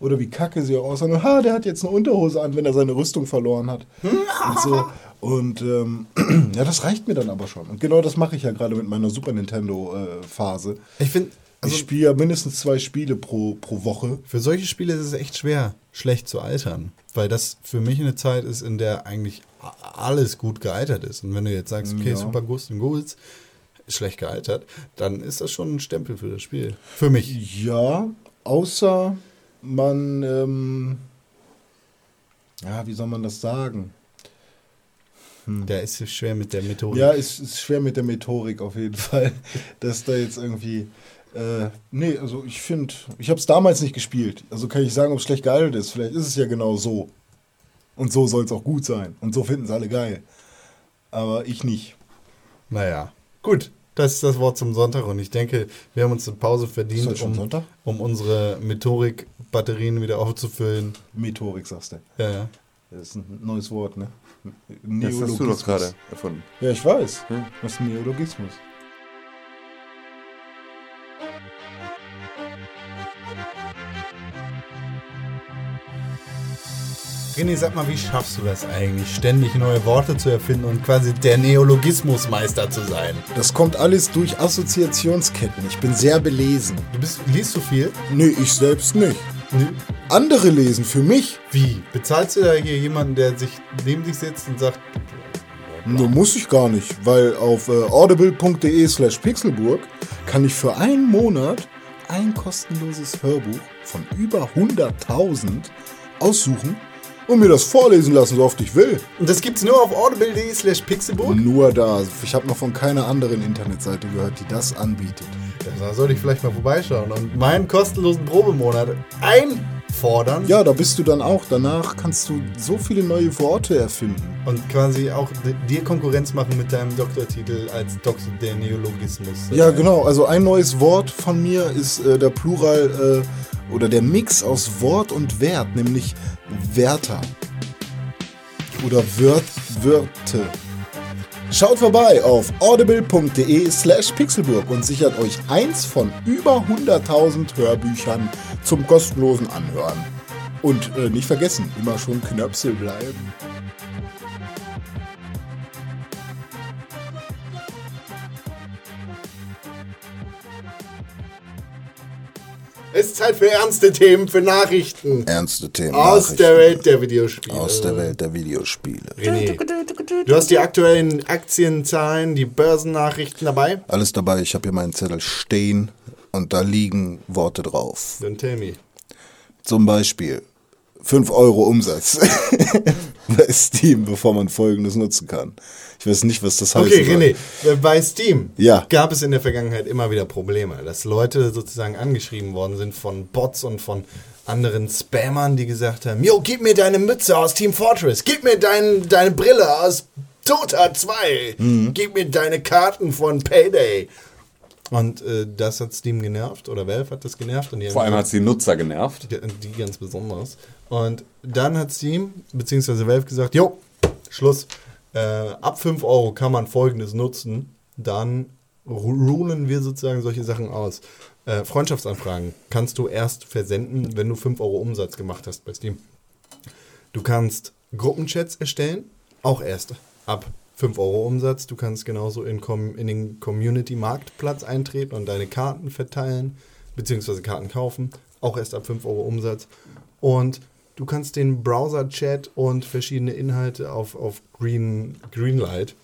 Oder wie kacke sie auch aussahen. Und, ha, der hat jetzt eine Unterhose an, wenn er seine Rüstung verloren hat. und so. Und ähm, *clears throat* ja, das reicht mir dann aber schon. Und genau das mache ich ja gerade mit meiner Super Nintendo-Phase. Ich finde, also ich spiele ja mindestens zwei Spiele pro, pro Woche. für solche Spiele ist es echt schwer, schlecht zu altern. Weil das für mich eine Zeit ist, in der eigentlich alles gut gealtert ist. Und wenn du jetzt sagst, okay, Ja. Super Ghost and Ghouls ist schlecht gealtert, dann ist das schon ein Stempel für das Spiel. Für mich. Ja, außer man, ähm, ja, wie soll man das sagen? Der ist schwer mit der Methodik. Ja, es ist schwer mit der Methodik auf jeden Fall, *laughs* dass da jetzt irgendwie. Äh, nee, also ich finde, ich habe es damals nicht gespielt. Also kann ich sagen, ob es schlecht gealtert ist. Vielleicht ist es ja genau so. Und so soll es auch gut sein. Und so finden es alle geil. Aber ich nicht. Naja, gut. Das ist das Wort zum Sonntag und ich denke, wir haben uns eine Pause verdient, um, um unsere Methodik-Batterien wieder aufzufüllen. Methodik, sagst du. Ja, ja. Das ist ein neues Wort, ne? Das hast du doch gerade erfunden. Ja, ich weiß. Hm. Was ist ein Neologismus? René, sag mal, wie schaffst du das eigentlich, ständig neue Worte zu erfinden und quasi der Neologismusmeister zu sein? Das kommt alles durch Assoziationsketten. Ich bin sehr belesen. Du bist, liest du viel? Nee, ich selbst nicht. Andere lesen für mich. Wie? Bezahlst du da hier jemanden, der sich neben dich sitzt und sagt, Nur muss ich gar nicht, weil auf äh, audible.de slash pixelburg kann ich für einen Monat ein kostenloses Hörbuch von über 100.000 aussuchen und mir das vorlesen lassen, so oft ich will. und das gibt's nur auf audible.de slash pixelburg? Nur da. Ich habe noch von keiner anderen Internetseite gehört, die das anbietet. Da sollte ich vielleicht mal vorbeischauen und meinen kostenlosen Probemonat einfordern Ja, da bist du dann auch. Danach kannst du so viele neue Worte erfinden. und quasi auch di- dir Konkurrenz machen mit deinem Doktortitel als Doktor der Neologismus. Ja, genau. Also ein neues Wort von mir ist äh, der Plural äh, oder der Mix aus Wort und Wert, nämlich Wärter. Oder Wört, Wörte. Schaut vorbei auf audible.de slash pixelburg und sichert euch eins von über 100.000 Hörbüchern zum kostenlosen Anhören. Und äh, nicht vergessen, immer schon Knöpsel bleiben. Es ist Zeit für ernste Themen, für Nachrichten. Ernste Themen. Aus Nachrichten der Welt der Videospiele. Aus der Welt der Videospiele. René, du hast die aktuellen Aktienzahlen, die Börsennachrichten dabei? Alles dabei. Ich habe hier meinen Zettel stehen und da liegen Worte drauf. Dann tell me. Zum Beispiel 5 Euro Umsatz *laughs* bei Steam, bevor man folgendes nutzen kann. Ich weiß nicht, was das heißt. Okay, René, äh, bei Steam Ja. gab es in der Vergangenheit immer wieder Probleme, dass Leute sozusagen angeschrieben worden sind von Bots und von anderen Spammern, die gesagt haben, Jo, gib mir deine Mütze aus Team Fortress, gib mir dein, deine Brille aus Dota 2, Mhm. gib mir deine Karten von Payday. Und äh, das hat Steam genervt oder Valve hat das genervt. Und Vor allem hat es die Nutzer genervt. die, die ganz besonders. Und dann hat Steam, beziehungsweise Valve gesagt, jo, Schluss. Äh, ab 5 Euro kann man folgendes nutzen. Dann rulen wir sozusagen solche Sachen aus. Äh, Freundschaftsanfragen kannst du erst versenden, wenn du 5 Euro Umsatz gemacht hast bei Steam. Du kannst Gruppenchats erstellen, auch erst ab 5 Euro Umsatz. Du kannst genauso in, in den Community-Marktplatz eintreten und deine Karten verteilen, beziehungsweise Karten kaufen, auch erst ab 5 Euro Umsatz. Und du kannst den Browser-Chat und verschiedene Inhalte auf, auf Green, Greenlight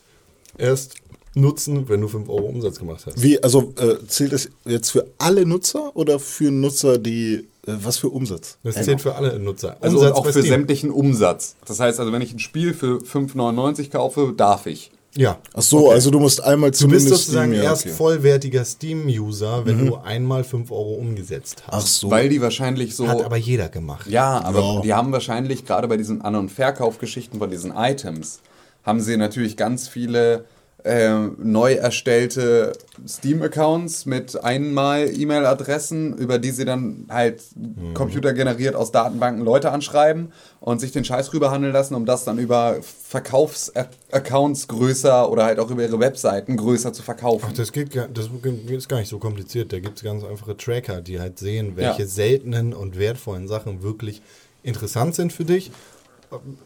erst nutzen, wenn du 5 Euro Umsatz gemacht hast. Wie, also äh, zählt das jetzt für alle Nutzer oder für Nutzer, die, was für Umsatz? Das zählt für alle Nutzer. Also Umsatz auch für Steam. sämtlichen Umsatz. Das heißt also, wenn ich ein Spiel für 5,99 kaufe, darf ich. Ja. Ach so, also du musst einmal Du zumindest bist sozusagen Steam, ja, erst okay. Mhm. vollwertiger Steam-User, wenn du einmal 5 Euro umgesetzt hast. Ach so. Weil die wahrscheinlich so. Hat aber jeder gemacht. Ja, aber Ja. die haben wahrscheinlich gerade bei diesen An- und Verkaufgeschichten von diesen Items, haben sie natürlich ganz viele äh, neu erstellte Steam-Accounts mit einmal E-Mail-Adressen, über die sie dann halt computergeneriert aus Datenbanken Leute anschreiben und sich den Scheiß rüberhandeln lassen, um das dann über Verkaufs-Accounts größer oder halt auch über ihre Webseiten größer zu verkaufen. Ach, das, geht, das ist gar nicht so kompliziert. Da gibt es ganz einfache Tracker, die halt sehen, welche Ja. seltenen und wertvollen Sachen wirklich interessant sind für dich.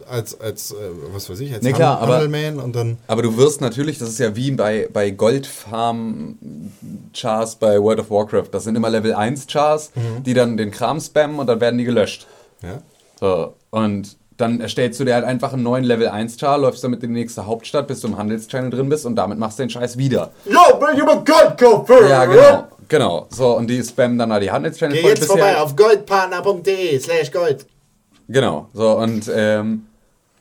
Als, als äh, was weiß ich, als Nee, klar, aber- und dann. Aber du wirst natürlich, das ist ja wie bei, bei Goldfarm-Chars bei World of Warcraft. Das sind immer Level 1 Chars, die dann den Kram spammen und dann werden die gelöscht. Ja? So, und dann erstellst du dir halt einfach einen neuen Level 1 Char, läufst damit in die nächste Hauptstadt, bis du im Handelschannel drin bist und damit machst du den Scheiß wieder. Yo, will you a Gold Code Ja, genau. Genau. So, und die spammen dann da die Handelschannel Geh jetzt vorbei auf goldpartner.de slash gold. Genau, so und ähm,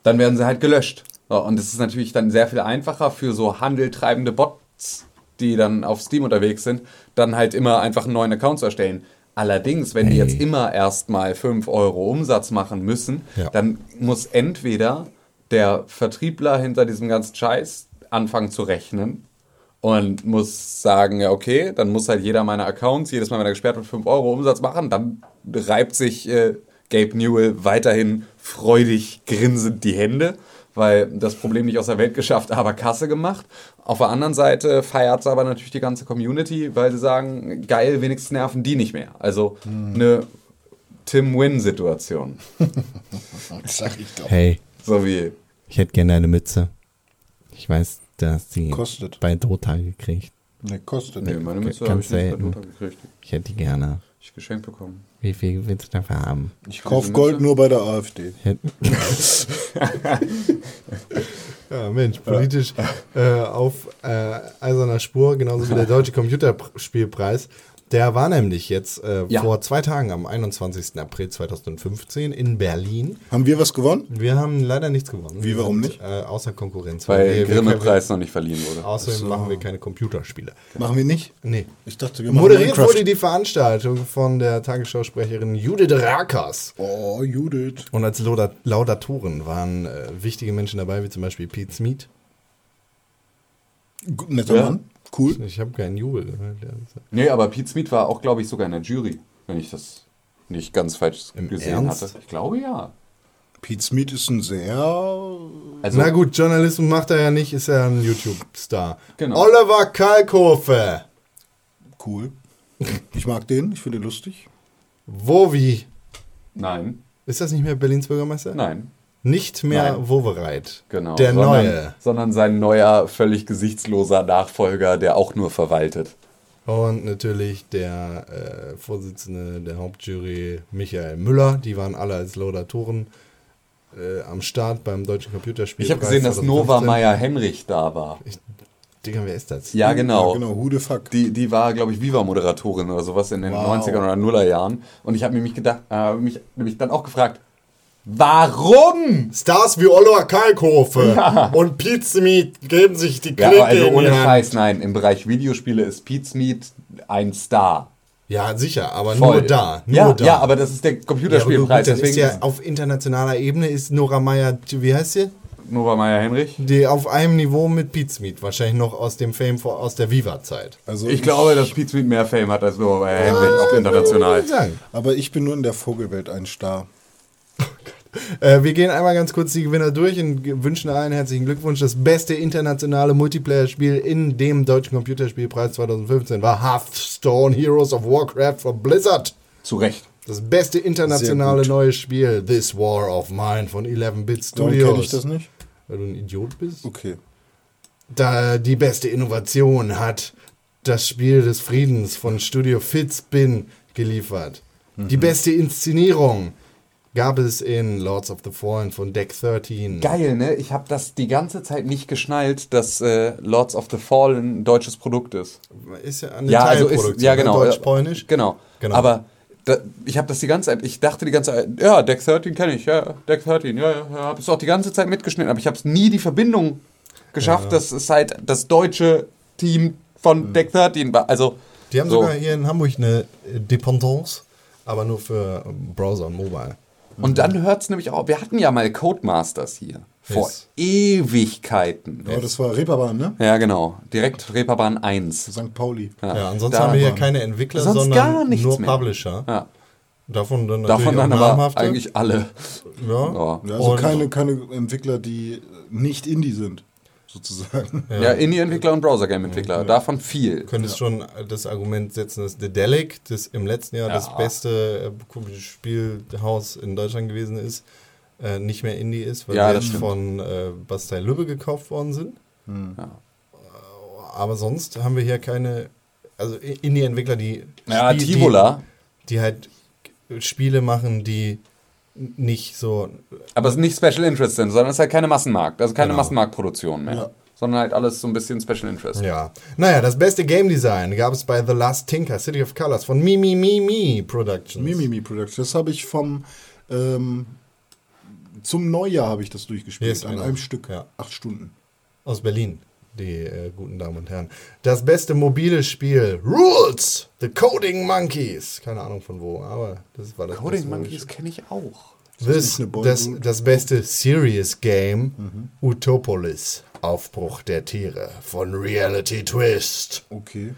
dann werden sie halt gelöscht. So, und es ist natürlich dann sehr viel einfacher für so handeltreibende Bots, die dann auf Steam unterwegs sind, dann halt immer einfach einen neuen Account zu erstellen. Allerdings, wenn die jetzt immer erstmal 5 Euro Umsatz machen müssen, Ja. dann muss entweder der Vertriebler hinter diesem ganzen Scheiß anfangen zu rechnen und muss sagen, ja okay, dann muss halt jeder meiner Accounts jedes Mal, wenn er gesperrt wird, 5 Euro Umsatz machen. Dann reibt sich äh, Gabe Newell weiterhin freudig grinsend die Hände, weil das Problem nicht aus der Welt geschafft, aber Kasse gemacht. Auf der anderen Seite feiert es aber natürlich die ganze Community, weil sie sagen, geil, wenigstens nerven die nicht mehr. Also eine Tim-Win-Situation. *laughs* Sag ich doch. Hey, So wie ich hätte gerne eine Mütze. Ich weiß, dass die Kostet. bei Dota gekriegt. Ne, kostet Nee, meine Mütze habe ich nicht bei. Dota gekriegt. Ich hätte die gerne. Ich geschenkt bekommen. Wie viel willst du dafür haben? Ich kauf Diese Gold nur bei der AfD. Ja, *laughs* Mensch, politisch äh, auf äh, eiserner Spur, genauso wie der Deutsche Computerspielpreis. Der war nämlich jetzt äh, Ja. vor zwei Tagen am 21. April 2015 in Berlin. Haben wir was gewonnen? Wir haben leider nichts gewonnen. Wie, Wir warum nicht? Äh, außer Konkurrenz. Weil wir- der Grimme-Preis noch nicht verliehen wurde. Außerdem machen wir keine Computerspiele. Machen wir nicht? Nee. Ich dachte, wir machen Moderiert Minecraft. wurde die Veranstaltung von der Tagesschausprecherin Judith Rakers. Oh, Judith. Und als Lauda Laudatoren waren äh, wichtige Menschen dabei, wie zum Beispiel Pete Smith. Netter Ja. Mann. Cool. Ich habe keinen Jubel Nee, aber Pete Smith war auch, glaube ich, sogar in der Jury, wenn ich das nicht ganz falsch Im gesehen Ernst? hatte. Ich glaube ja. Pete Smith ist ein sehr. Also, Na gut, Journalismus macht er ja nicht, ist ja ein YouTube-Star. Genau. Oliver Kalkofe. Cool. Ich mag den, ich finde ihn lustig. Wo wie? Nein, Ist das nicht mehr Berlins Bürgermeister? nein, Nicht mehr Nein. Wowereit. genau. Der sondern, neue. Sondern sein neuer, völlig gesichtsloser Nachfolger, der auch nur verwaltet. Und natürlich der äh, Vorsitzende der Hauptjury Michael Müller. Die waren alle als Laudatoren äh, am Start beim Deutschen Computerspiel. Ich habe gesehen, dass Nova Meyer Henrich da war. Digga, wer ist das? Ja, genau. Ja, genau, who the fuck. Die, die war, glaube ich, Viva-Moderatorin oder sowas in den Wow. 90er oder Nuller Jahren. Und ich habe mich gedacht, äh, mich nämlich dann auch gefragt, warum? Stars wie Oliver Kalkofe und Pete Smith geben sich die Ja, Klinke aber also ohne. Scheiß, nein. Im Bereich Videospiele ist Pete Smith ein Star. Ja, sicher, aber Voll. nur da. Nur ja, da. ja, aber das ist der Ja, gut, Computerspielpreis. dann ist deswegen ja auf internationaler Ebene ist Nora Meyer, wie heißt sie? Nova Meyer Henrich. Die auf einem Niveau mit Pete Smith, wahrscheinlich noch aus dem Fame vor, aus der Viva-Zeit. Also Ich glaube, dass Pete Smith mehr Fame hat als Nova Meyer Henrich, auch international. Ich. Aber ich bin nur in der Vogelwelt ein Star. Äh, wir gehen einmal ganz kurz die Gewinner durch und wünschen allen herzlichen Glückwunsch. Das beste internationale Multiplayer-Spiel in dem deutschen Computerspielpreis 2015 war Hearthstone Heroes of Warcraft von Blizzard. Zu Recht. Das beste internationale neue Spiel, This War of Mine von 11-Bit Warum Studios. kenne ich das nicht? Weil du ein Idiot bist? Okay. Da die beste Innovation hat das Spiel des Friedens von Studio Fitspin geliefert. Die beste Inszenierung gab es in Lords of the Fallen von Deck 13. Geil, ne? Ich habe das die ganze Zeit nicht geschnallt, dass äh, Lords of the Fallen ein deutsches Produkt ist. Ist ja eine Ja, also Teilproduktion, ist, ja ne? genau. Deutsch-Polnisch. Genau. Genau. Aber da, ich habe das die ganze Zeit, ich dachte die ganze Zeit, ja, Deck 13 kenne ich, ja, Deck 13, ja, ja, ja habe es auch die ganze Zeit mitgeschnitten, aber ich habe es nie die Verbindung geschafft, dass es halt das deutsche Team von Deck 13 war. Also, Die haben so. sogar hier in Hamburg eine äh, Dependance, aber nur für Browser und Mobile. Und dann hört es nämlich auch, wir hatten ja mal Codemasters hier. Vor Yes. Ewigkeiten. Ja, das war Reeperbahn, ne? Ja, genau. Direkt Reeperbahn 1. St. Pauli. Ja, ansonsten da haben wir hier keine Entwickler, Sonst sondern gar nichts nur mehr. Publisher. Ja. Davon dann natürlich Davon auch dann aber eigentlich alle. ja. Ja. Ja, also keine, keine Entwickler, die nicht Indie sind, sozusagen. Ja, Indie-Entwickler und Browser-Game-Entwickler. Davon viel. könntest schon das Argument setzen, dass Dedelic, das im letzten Jahr das Ja. beste äh, Spielhaus in Deutschland gewesen ist, äh, nicht mehr Indie ist, weil Ja, das jetzt stimmt. von äh, Bastei Lübbe gekauft worden sind. Ja. Aber sonst haben wir hier keine, also Indie-Entwickler, die, Ja, Spiel- Tivola. die, die halt Spiele machen, die nicht so Aber es ist nicht Special Interest sind, sondern es ist halt keine Massenmarkt. Also keine Genau. Massenmarktproduktion mehr. Ja. Sondern halt alles so ein bisschen Special Interest. Ja. Naja, das beste Game Design gab es bei The Last Tinker, City of Colors von Mimi Mimi Productions. Mimimi Production. Das habe ich vom ähm, zum Neujahr habe ich das durchgespielt. Yes, an genau. einem Stück. Ja. Acht Stunden. Aus Berlin, die äh, guten Damen und Herren. Das beste mobile Spiel, Rules, The Coding Monkeys. Keine Ahnung von wo, aber das war das Coding beste Monkeys kenne ich auch. Das, das, das beste Serious Game, Utopolis, Aufbruch der Tiere von Reality Twist. Okay.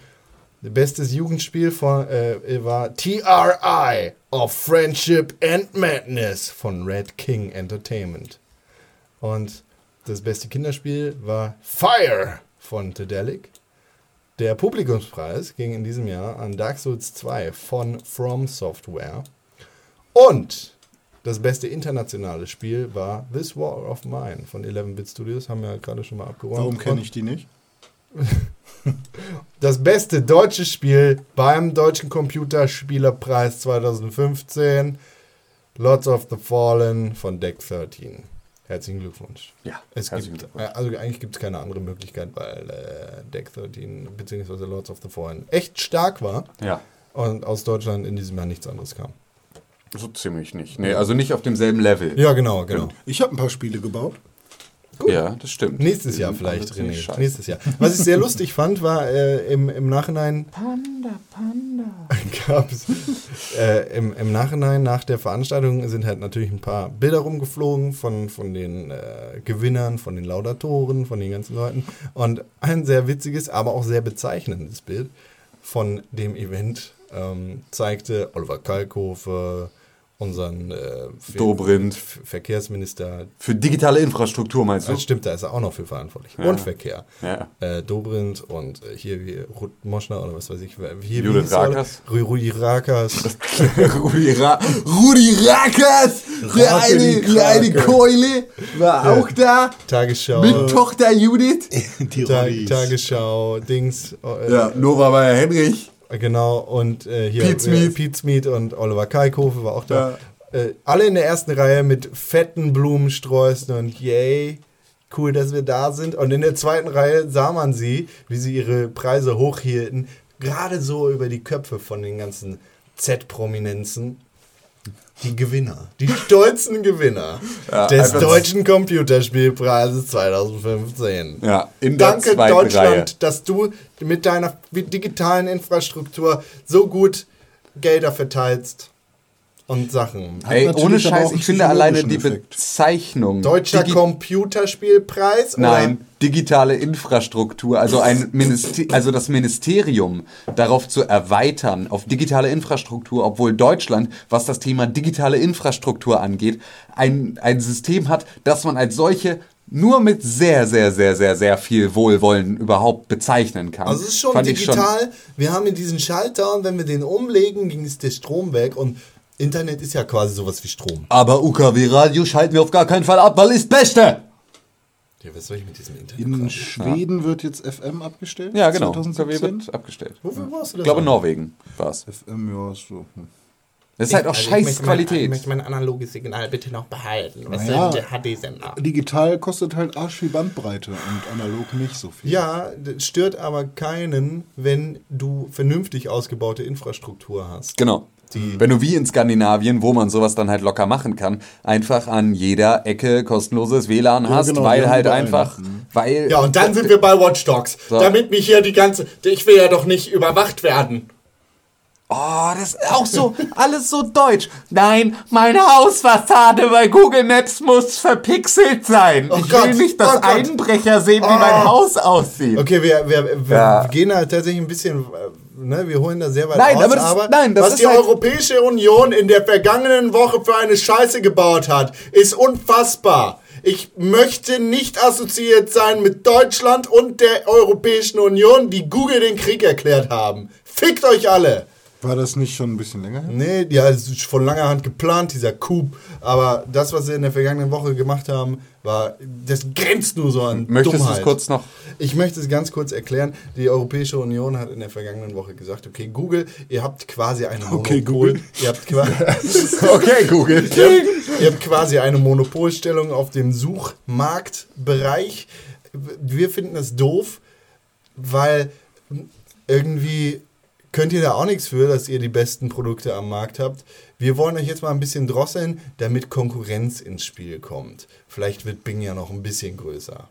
Bestes Jugendspiel von, äh, war TRI of Friendship and Madness von Red King Entertainment. Und das beste Kinderspiel war Fire von Tedelic. Der Publikumspreis ging in diesem Jahr an Dark Souls 2 von From Software. Und das beste internationale Spiel war This War of Mine von 11-Bit Studios. Haben wir ja gerade schon mal abgeräumt. Warum kenne ich die nicht? *laughs* Das beste deutsche Spiel beim Deutschen Computerspielerpreis 2015. Lords of the Fallen von Deck 13. Herzlichen Glückwunsch. Ja, Es gibt, Glückwunsch. äh, also eigentlich gibt es keine andere Möglichkeit, weil äh, Deck 13 bzw. Lords of the Fallen echt stark war Ja. und aus Deutschland in diesem Jahr nichts anderes kam. So ziemlich nicht. Nee, also nicht auf demselben Level. Ja, genau, genau. Ich habe ein paar Spiele gebaut. Ja, das stimmt. Nächstes Jahr vielleicht, René. scheiße. Nächstes Jahr. Was ich sehr lustig fand, war äh, im, im Nachhinein. Panda, Panda. *laughs* Gab es. Äh, im, Im Nachhinein, nach der Veranstaltung, sind halt natürlich ein paar Bilder rumgeflogen von, von den äh, Gewinnern, von den Laudatoren, von den ganzen Leuten. Und ein sehr witziges, aber auch sehr bezeichnendes Bild von dem Event ähm, zeigte Oliver Kalkofe, unseren äh, Dobrindt. Verkehrsminister Für digitale Infrastruktur meinst du? das stimmt, da ist er auch noch für verantwortlich. Und Verkehr. Ja. Äh, Dobrindt und äh, hier wie Ruth Moschner oder was weiß ich. Hier, Judith hieß er? Rakers. Ru- Rudi Rakas. Rudi, Ra Rudi Rackers, der eine, der. Keule, war auch da. Tagesschau. Mit Tochter Judith. *laughs* Die Ta Rollis. Tagesschau, Dings. Äh, Ja, Nora war ja Henrich. Genau, und äh, hier Pete Smith. äh, Pete Smith und Oliver Kalkofe war auch da. Äh, alle in der ersten Reihe mit fetten Blumensträußen und yay, cool, dass wir da sind. Und in der zweiten Reihe sah man sie, wie sie ihre Preise hochhielten, gerade so über die Köpfe von den ganzen Z-Prominenzen. Die Gewinner, die stolzen Gewinner *laughs* Ja, des Deutschen Computerspielpreises 2015. Ja, in der Danke Deutschland, Reihe. dass du mit deiner digitalen Infrastruktur so gut Gelder verteilst. Und Sachen. Ey, ohne Scheiß, ich finde alleine die Effekt. Bezeichnung. Deutscher Digi- Computerspielpreis? Nein, digitale Infrastruktur, also ein Minister also das Ministerium darauf zu erweitern auf digitale Infrastruktur, obwohl Deutschland, was das Thema digitale Infrastruktur angeht, ein, ein System hat, das man als solche nur mit sehr, sehr, sehr, sehr, sehr viel Wohlwollen überhaupt bezeichnen kann. Also es ist schon Fand digital. Wir haben hier diesen Schalter und wenn wir den umlegen, ging es der Strom weg und Internet ist ja quasi sowas wie Strom. Aber UKW-Radio schalten wir auf gar keinen Fall ab, weil ist Beste! Ja, was soll ich mit diesem Internet? In Schweden wird jetzt FM abgestellt. Ja, genau. UKW 2017. wird abgestellt. Wofür warst du Ich das? glaube, an? Norwegen war es. FM, ja, so. hm. Das ist halt auch Also ich scheiß möchte mein- Ich Qualität. möchte mein analoges Signal bitte noch behalten. Was Naja. ist denn der HD-Sender? Digital kostet halt arsch viel Bandbreite und analog nicht so viel. Ja, das stört aber keinen, wenn du vernünftig ausgebaute Infrastruktur hast. Genau. Wenn du wie in Skandinavien, wo man sowas dann halt locker machen kann, einfach an jeder Ecke kostenloses WLAN hast, genau, weil halt einfach, weil Ja, und dann sind wir bei Watch Dogs. So. Damit mich hier die ganze. Ich will ja doch nicht überwacht werden. Oh, das ist auch so, *laughs* alles so deutsch. Nein, meine Hausfassade bei Google Maps muss verpixelt sein. Oh ich Gott, will nicht, dass oh. Einbrecher sehen, wie mein Haus aussieht. Okay, wir, wir, wir Ja. gehen da tatsächlich ein bisschen, äh, ne, wir holen da sehr weit Nein, aus, aber das- nein, das was die halt- Europäische Union in der vergangenen Woche für eine Scheiße gebaut hat, ist unfassbar. Ich möchte nicht assoziiert sein mit Deutschland und der Europäischen Union, die Google den Krieg erklärt haben. Fickt euch alle! War das nicht schon ein bisschen länger her? Nee, ja, es ist von langer Hand geplant, dieser Coup. Aber das, was sie in der vergangenen Woche gemacht haben, war, das grenzt nur so an Möchtest du Dummheit. es kurz noch? Ich möchte es ganz kurz erklären. Die Europäische Union hat in der vergangenen Woche gesagt, okay, Google, ihr habt quasi eine Okay, Monopol. Google. Ihr habt, *laughs* Okay, Google. *laughs* ihr, habt, ihr habt quasi eine Monopolstellung auf dem Suchmarktbereich. Wir finden das doof, weil irgendwie könnt ihr da auch nichts für, dass ihr die besten Produkte am Markt habt. Wir wollen euch jetzt mal ein bisschen drosseln, damit Konkurrenz ins Spiel kommt. Vielleicht wird Bing ja noch ein bisschen größer.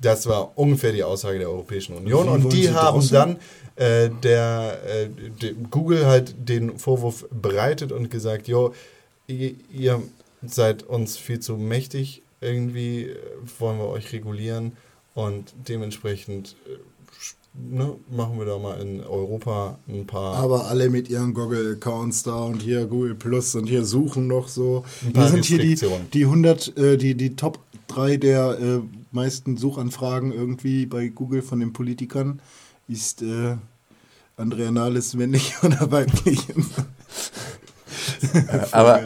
Das war ungefähr die Aussage der Europäischen Union. Wie Und die haben dann äh, der, äh, de, Google halt den Vorwurf bereitet und gesagt, jo, ihr, ihr seid uns viel zu mächtig, irgendwie äh, wollen wir euch regulieren und dementsprechend äh, ne, machen wir da mal in Europa ein paar... Aber alle mit ihren Google-Accounts da und hier Google Plus und hier suchen noch so. paar Wir sind hier die, die 100, äh, die, die Top 3 der äh, meisten Suchanfragen irgendwie bei Google von den Politikern. Ist äh, Andrea Nahles männlich *laughs* oder weiblich? Aber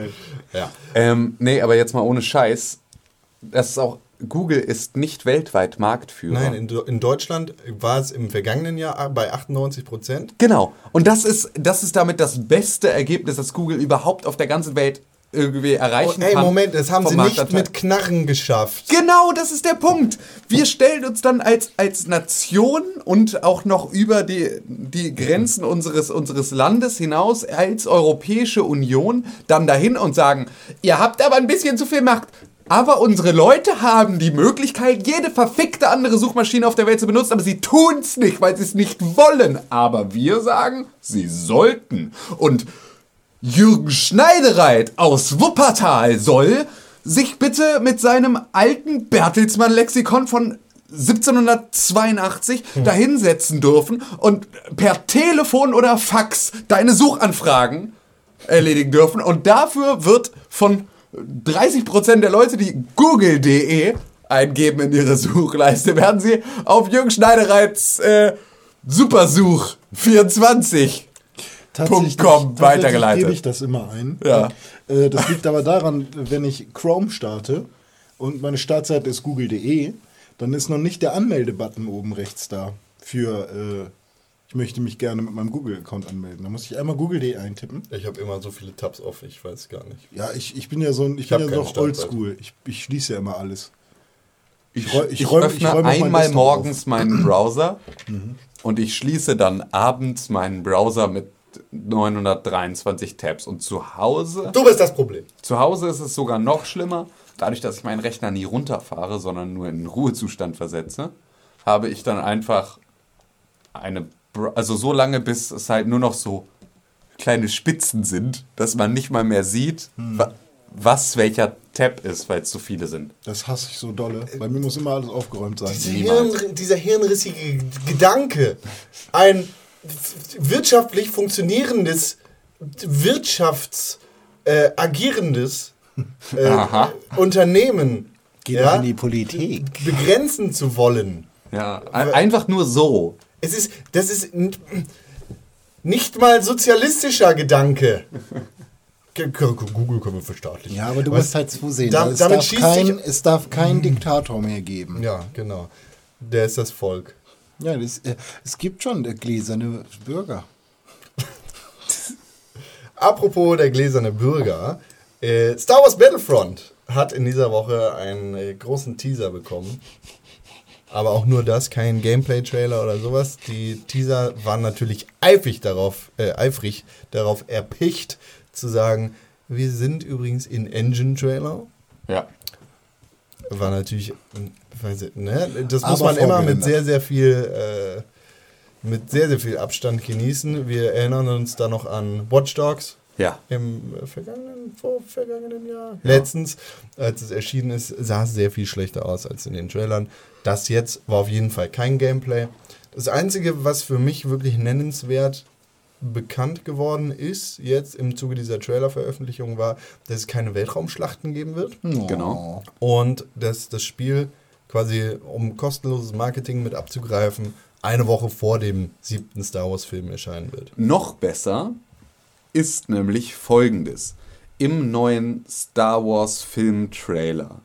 ja. Ähm, nee, aber jetzt mal ohne Scheiß. Das ist auch, Google ist nicht weltweit Marktführer. Nein, in, in Deutschland war es im vergangenen Jahr bei 98 Prozent. Genau. Und das ist, das ist damit das beste Ergebnis, das Google überhaupt auf der ganzen Welt irgendwie erreichen Oh, ey, kann. Moment, das haben sie nicht mit Knarren geschafft. Genau, das ist der Punkt. Wir stellen uns dann als, als Nation und auch noch über die, die Grenzen unseres, unseres Landes hinaus als Europäische Union dann dahin und sagen, ihr habt aber ein bisschen zu viel Macht. Aber unsere Leute haben die Möglichkeit, jede verfickte andere Suchmaschine auf der Welt zu benutzen, aber sie tun's nicht, weil sie es nicht wollen. Aber wir sagen, sie sollten. Und Jürgen Schneidereit aus Wuppertal soll sich bitte mit seinem alten Bertelsmann-Lexikon von 1782 dahinsetzen dürfen und per Telefon oder Fax deine Suchanfragen erledigen dürfen. Und dafür wird von 30% der Leute, die google.de eingeben in ihre Suchleiste, werden sie auf Jürgen Schneidereits äh, Supersuch 24 Tatsächlich- .com tatsächlich weitergeleitet. gebe ich das immer ein. Ja. Äh, das liegt aber daran, wenn ich Chrome starte und meine Startseite ist google.de, dann ist noch nicht der Anmeldebutton oben rechts da für äh, ich möchte mich gerne mit meinem Google-Account anmelden. Da muss ich einmal google.de eintippen. Ich habe immer so viele Tabs offen, ich weiß gar nicht. Ja, ich, ich bin ja so ein, ich, Ich bin ja doch oldschool. Ich, ich schließe ja immer alles. Ich, ich, ich räum- ich öffne räume auch mein einmal morgens meinen *clears throat* Browser Mhm. und ich schließe dann abends meinen Browser mit 923 Tabs. Und zu Hause, Du bist das Problem. zu Hause ist es sogar noch schlimmer. Dadurch, dass ich meinen Rechner nie runterfahre, sondern nur in den Ruhezustand versetze, habe ich dann einfach eine, also so lange, bis es halt nur noch so kleine Spitzen sind, dass man nicht mal mehr sieht, wa- was welcher Tab ist, weil es so viele sind. Das hasse ich so dolle. Bei mir muss immer alles aufgeräumt sein. Dieser, Hirn, dieser hirnrissige Gedanke, ein wirtschaftlich funktionierendes, wirtschafts äh, agierendes äh. Unternehmen Geh ja, in die Politik. begrenzen zu wollen. Ja, ein- einfach nur so. Es ist, das ist nicht mal sozialistischer Gedanke. Ge- ge- Google können wir verstaatlichen. Ja, aber du musst halt zusehen. Da- es, damit darf kein, es darf keinen Diktator mehr geben. Ja, genau. Der ist das Volk. Ja, das, äh, es gibt schon äh, gläserne Bürger. Apropos der gläserne Bürger. Äh, Star Wars Battlefront hat in dieser Woche einen äh, großen Teaser bekommen. Aber auch nur das, kein Gameplay-Trailer oder sowas. Die Teaser waren natürlich eifrig darauf, äh, eifrig darauf erpicht, zu sagen, wir sind übrigens in Engine-Trailer. Ja. War natürlich, hm, weiß ich, ne? das Aber muss man immer mit sehr, sehr viel, äh, mit sehr, sehr viel Abstand genießen. Wir erinnern uns da noch an Watch Dogs Ja. im äh, vergangenen, vor vergangenen Jahr. Letztens, als es erschienen ist, sah es sehr viel schlechter aus als in den Trailern. Das jetzt war auf jeden Fall kein Gameplay. Das Einzige, was für mich wirklich nennenswert bekannt geworden ist, jetzt im Zuge dieser Trailer-Veröffentlichung, war, dass es keine Weltraumschlachten geben wird. Genau. Und dass das Spiel quasi, um kostenloses Marketing mit abzugreifen, eine Woche vor dem siebten Star Wars-Film erscheinen wird. Noch besser ist nämlich folgendes. Im neuen Star Wars Film Trailer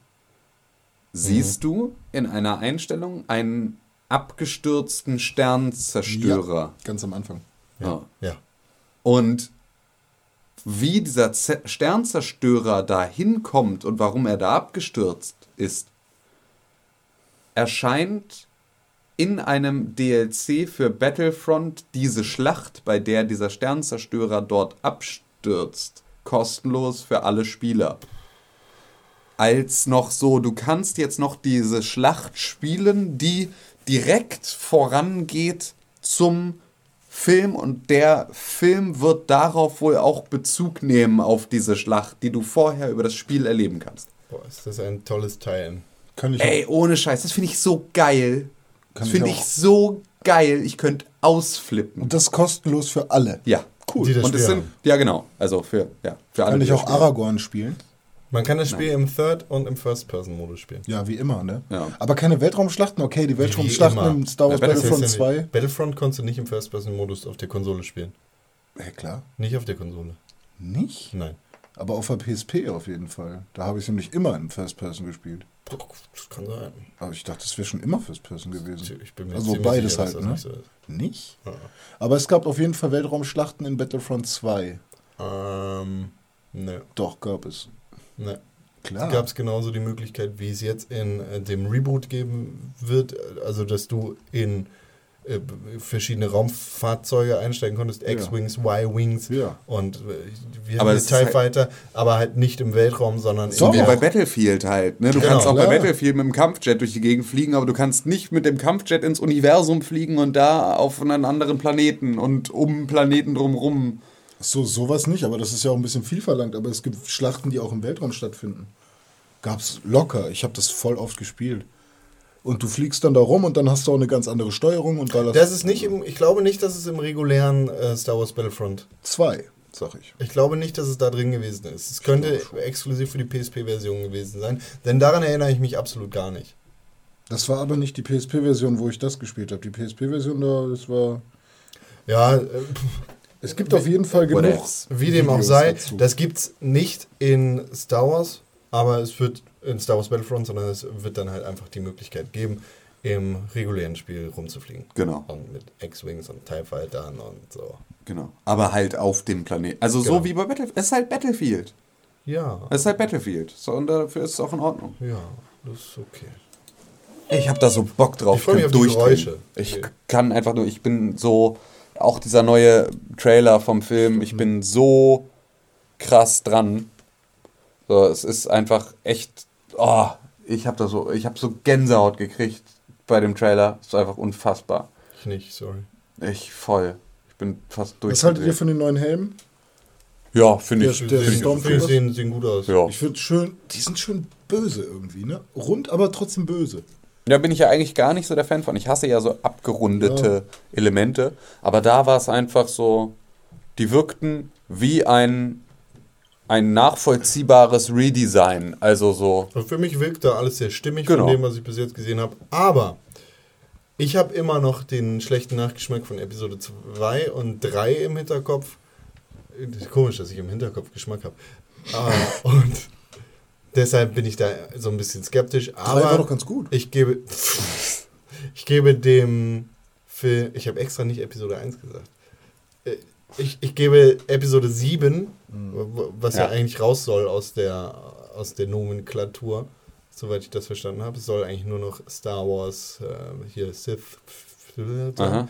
siehst du in einer Einstellung einen abgestürzten Sternzerstörer. Ganz am Anfang. Ja. Ja. Und wie dieser Z Sternzerstörer da hinkommt und warum er da abgestürzt ist, erscheint in einem DLC für Battlefront diese Schlacht, bei der dieser Sternzerstörer dort abstürzt, kostenlos für alle Spieler. Als noch so, du kannst jetzt noch diese Schlacht spielen, die direkt vorangeht zum Film und der Film wird darauf wohl auch Bezug nehmen auf diese Schlacht, die du vorher über das Spiel erleben kannst. Boah, ist das ein tolles Teil. Kann ich Ey, ohne Scheiß, das finde ich so geil. Kann das ich finde auch. ich so geil. Ich könnte ausflippen. Und das kostenlos für alle. Ja, cool. Die das und es sind, ja genau, also für, ja, für alle. Kann ich auch spielen. Aragorn spielen? Man kann das Spiel im Third- und im First-Person-Modus spielen. Ja, wie immer, ne? Ja. Aber keine Weltraumschlachten? Okay, die Weltraumschlachten im Star Wars Ja, Das Battlefront ist ja 2. nicht- Battlefront konntest du nicht im First-Person-Modus auf der Konsole spielen. Ja, klar. Nicht auf der Konsole. Nicht? Nein. Aber auf der PSP auf jeden Fall. Da habe ich nämlich immer in First Person gespielt. Das kann sein. Aber ich dachte, das wäre schon immer First Person gewesen. Ich bin mir also beides sicher, halt, ne? nicht so ist. Nicht? Ja. Aber es gab auf jeden Fall Weltraumschlachten in Battlefront 2. Ähm, ne, Doch, gab es. Ne. Klar. Gab es genauso die Möglichkeit, wie es jetzt in äh, dem Reboot geben wird, also dass du in äh, verschiedene Raumfahrzeuge einsteigen konntest, X-Wings, Y-Wings Ja. und äh, wie Aber TIE halt- Fighter, aber halt nicht im Weltraum, sondern So. Wie bei Battlefield halt. Ne? Du Genau, kannst auch bei klar. Battlefield mit dem Kampfjet durch die Gegend fliegen, aber du kannst nicht mit dem Kampfjet ins Universum fliegen und da auf einen anderen Planeten und um Planeten drumrum. So, sowas nicht, aber das ist ja auch ein bisschen viel verlangt. Aber es gibt Schlachten, die auch im Weltraum stattfinden. Gab's locker. Ich habe das voll oft gespielt. Und du fliegst dann da rum und dann hast du auch eine ganz andere Steuerung und ballerst. das ist nicht im, ich glaube nicht, dass es im regulären äh, Star Wars Battlefront zwei, sag ich. Ich glaube nicht, dass es da drin gewesen ist. Es könnte exklusiv für die PSP-Version gewesen sein, denn daran erinnere ich mich absolut gar nicht. Das war aber nicht die PSP-Version, wo ich das gespielt habe. Die PSP-Version da, das war. Ja, äh, Es gibt auf jeden Fall genug. wie dem auch sei, dazu. das gibt es nicht in Star Wars, aber es wird in Star Wars Battlefront, sondern es wird dann halt einfach die Möglichkeit geben, im regulären Spiel rumzufliegen. Genau. Und mit X-Wings und TIE Fightern und so. Genau. Aber halt auf dem Planeten. Also so Genau. wie bei Battlefield. Es ist halt Battlefield. Ja, Es ist halt Battlefield. So, und dafür ist es auch in Ordnung. ja, das ist okay. Ich habe da so Bock drauf. Ich freu mich auf die. Geräusche. Ich Okay. kann einfach nur, ich bin so, auch dieser neue Trailer vom Film, ich bin so krass dran. So, es ist einfach echt, oh, ich habe da so, ich habe so Gänsehaut gekriegt bei dem Trailer. Es ist einfach unfassbar. Ich nicht, sorry. Ich voll. Ich bin fast durch. Was haltet ihr von den neuen Helmen? Ja, finde ich. der Stormtrooper? Die sehen, sehen gut aus. ja. Ich finde schön, die sind schön böse irgendwie, ne? Rund, aber trotzdem böse. Da bin ich ja eigentlich gar nicht so der Fan von. Ich hasse ja so abgerundete Elemente. Aber da war es einfach so, die wirkten wie ein, ein nachvollziehbares Redesign. Also so, Und für mich wirkt da alles sehr stimmig Genau. von dem, was ich bis jetzt gesehen habe. Aber ich habe immer noch den schlechten Nachgeschmack von Episode 2 und 3 im Hinterkopf. Das ist komisch, dass ich im Hinterkopf Geschmack habe. Ah, *laughs* und deshalb bin ich da so ein bisschen skeptisch. Aber war doch ganz gut. Ich gebe, ich gebe dem Film, ich habe extra nicht Episode 1 gesagt. Äh, Ich, ich gebe Episode 7, w- was ja. Ja. eigentlich raus soll aus der, aus der Nomenklatur, soweit ich das verstanden habe. Es soll eigentlich nur noch Star Wars, äh, hier Sith aha.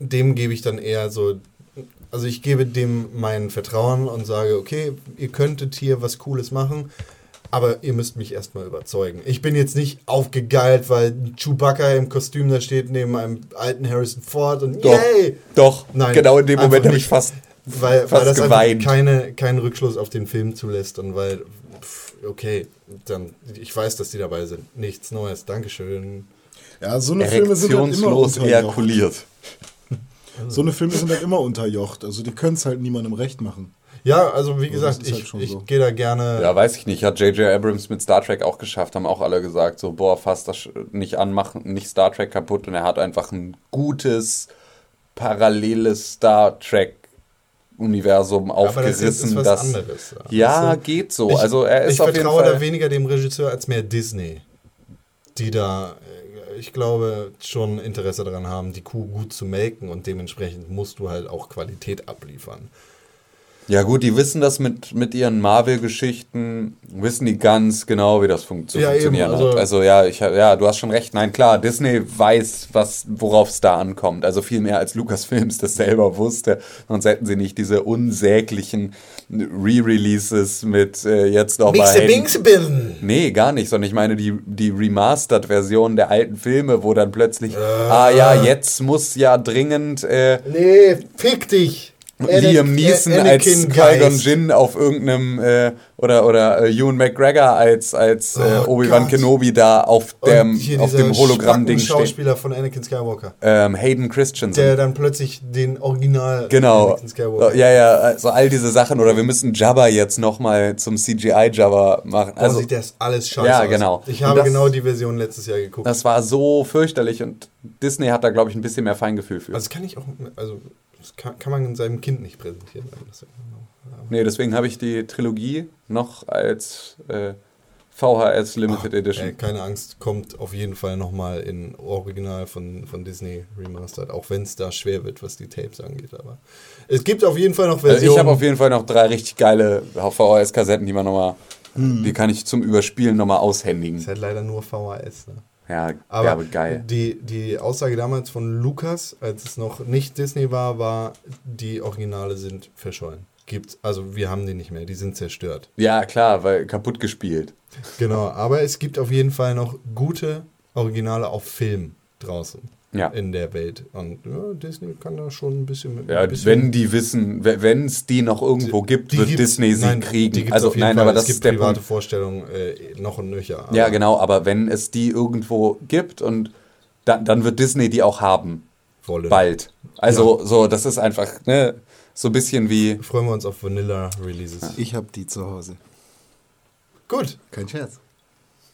Dem gebe ich dann eher so, also ich gebe dem mein Vertrauen und sage, okay, ihr könntet hier was Cooles machen, aber ihr müsst mich erstmal überzeugen. Ich bin jetzt nicht aufgegeilt, weil Chewbacca im Kostüm da steht neben einem alten Harrison Ford und Doch. yay! Doch, Nein, genau in dem Moment habe ich nicht. fast. Weil, fast weil das geweint. einfach keine, keinen Rückschluss auf den Film zulässt und weil, pff, okay, dann, ich weiß, dass die dabei sind. Nichts Neues, Dankeschön. Ja, so eine Filme sind halt immer ejakuliert. So eine Filme sind halt immer unterjocht. Also die können es halt niemandem recht machen. Ja, also wie das gesagt, ist halt ich, ich so. gehe da gerne. Ja, weiß ich nicht. Hat J.J. Abrams mit Star Trek auch geschafft. Haben auch alle gesagt, so, boah, fass das nicht anmachen, nicht Star Trek kaputt. Und er hat einfach ein gutes, paralleles Star Trek Universum ist, aufgerissen. ist was das anderes. ja, Weißt du? geht so. Ich- also er ist ich auf jeden vertraue Fall. da weniger dem Regisseur als mehr Disney, die da, äh, ich glaube, schon Interesse daran haben, die Kuh gut zu melken und dementsprechend musst du halt auch Qualität abliefern. Ja gut, die wissen das mit, mit ihren Marvel-Geschichten, wissen die ganz genau, wie das fun zu Ja, eben, funktionieren also- hat. Also ja, ich, ja, du hast schon recht. Nein, klar, Disney weiß, was, worauf es da ankommt. Also viel mehr als Lucasfilms *laughs* das selber wusste. Sonst hätten sie nicht diese unsäglichen Re-Releases mit äh, jetzt noch mal Billen! Nee, gar nicht, sondern ich meine die, die Remastered-Version der alten Filme, wo dann plötzlich, ah ja, jetzt muss ja dringend äh, Nee, fick dich! Liam Anakin- Neeson Anakin als Qui-Gon. Jinn auf irgendeinem äh, oder oder äh, Ewan McGregor als als äh, Oh Obi-Wan. Kenobi da auf dem auf dem Hologramm-Ding steht. Schauspieler von Anakin Skywalker, Ähm, Hayden Christensen. der dann plötzlich den Original Genau. Anakin Skywalker. Ja, ja, also all diese Sachen. Oder wir müssen Jabba jetzt nochmal zum CGI-Jabba machen. Also, Also, sieht das alles scheiße Ja, aus. genau. Ich habe das- genau die Version letztes Jahr geguckt. das war so fürchterlich und Disney hat da, glaube ich, ein bisschen mehr Feingefühl für. Also das kann ich auch, also das kann, kann man seinem Kind nicht präsentieren. Das- nee, deswegen habe ich die Trilogie noch als äh, VHS Limited Edition. Ey, keine Angst, kommt auf jeden Fall nochmal in Original von, von Disney Remastered, auch wenn es da schwer wird, was die Tapes angeht. Aber es gibt auf jeden Fall noch Also Versionen. ich habe auf jeden Fall noch drei richtig geile VHS-Kassetten, die man nochmal, Hm. die kann ich zum Überspielen nochmal aushändigen. ist halt leider nur VHS. Ne? Ja, Aber, aber geil. Die, die Aussage damals von Lukas, als es noch nicht Disney war, war, die Originale sind verschollen. Gibt's, also wir haben die nicht mehr, die sind zerstört. Ja, klar, weil kaputt gespielt. Genau, aber es gibt auf jeden Fall noch gute Originale auf Film draußen Ja. in der Welt. Und ja, Disney kann da schon ein bisschen mit Ja, ein bisschen wenn die wissen, wenn es die noch irgendwo gibt, Die wird gibt's- Disney sie nein, die kriegen. Also auf jeden nein, Fall. aber es das gibt ist der private Punkt. Vorstellungen äh, noch und nöcher. aber Ja, genau, aber wenn es die irgendwo gibt und dann, dann wird Disney die auch haben. Wollen. Bald. Also so, das ist einfach ne, so ein bisschen wie. Freuen wir uns auf Vanilla Releases. Ich hab die zu Hause. Gut, Kein Scherz.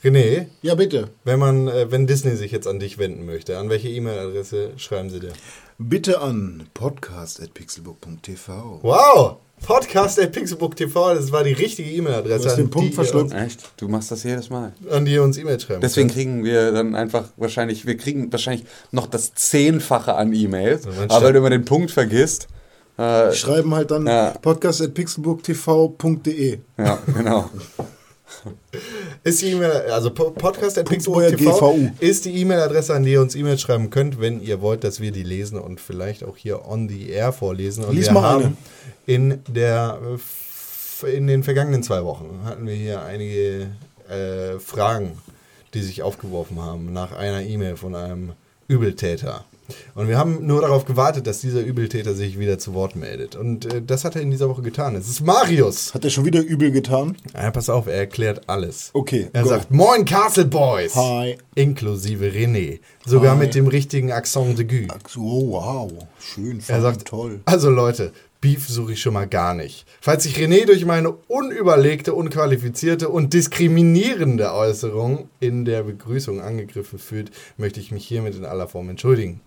René, Ja, bitte. wenn man, äh, wenn Disney sich jetzt an dich wenden möchte, an welche E-Mail-Adresse schreiben sie dir? Bitte an podcast.pixelbook.tv. Wow! Podcast at Pixelbook TV, das war die richtige E-Mail-Adresse, Du hast den Punkt verschluckt. Echt? Du machst das jedes Mal. an die ihr uns E-Mail schreiben. Deswegen könnt. kriegen wir dann einfach wahrscheinlich, wir kriegen wahrscheinlich noch das Zehnfache an E-Mails. Aber weil stellt- du immer den Punkt vergisst. Äh, Schreiben halt dann Ja. podcast.pixelbooktv.de. ja, genau. Ist die E-Mail, also po- Podcast at Punkt euer Pixelbook TV GVU. ist die E-Mail-Adresse, an die ihr uns E-Mail schreiben könnt, wenn ihr wollt, dass wir die lesen und vielleicht auch hier on the air vorlesen. Und Lies wir mal haben eine. in der in den vergangenen zwei Wochen hatten wir hier einige äh, Fragen, die sich aufgeworfen haben nach einer E-Mail von einem Übeltäter. Und wir haben nur darauf gewartet, dass dieser Übeltäter sich wieder zu Wort meldet. Und äh, das hat er in dieser Woche getan. Es ist Marius. Hat er schon wieder übel getan? Ja, pass auf, er erklärt alles. Okay, Er go. sagt, Moin Castle Boys. Hi. Inklusive René. Sogar Hi. mit dem richtigen Accent de Gue. So, wow. Schön, Er sagt, toll. also Leute, Beef suche ich schon mal gar nicht. Falls sich René durch meine unüberlegte, unqualifizierte und diskriminierende Äußerung in der Begrüßung angegriffen fühlt, möchte ich mich hiermit in aller Form entschuldigen.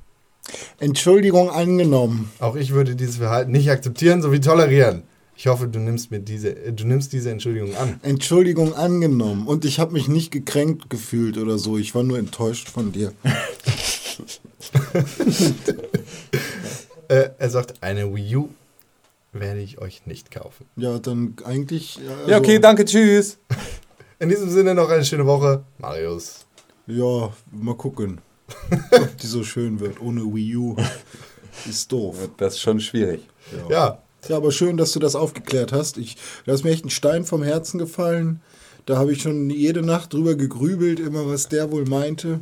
Entschuldigung angenommen. Auch ich würde dieses Verhalten nicht akzeptieren sowie tolerieren. Ich hoffe, du nimmst, mir diese, äh, du nimmst diese Entschuldigung an. Entschuldigung angenommen. Und ich habe mich nicht gekränkt gefühlt oder so. Ich war nur enttäuscht von dir. *laughs* Äh, er sagt, eine Wii U werde ich euch nicht kaufen. Ja, dann eigentlich. Also, Ja, okay, danke, tschüss. *laughs* In diesem Sinne noch eine schöne Woche. Marius. Ja, mal gucken, *laughs* die so schön wird. Ohne Wii U. Ist doof. Das ist schon schwierig. Ja, Ja, aber schön, dass du das aufgeklärt hast. Ich, da ist mir echt ein Stein vom Herzen gefallen. Da habe ich schon jede Nacht drüber gegrübelt, immer was der wohl meinte.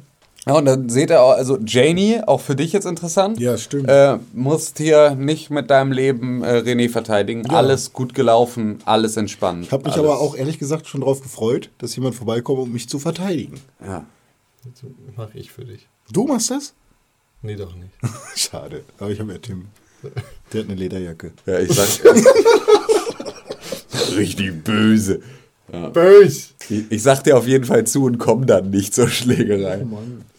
Ja, und dann seht ihr auch, also Janie, auch für dich jetzt interessant. Ja, stimmt. Äh, musst hier nicht mit deinem Leben äh, René verteidigen. Alles gut gelaufen, alles entspannt. Ich habe mich alles. aber auch ehrlich gesagt schon darauf gefreut, dass jemand vorbeikommt, um mich zu verteidigen. Ja. mache ich für dich. Du machst das? Nee, doch nicht. *laughs* Schade, aber ich habe ja Tim. Der hat eine Lederjacke. ja, ich sag. *laughs* Richtig böse. Bös! Ich, ich sag dir auf jeden Fall zu und komm dann nicht zur Schlägerei.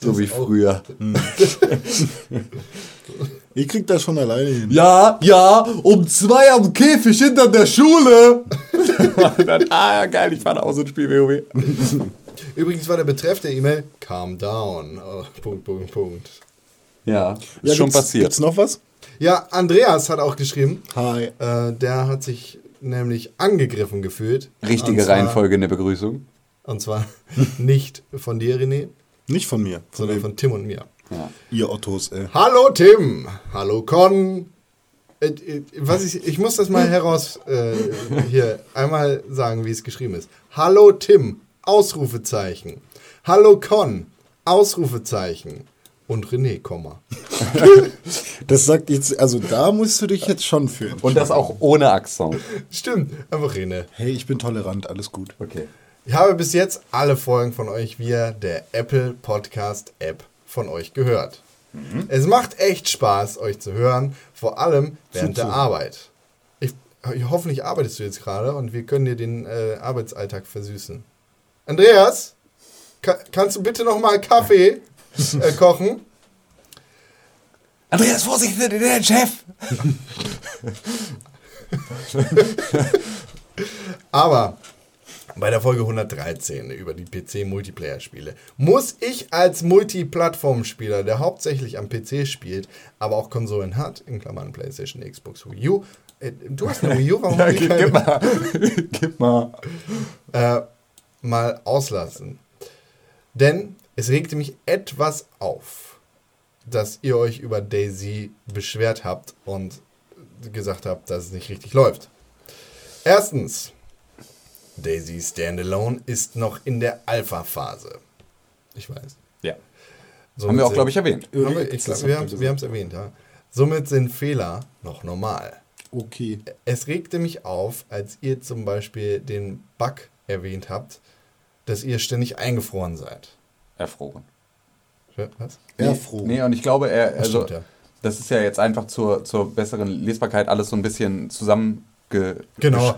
so wie früher. *laughs* Ich krieg das schon alleine hin. Ja, ja, um zwei am Käfig hinter der Schule. Ah, geil, ich fand auch so ein Spiel WoW. Übrigens war der Betreff der E-Mail Calm down. Oh, Punkt, Punkt, Punkt. Ja, ist Ja, schon gibt's- passiert. Gibt's noch was? Ja, Andreas hat auch geschrieben. Hi. Äh, der hat sich nämlich angegriffen gefühlt. Richtige zwar- Reihenfolge in der Begrüßung. Und zwar *laughs* nicht von dir, René, Nicht von mir, von sondern dem, von Tim und mir. ihr Ottos, ey. Hallo Tim, hallo Con. Äh, äh, Was ich, ich muss das mal heraus äh, hier einmal sagen, wie es geschrieben ist. Hallo Tim, Ausrufezeichen. Hallo Con, Ausrufezeichen. Und René, Komma. *laughs* Das sagt jetzt, also da musst du dich jetzt schon fühlen. Und das auch ohne Akzent. Stimmt, einfach René. Hey, ich bin tolerant, alles gut. Okay. Ich habe bis jetzt alle Folgen von euch via der Apple Podcast App von euch gehört. Es macht echt Spaß, euch zu hören, vor allem während der Arbeit. Ich, hoffentlich arbeitest du jetzt gerade und wir können dir den äh, Arbeitsalltag versüßen. Andreas, ka kannst du bitte noch mal Kaffee äh, *laughs* kochen? Andreas, Vorsicht, der Chef! *laughs* Aber bei der Folge 113 über die PC-Multiplayer-Spiele muss ich als Multiplattform-Spieler, der hauptsächlich am PC spielt, aber auch Konsolen hat, in Klammern PlayStation, Xbox, Wii U. Äh, du hast eine Wii U, warum *laughs* Ja, gib, keine? gib mal. gib mal. Äh, mal auslassen. Denn es regte mich etwas auf, dass ihr euch über Daisy beschwert habt und gesagt habt, dass es nicht richtig läuft. Erstens, Daisy Standalone ist noch in der Alpha-Phase. Ich weiß. Ja. Somit Haben wir auch, glaube ich, erwähnt. Haben wir, ich glaub, wir haben wir haben es erwähnt, ja. Somit sind Fehler noch normal. Okay. Es regte mich auf, als ihr zum Beispiel den Bug erwähnt habt, dass ihr ständig eingefroren seid. Erfroren. Was? Erfroren. Nee, und ich glaube, er, also, stimmt, ja. das ist ja jetzt einfach zur, zur besseren Lesbarkeit alles so ein bisschen zusammengeschrieben. Genau.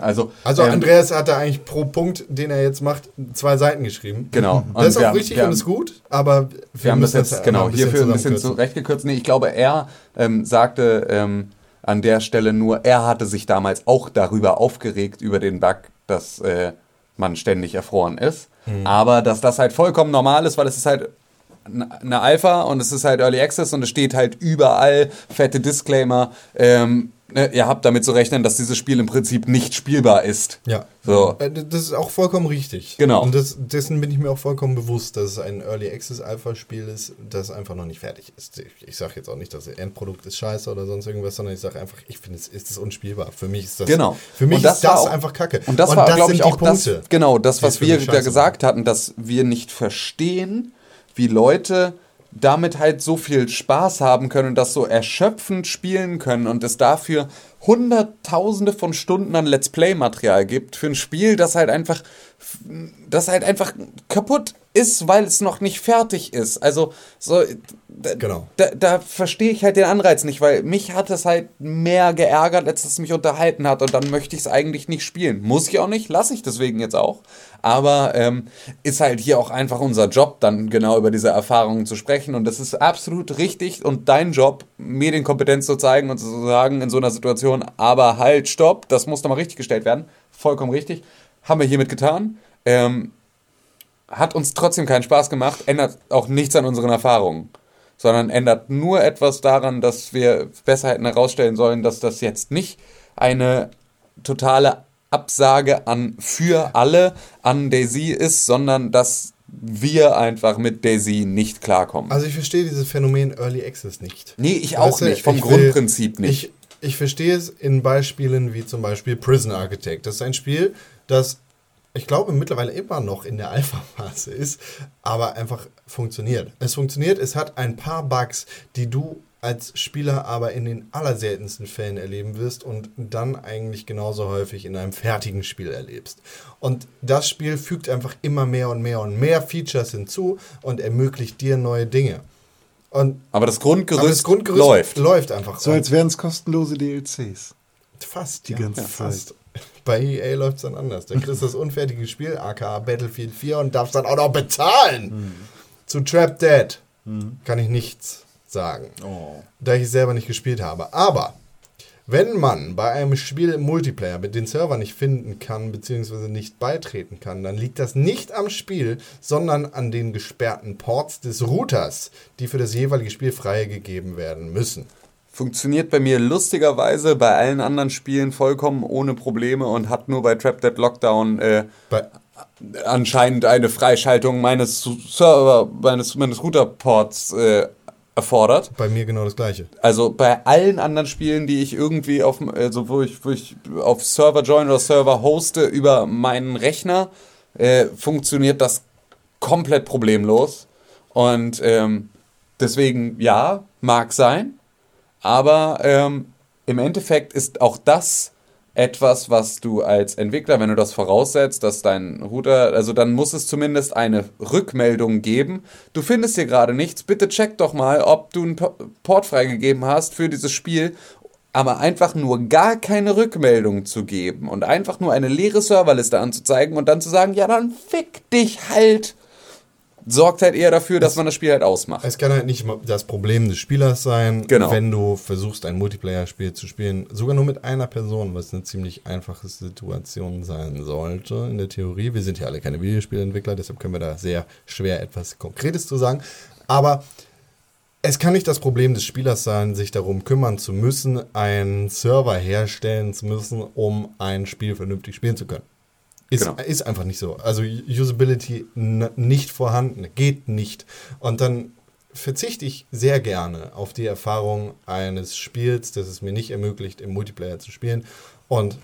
Also, Also ähm, Andreas hat da eigentlich pro Punkt, den er jetzt macht, zwei Seiten geschrieben. Genau. Das ist Und wir auch haben- richtig wir und ist gut, aber Wir haben das jetzt, ja genau, hierfür ein bisschen zurechtgekürzt. Nee, ich glaube, er ähm, sagte ähm, an der Stelle nur, er hatte sich damals auch darüber aufgeregt, über den Bug, dass äh, man ständig erfroren ist. Mhm. Aber dass das halt vollkommen normal ist, weil es ist halt eine Alpha und es ist halt Early Access und es steht halt überall fette Disclaimer. Ähm, ne, ihr habt damit zu rechnen, dass dieses Spiel im Prinzip nicht spielbar ist. Ja. So. Äh, Das ist auch vollkommen richtig. Genau. Und das, dessen bin ich mir auch vollkommen bewusst, dass es ein Early Access Alpha Spiel ist, das einfach noch nicht fertig ist. Ich, ich sage jetzt auch nicht, das Endprodukt ist scheiße oder sonst irgendwas, sondern ich sage einfach, ich finde es ist es unspielbar. Für mich ist das Genau. Für mich Und das ist das war auch- einfach Kacke. Und das war, glaube ich, auch das, genau, das, was wir da gesagt hatten, dass wir nicht verstehen, wie Leute damit halt so viel Spaß haben können und das so erschöpfend spielen können und es dafür hunderttausende von Stunden an Let's Play-Material gibt für ein Spiel, das halt einfach, das halt einfach kaputt ist, weil es noch nicht fertig ist. Also so, da, Genau. da, da verstehe ich halt den Anreiz nicht, weil mich hat es halt mehr geärgert, als es mich unterhalten hat und dann möchte ich es eigentlich nicht spielen. Muss ich auch nicht, lasse ich deswegen jetzt auch. Aber ähm, ist halt hier auch einfach unser Job, dann genau über diese Erfahrungen zu sprechen und das ist absolut richtig und dein Job, Medienkompetenz zu zeigen und zu sagen in so einer Situation, aber halt, stopp, das muss nochmal richtig gestellt werden. Vollkommen richtig. Haben wir hiermit getan. Ähm, hat uns trotzdem keinen Spaß gemacht, ändert auch nichts an unseren Erfahrungen, sondern ändert nur etwas daran, dass wir besser hätten herausstellen sollen, dass das jetzt nicht eine totale Absage an für alle an Daisy ist, sondern dass wir einfach mit Daisy nicht klarkommen. Also ich verstehe dieses Phänomen Early Access nicht. nee, ich auch Weißt du, nicht, vom ich will- Grundprinzip nicht. Ich, ich verstehe es in Beispielen wie zum Beispiel Prison Architect. Das ist ein Spiel, das ich glaube mittlerweile immer noch in der *laughs* Alpha-Phase ist, aber einfach funktioniert. Es funktioniert, es hat ein paar Bugs, die du als Spieler aber in den allerseltensten Fällen erleben wirst und dann eigentlich genauso häufig in einem fertigen Spiel erlebst. Und das Spiel fügt einfach immer mehr und mehr und mehr Features hinzu und ermöglicht dir neue Dinge. Und aber das Grundgerüst, aber das Grundgerüst läuft. läuft einfach. So als wären es kostenlose DLCs. Fast Die ja. ganze ja, Zeit. Fast. Bei EA läuft es dann anders. Da kriegst du das unfertige Spiel, aka Battlefield 4, und darfst dann auch noch bezahlen. Hm. Zu Trap Dead kann ich nichts sagen, Oh. da ich es selber nicht gespielt habe. Aber wenn man bei einem Spiel im Multiplayer mit den Server nicht finden kann, beziehungsweise nicht beitreten kann, dann liegt das nicht am Spiel, sondern an den gesperrten Ports des Routers, die für das jeweilige Spiel freigegeben werden müssen. Funktioniert bei mir lustigerweise bei allen anderen Spielen vollkommen ohne Probleme und hat nur bei Trap Dead Lockdown äh, anscheinend eine Freischaltung meines Server, meines, meines Routerports äh, erfordert. bei mir genau das gleiche. Also bei allen anderen Spielen, die ich irgendwie auf, also wo ich, wo ich auf Server join oder Server hoste über meinen Rechner, äh, funktioniert das komplett problemlos. Und ähm, deswegen, ja, mag sein. Aber ähm, im Endeffekt ist auch das etwas, was du als Entwickler, wenn du das voraussetzt, dass dein Router, also dann muss es zumindest eine Rückmeldung geben. Du findest hier gerade nichts, bitte check doch mal, ob du einen Po- Port freigegeben hast für dieses Spiel. Aber einfach nur gar keine Rückmeldung zu geben und einfach nur eine leere Serverliste anzuzeigen und dann zu sagen, ja, dann fick dich halt, sorgt halt eher dafür, dass man das Spiel halt ausmacht. Es kann halt nicht das Problem des Spielers sein, Genau. wenn du versuchst, ein Multiplayer-Spiel zu spielen, sogar nur mit einer Person, was eine ziemlich einfache Situation sein sollte in der Theorie. Wir sind ja alle keine Videospielentwickler, deshalb können wir da sehr schwer etwas Konkretes zu sagen. Aber es kann nicht das Problem des Spielers sein, sich darum kümmern zu müssen, einen Server herstellen zu müssen, um ein Spiel vernünftig spielen zu können. Ist, Genau. ist einfach nicht so. Also Usability nicht vorhanden, geht nicht. Und dann verzichte ich sehr gerne auf die Erfahrung eines Spiels, das es mir nicht ermöglicht, im Multiplayer zu spielen und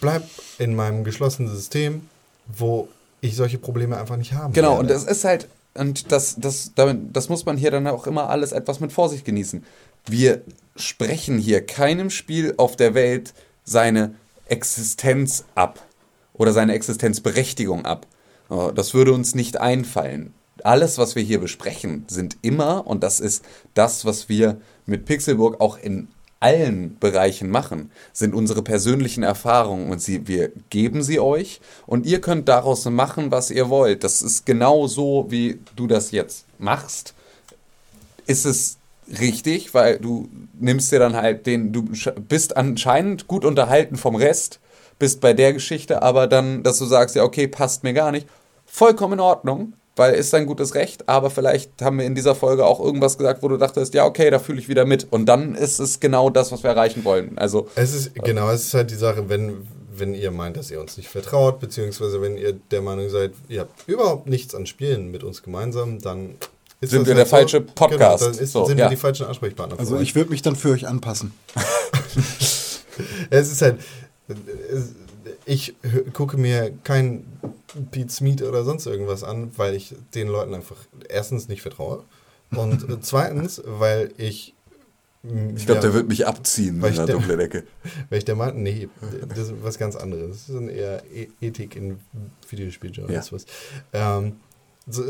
bleib in meinem geschlossenen System, wo ich solche Probleme einfach nicht haben Genau, werde. und das ist halt, und das, das, damit, das muss man hier dann auch immer alles etwas mit Vorsicht genießen. Wir sprechen hier keinem Spiel auf der Welt seine Existenz ab oder seine Existenzberechtigung ab. Oh, Das würde uns nicht einfallen. Alles, was wir hier besprechen, sind immer, und das ist das, was wir mit Pixelburg auch in allen Bereichen machen, sind unsere persönlichen Erfahrungen und sie, wir geben sie euch und ihr könnt daraus machen, was ihr wollt. Das ist genau so, wie du das jetzt machst. Ist es richtig, weil du nimmst dir dann halt den, du bist anscheinend gut unterhalten vom Rest, bist bei der Geschichte, aber dann, dass du sagst, ja, okay, passt mir gar nicht, vollkommen in Ordnung, weil ist dein gutes Recht, aber vielleicht haben wir in dieser Folge auch irgendwas gesagt, wo du dachtest, ja, okay, da fühle ich wieder mit. Und dann ist es genau das, was wir erreichen wollen. Also, Es ist, genau, es ist halt die Sache, wenn, wenn ihr meint, dass ihr uns nicht vertraut, beziehungsweise wenn ihr der Meinung seid, ihr habt überhaupt nichts an Spielen mit uns gemeinsam, dann ist Sind wir halt der falsche Podcast. Genau, dann ist, So, sind ja. wir die falschen Ansprechpartner. Also euch. ich würde mich dann für euch anpassen. *laughs* *laughs* Es ist halt, ich gucke mir kein Pete Smith oder sonst irgendwas an, weil ich den Leuten einfach erstens nicht vertraue Und *laughs* zweitens, weil ich. Ich glaube, der wird mich abziehen Weil in ich der der- dunklen Ecke. *laughs* Weil ich der Meinung, nee, *laughs* das ist was ganz anderes. Das ist eher E- Ethik in Videospieljournalismus. Ähm, so,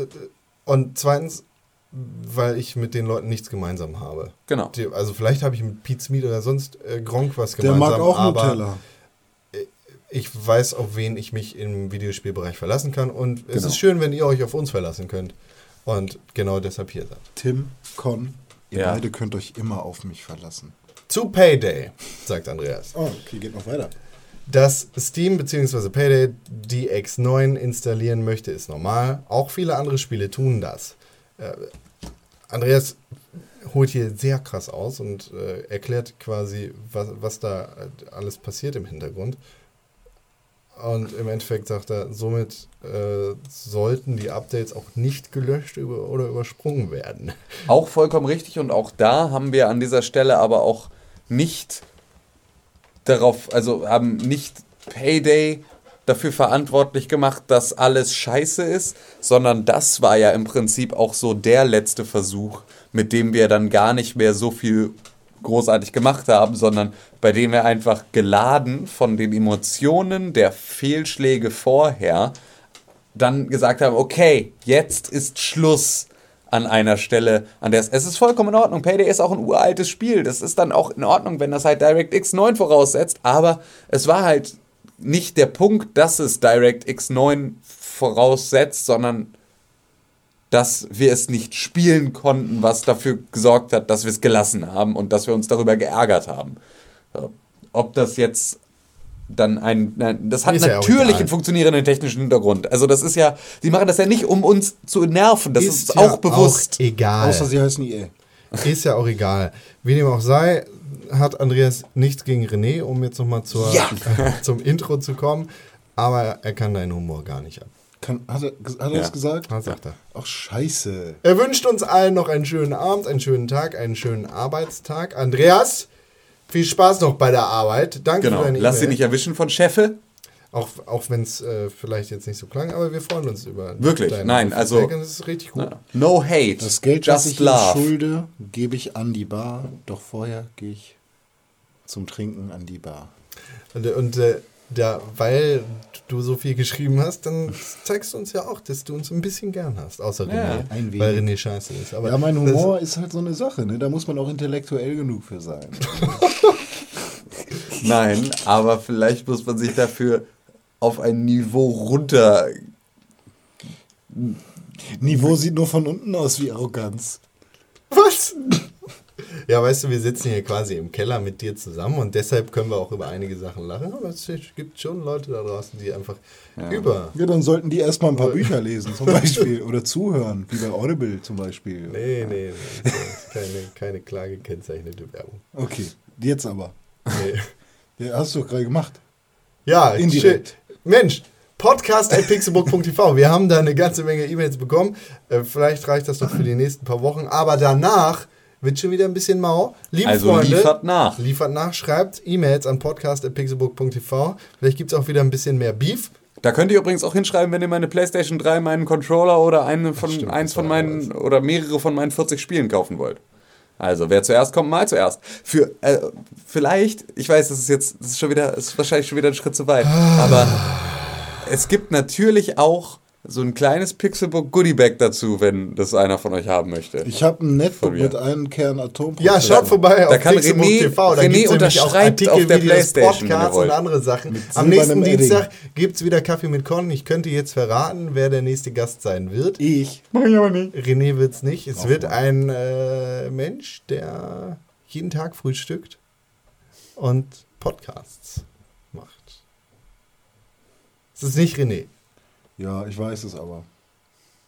und zweitens, weil ich mit den Leuten nichts gemeinsam habe. Genau. Die, also vielleicht habe ich mit Pete Smith oder sonst äh, Gronk was Der gemeinsam. mag auch aber Nutella. Ich weiß, auf wen ich mich im Videospielbereich verlassen kann. Und es Genau. ist schön, wenn ihr euch auf uns verlassen könnt. Und genau deshalb hier seid. Tim, Con, ihr Ja. beide könnt euch immer auf mich verlassen. Zu Payday, sagt Andreas. Oh, okay, geht noch weiter. Dass Steam bzw. Payday die X9 installieren möchte, ist normal. Auch viele andere Spiele tun das. Äh, Andreas holt hier sehr krass aus und äh, erklärt quasi, was, was da äh, alles passiert im Hintergrund. Und im Endeffekt sagt er, somit äh, sollten die Updates auch nicht gelöscht über, oder übersprungen werden. *laughs* Auch vollkommen richtig und auch da haben wir an dieser Stelle aber auch nicht darauf, also haben nicht Payday dafür verantwortlich gemacht, dass alles scheiße ist, sondern das war ja im Prinzip auch so der letzte Versuch, mit dem wir dann gar nicht mehr so viel großartig gemacht haben, sondern bei dem wir einfach geladen von den Emotionen der Fehlschläge vorher dann gesagt haben, okay, jetzt ist Schluss an einer Stelle, an der es, es ist vollkommen in Ordnung. Payday ist auch ein uraltes Spiel. Das ist dann auch in Ordnung, wenn das halt DirectX 9 voraussetzt. Aber es war halt nicht der Punkt, dass es DirectX 9 voraussetzt, sondern dass wir es nicht spielen konnten, was dafür gesorgt hat, dass wir es gelassen haben und dass wir uns darüber geärgert haben. Ob das jetzt dann ein, nein, das hat Ist ja natürlich egal. einen funktionierenden technischen Hintergrund. Also das ist ja, die machen das ja nicht, um uns zu nerven. Das ist, ja auch bewusst. Auch egal. Außer sie heißen EA. Ist ja auch egal. Wie dem auch sei, hat Andreas nichts gegen René, um jetzt nochmal Ja. *laughs* zum Intro zu kommen. Aber er kann deinen Humor gar nicht ab. Kann, hat er, hat er Ja. das gesagt? Was sagt er? Ach, scheiße. Er wünscht uns allen noch einen schönen Abend, einen schönen Tag, einen schönen Arbeitstag. Andreas, viel Spaß noch bei der Arbeit. Danke Genau. für deine Lass sie E-Mail. nicht erwischen von Chefe. Auch, auch wenn es äh, vielleicht jetzt nicht so klang, aber wir freuen uns über Wirklich? deine Nein, Feedback also- Das ist richtig gut. No hate. Das Geld, das just ich love. schulde, gebe ich an die Bar. Doch vorher gehe ich zum Trinken an die Bar. Und, und äh, da, weil du so viel geschrieben hast, dann zeigst du uns ja auch, dass du uns ein bisschen gern hast. Außer Ja, René, weil René scheiße ist. Aber ja, mein Humor ist halt so eine Sache, ne? Da muss man auch intellektuell genug für sein. *laughs* Nein, aber vielleicht muss man sich dafür auf ein Niveau runter. Niveau sieht nur von unten aus wie Arroganz. Was? Ja, weißt du, wir sitzen hier quasi im Keller mit dir zusammen und deshalb können wir auch über einige Sachen lachen. Aber es gibt schon Leute da draußen, die einfach über. Ja, dann sollten die erstmal ein paar Bücher lesen, zum *laughs* Beispiel. Oder zuhören, wie bei Audible zum Beispiel. Nee, nee, nee. Keine, keine klar gekennzeichnete Werbung. Okay, jetzt aber. Nee. Ja, hast du doch gerade gemacht. Ja, Indirekt. shit. Mensch, podcast.pixelbook.tv. Wir haben da eine ganze Menge E-Mails bekommen. Äh, vielleicht reicht das noch für die nächsten paar Wochen. Aber danach wird schon wieder ein bisschen mau. Liebe Also Freunde, liefert nach. Liefert nach, schreibt E-Mails an podcast.pixelbook.tv. Vielleicht gibt es auch wieder ein bisschen mehr Beef. Da könnt ihr übrigens auch hinschreiben, wenn ihr meine PlayStation 3, meinen Controller oder eine von, stimmt, eins von meinen oder mehrere von meinen 40 Spielen kaufen wollt. Also, wer zuerst kommt, mal zuerst. Für äh, vielleicht, ich weiß, das ist jetzt, das ist schon wieder, das ist wahrscheinlich schon wieder ein Schritt zu weit, *sighs* aber es gibt natürlich auch so ein kleines Pixelbook Goodiebag dazu, wenn das einer von euch haben möchte. Ich habe ein Netbook mit einem Kern Atom. Ja, schaut vorbei Da auf kann Pixelbook René- TV. Da René unterschreibt Artikel, auf der Videos, Playstation, Podcasts und andere Sachen. Mit Am nächsten. Dienstag gibt es wieder Kaffee mit Con. Ich könnte jetzt verraten, wer der nächste Gast sein wird. Ich. René wird es nicht. Es wird ein äh, Mensch, der jeden Tag frühstückt und Podcasts macht. Es ist nicht René. Ja, ich weiß es aber.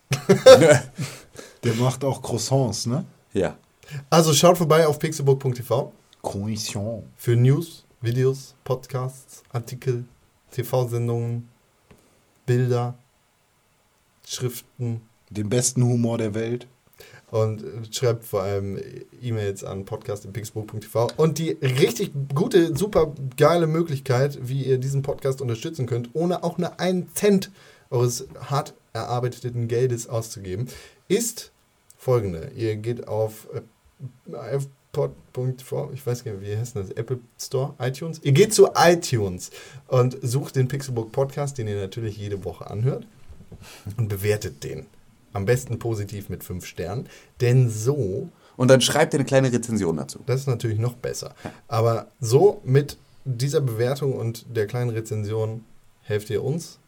*laughs* Der macht auch Croissants, ne? ja. Also schaut vorbei auf pixelbook.tv Croissant. für News, Videos, Podcasts, Artikel, TV-Sendungen, Bilder, Schriften Den besten Humor der Welt. und äh, schreibt vor allem E-Mails an podcast.pixelbook.tv und die richtig gute, super geile Möglichkeit, wie ihr diesen Podcast unterstützen könnt, ohne auch nur einen Cent eures hart erarbeiteten Geldes auszugeben, ist folgende. Ihr geht auf äh, iPod.com, ich weiß gar nicht, wie heißt das? Apple Store, iTunes? Ihr geht zu iTunes und sucht den Pixelbook Podcast, den ihr natürlich jede Woche anhört und bewertet den. Am besten positiv mit 5 Sternen, denn so Und dann schreibt ihr eine kleine Rezension dazu. das ist natürlich noch besser. Aber so mit dieser Bewertung und der kleinen Rezension helft ihr uns,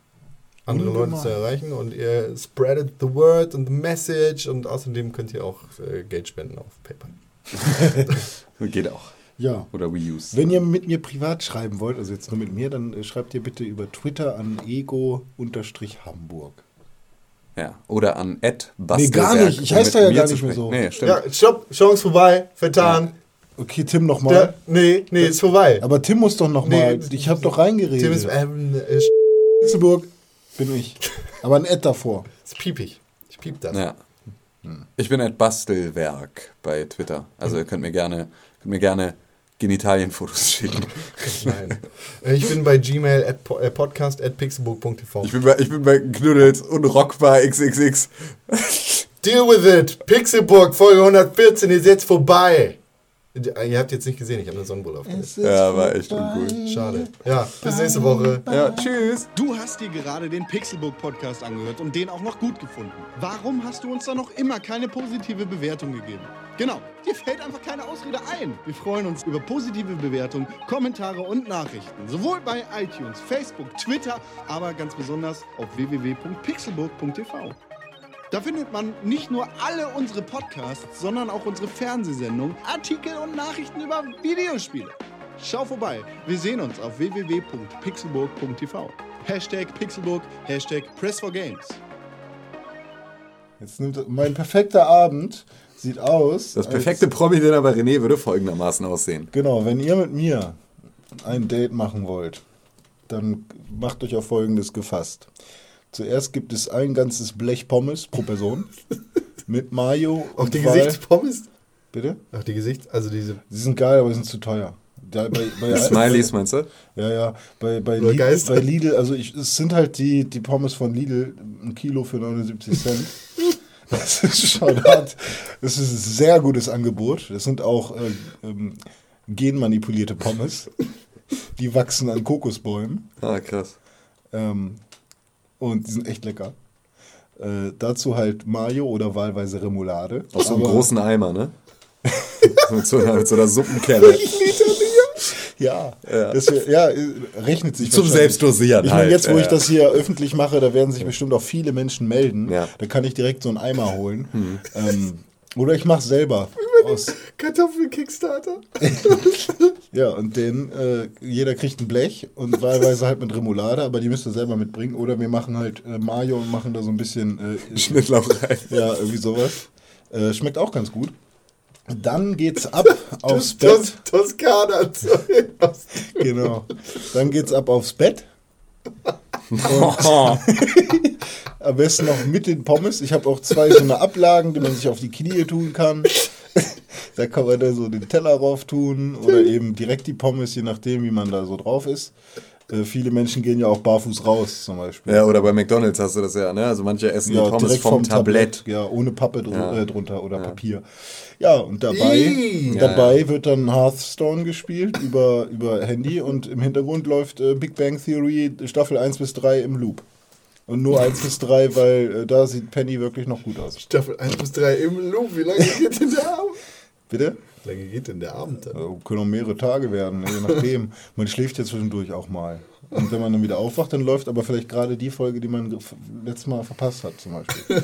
andere Leute zu erreichen und ihr spreadet the word and the message und außerdem könnt ihr auch äh, Geld spenden auf PayPal. *laughs* Geht auch. Ja. Oder we use. Wenn ihr mit mir privat schreiben wollt, also jetzt nur mit mir, dann äh, schreibt ihr bitte über Twitter an ego-hamburg. Ja. Oder an Ed Nee, gar nicht. Ich heiße da ja gar nicht mehr so. Nee, stimmt. Ja, stopp, Chance vorbei, vertan. Okay, Tim nochmal. Nee, nee, ist vorbei. Aber Tim muss doch nochmal. Nee, ich habe doch reingeredet. Tim ist, ähm, äh, Pixelburg bin ich. Aber ein Ed davor. ist piepig. Ich piep das. Ja. Ich bin at Bastelwerk bei Twitter. Also ihr könnt mir gerne, könnt mir gerne Genitalienfotos schicken. *laughs* Nein. Äh, Ich bin bei Gmail at po, äh, podcast at pixelbook.tv. Ich bin bei, ich bin bei Knuddels und Rockbar XXX. Deal with it. Pixelburg, Folge 114 ist jetzt vorbei. Ihr habt jetzt nicht gesehen, ich habe eine Sonnenbrille aufgesetzt. Ja, war echt uncool. Schade. Ja, bis nächste Woche. Ja, tschüss. Du hast dir gerade den Pixelbook Podcast angehört und den auch noch gut gefunden. Warum hast du uns da noch immer keine positive Bewertung gegeben? Genau, dir fällt einfach keine Ausrede ein. Wir freuen uns über positive Bewertungen, Kommentare und Nachrichten. Sowohl bei iTunes, Facebook, Twitter, aber ganz besonders auf www.pixelbook.tv. Da findet man nicht nur alle unsere Podcasts, sondern auch unsere Fernsehsendungen, Artikel und Nachrichten über Videospiele. Schau vorbei. Wir sehen uns auf www.pixelburg.tv. Hashtag Pixelburg, Hashtag Press4Games. Jetzt nimmt mein perfekter Abend sieht aus. Das perfekte Promi-Dinner bei René würde folgendermaßen aussehen. Genau, wenn ihr mit mir ein Date machen wollt, dann macht euch auf folgendes gefasst. Zuerst gibt es ein ganzes Blech Pommes pro Person *laughs* mit Mayo Auch und die Gesichtspommes? Bitte? Auch die Gesicht, also diese. Die sind geil, aber die sind zu teuer. Da, bei, bei, Smileys, meinst du? Ja, ja. Bei, bei, Lidl, bei Lidl, also ich, es sind halt die, die Pommes von Lidl, ein Kilo für 79 Cent. *laughs* Das ist schon hart. Das ist ein sehr gutes Angebot. Das sind auch äh, ähm, genmanipulierte Pommes. Die wachsen an Kokosbäumen. Ah, krass. Ähm, und die sind echt lecker. Äh, dazu halt Mayo oder wahlweise Remoulade. Aus so einem Aber- großen Eimer, ne? *laughs* mit, so einer, mit so einer Suppenkelle. *laughs* Ja, Ja. Das ja, äh, rechnet sich Zum. Selbstdosieren Ich meine, halt, jetzt, wo ja. ich das hier öffentlich mache, da werden sich bestimmt auch viele Menschen melden. Ja. Hm. Da kann ich direkt so einen Eimer holen. Ähm, oder ich mache selber. Aus, Kartoffel-Kickstarter. *laughs* ja, und den, äh, jeder kriegt ein Blech und wahlweise halt mit Remoulade, aber die müsst ihr selber mitbringen. Oder wir machen halt äh, Mayo und machen da so ein bisschen, äh, *laughs* Schnittlauch rein. ja, irgendwie sowas. Äh, schmeckt auch ganz gut. Dann geht's ab *laughs* aufs Bett. Tos Toskana. Genau. Dann geht's ab aufs Bett. Am besten noch mit den Pommes. Ich habe auch zwei so eine Ablagen, die man sich auf die Knie tun kann. *laughs* Da kann man dann so den Teller rauf tun oder eben direkt die Pommes, je nachdem, wie man da so drauf ist. Äh, viele Menschen gehen ja auch barfuß raus, zum Beispiel. Ja, oder bei McDonalds hast du das ja, ne? Also manche essen die Pommes direkt vom, Tablett. Ja, ohne Pappe dr Ja. Äh, drunter oder Papier. Ja, und dabei, Ih. dabei wird dann Hearthstone gespielt über, über Handy und im Hintergrund läuft äh, Big Bang Theory Staffel 1 bis 3 im Loop. Und nur 1 bis 3, weil äh, da sieht Penny wirklich noch gut aus. Staffel 1 bis 3 im Loop. Wie lange geht denn der Abend? Bitte? Wie lange geht denn der Abend dann? Äh, können auch mehrere Tage werden, je nachdem. *laughs* Man schläft ja zwischendurch auch mal. Und wenn man dann wieder aufwacht, dann läuft aber vielleicht gerade die Folge, die man letztes Mal verpasst hat, zum Beispiel.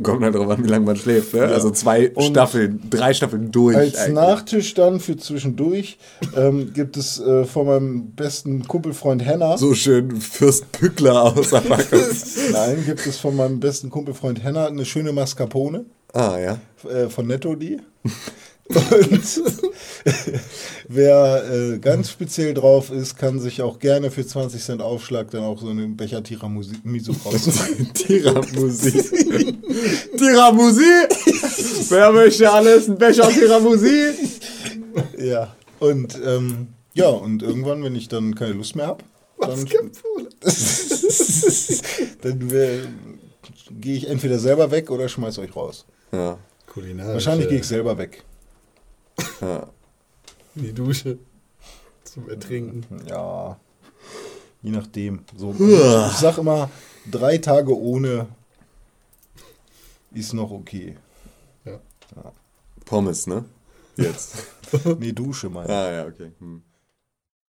*laughs* Kommt halt drauf an, wie lange man schläft, ne? Also zwei Und Staffeln, drei Staffeln durch. Als eigentlich. Nachtisch dann für zwischendurch ähm, gibt es äh, von meinem besten Kumpelfreund Henna. So schön Fürst Pückler aus Abacus. *laughs* Nein, gibt es von meinem besten Kumpelfreund Henna eine schöne Mascarpone ah, ja. äh, von Netto die. Und *laughs* wer äh, ganz speziell drauf ist, kann sich auch gerne für 20 Cent Aufschlag dann auch so einen Becher Tiramisu raussuchen. *laughs* Tiramusi. *laughs* Tiramusi? Wer möchte alles? Ein Becher Tiramusi? ja. Und ähm, ja, und irgendwann, wenn ich dann keine Lust mehr habe, dann, dann gehe ich entweder selber weg oder schmeiß euch raus. Ja. Kulinarische. Wahrscheinlich gehe ich selber weg. In die Dusche zum Ertrinken. Ja. Je nachdem. So, ich sag immer, drei Tage ohne ist noch okay. Pommes, ne? *laughs* Jetzt. Nee, Dusche, meine ich. ah, ja, okay. Hm.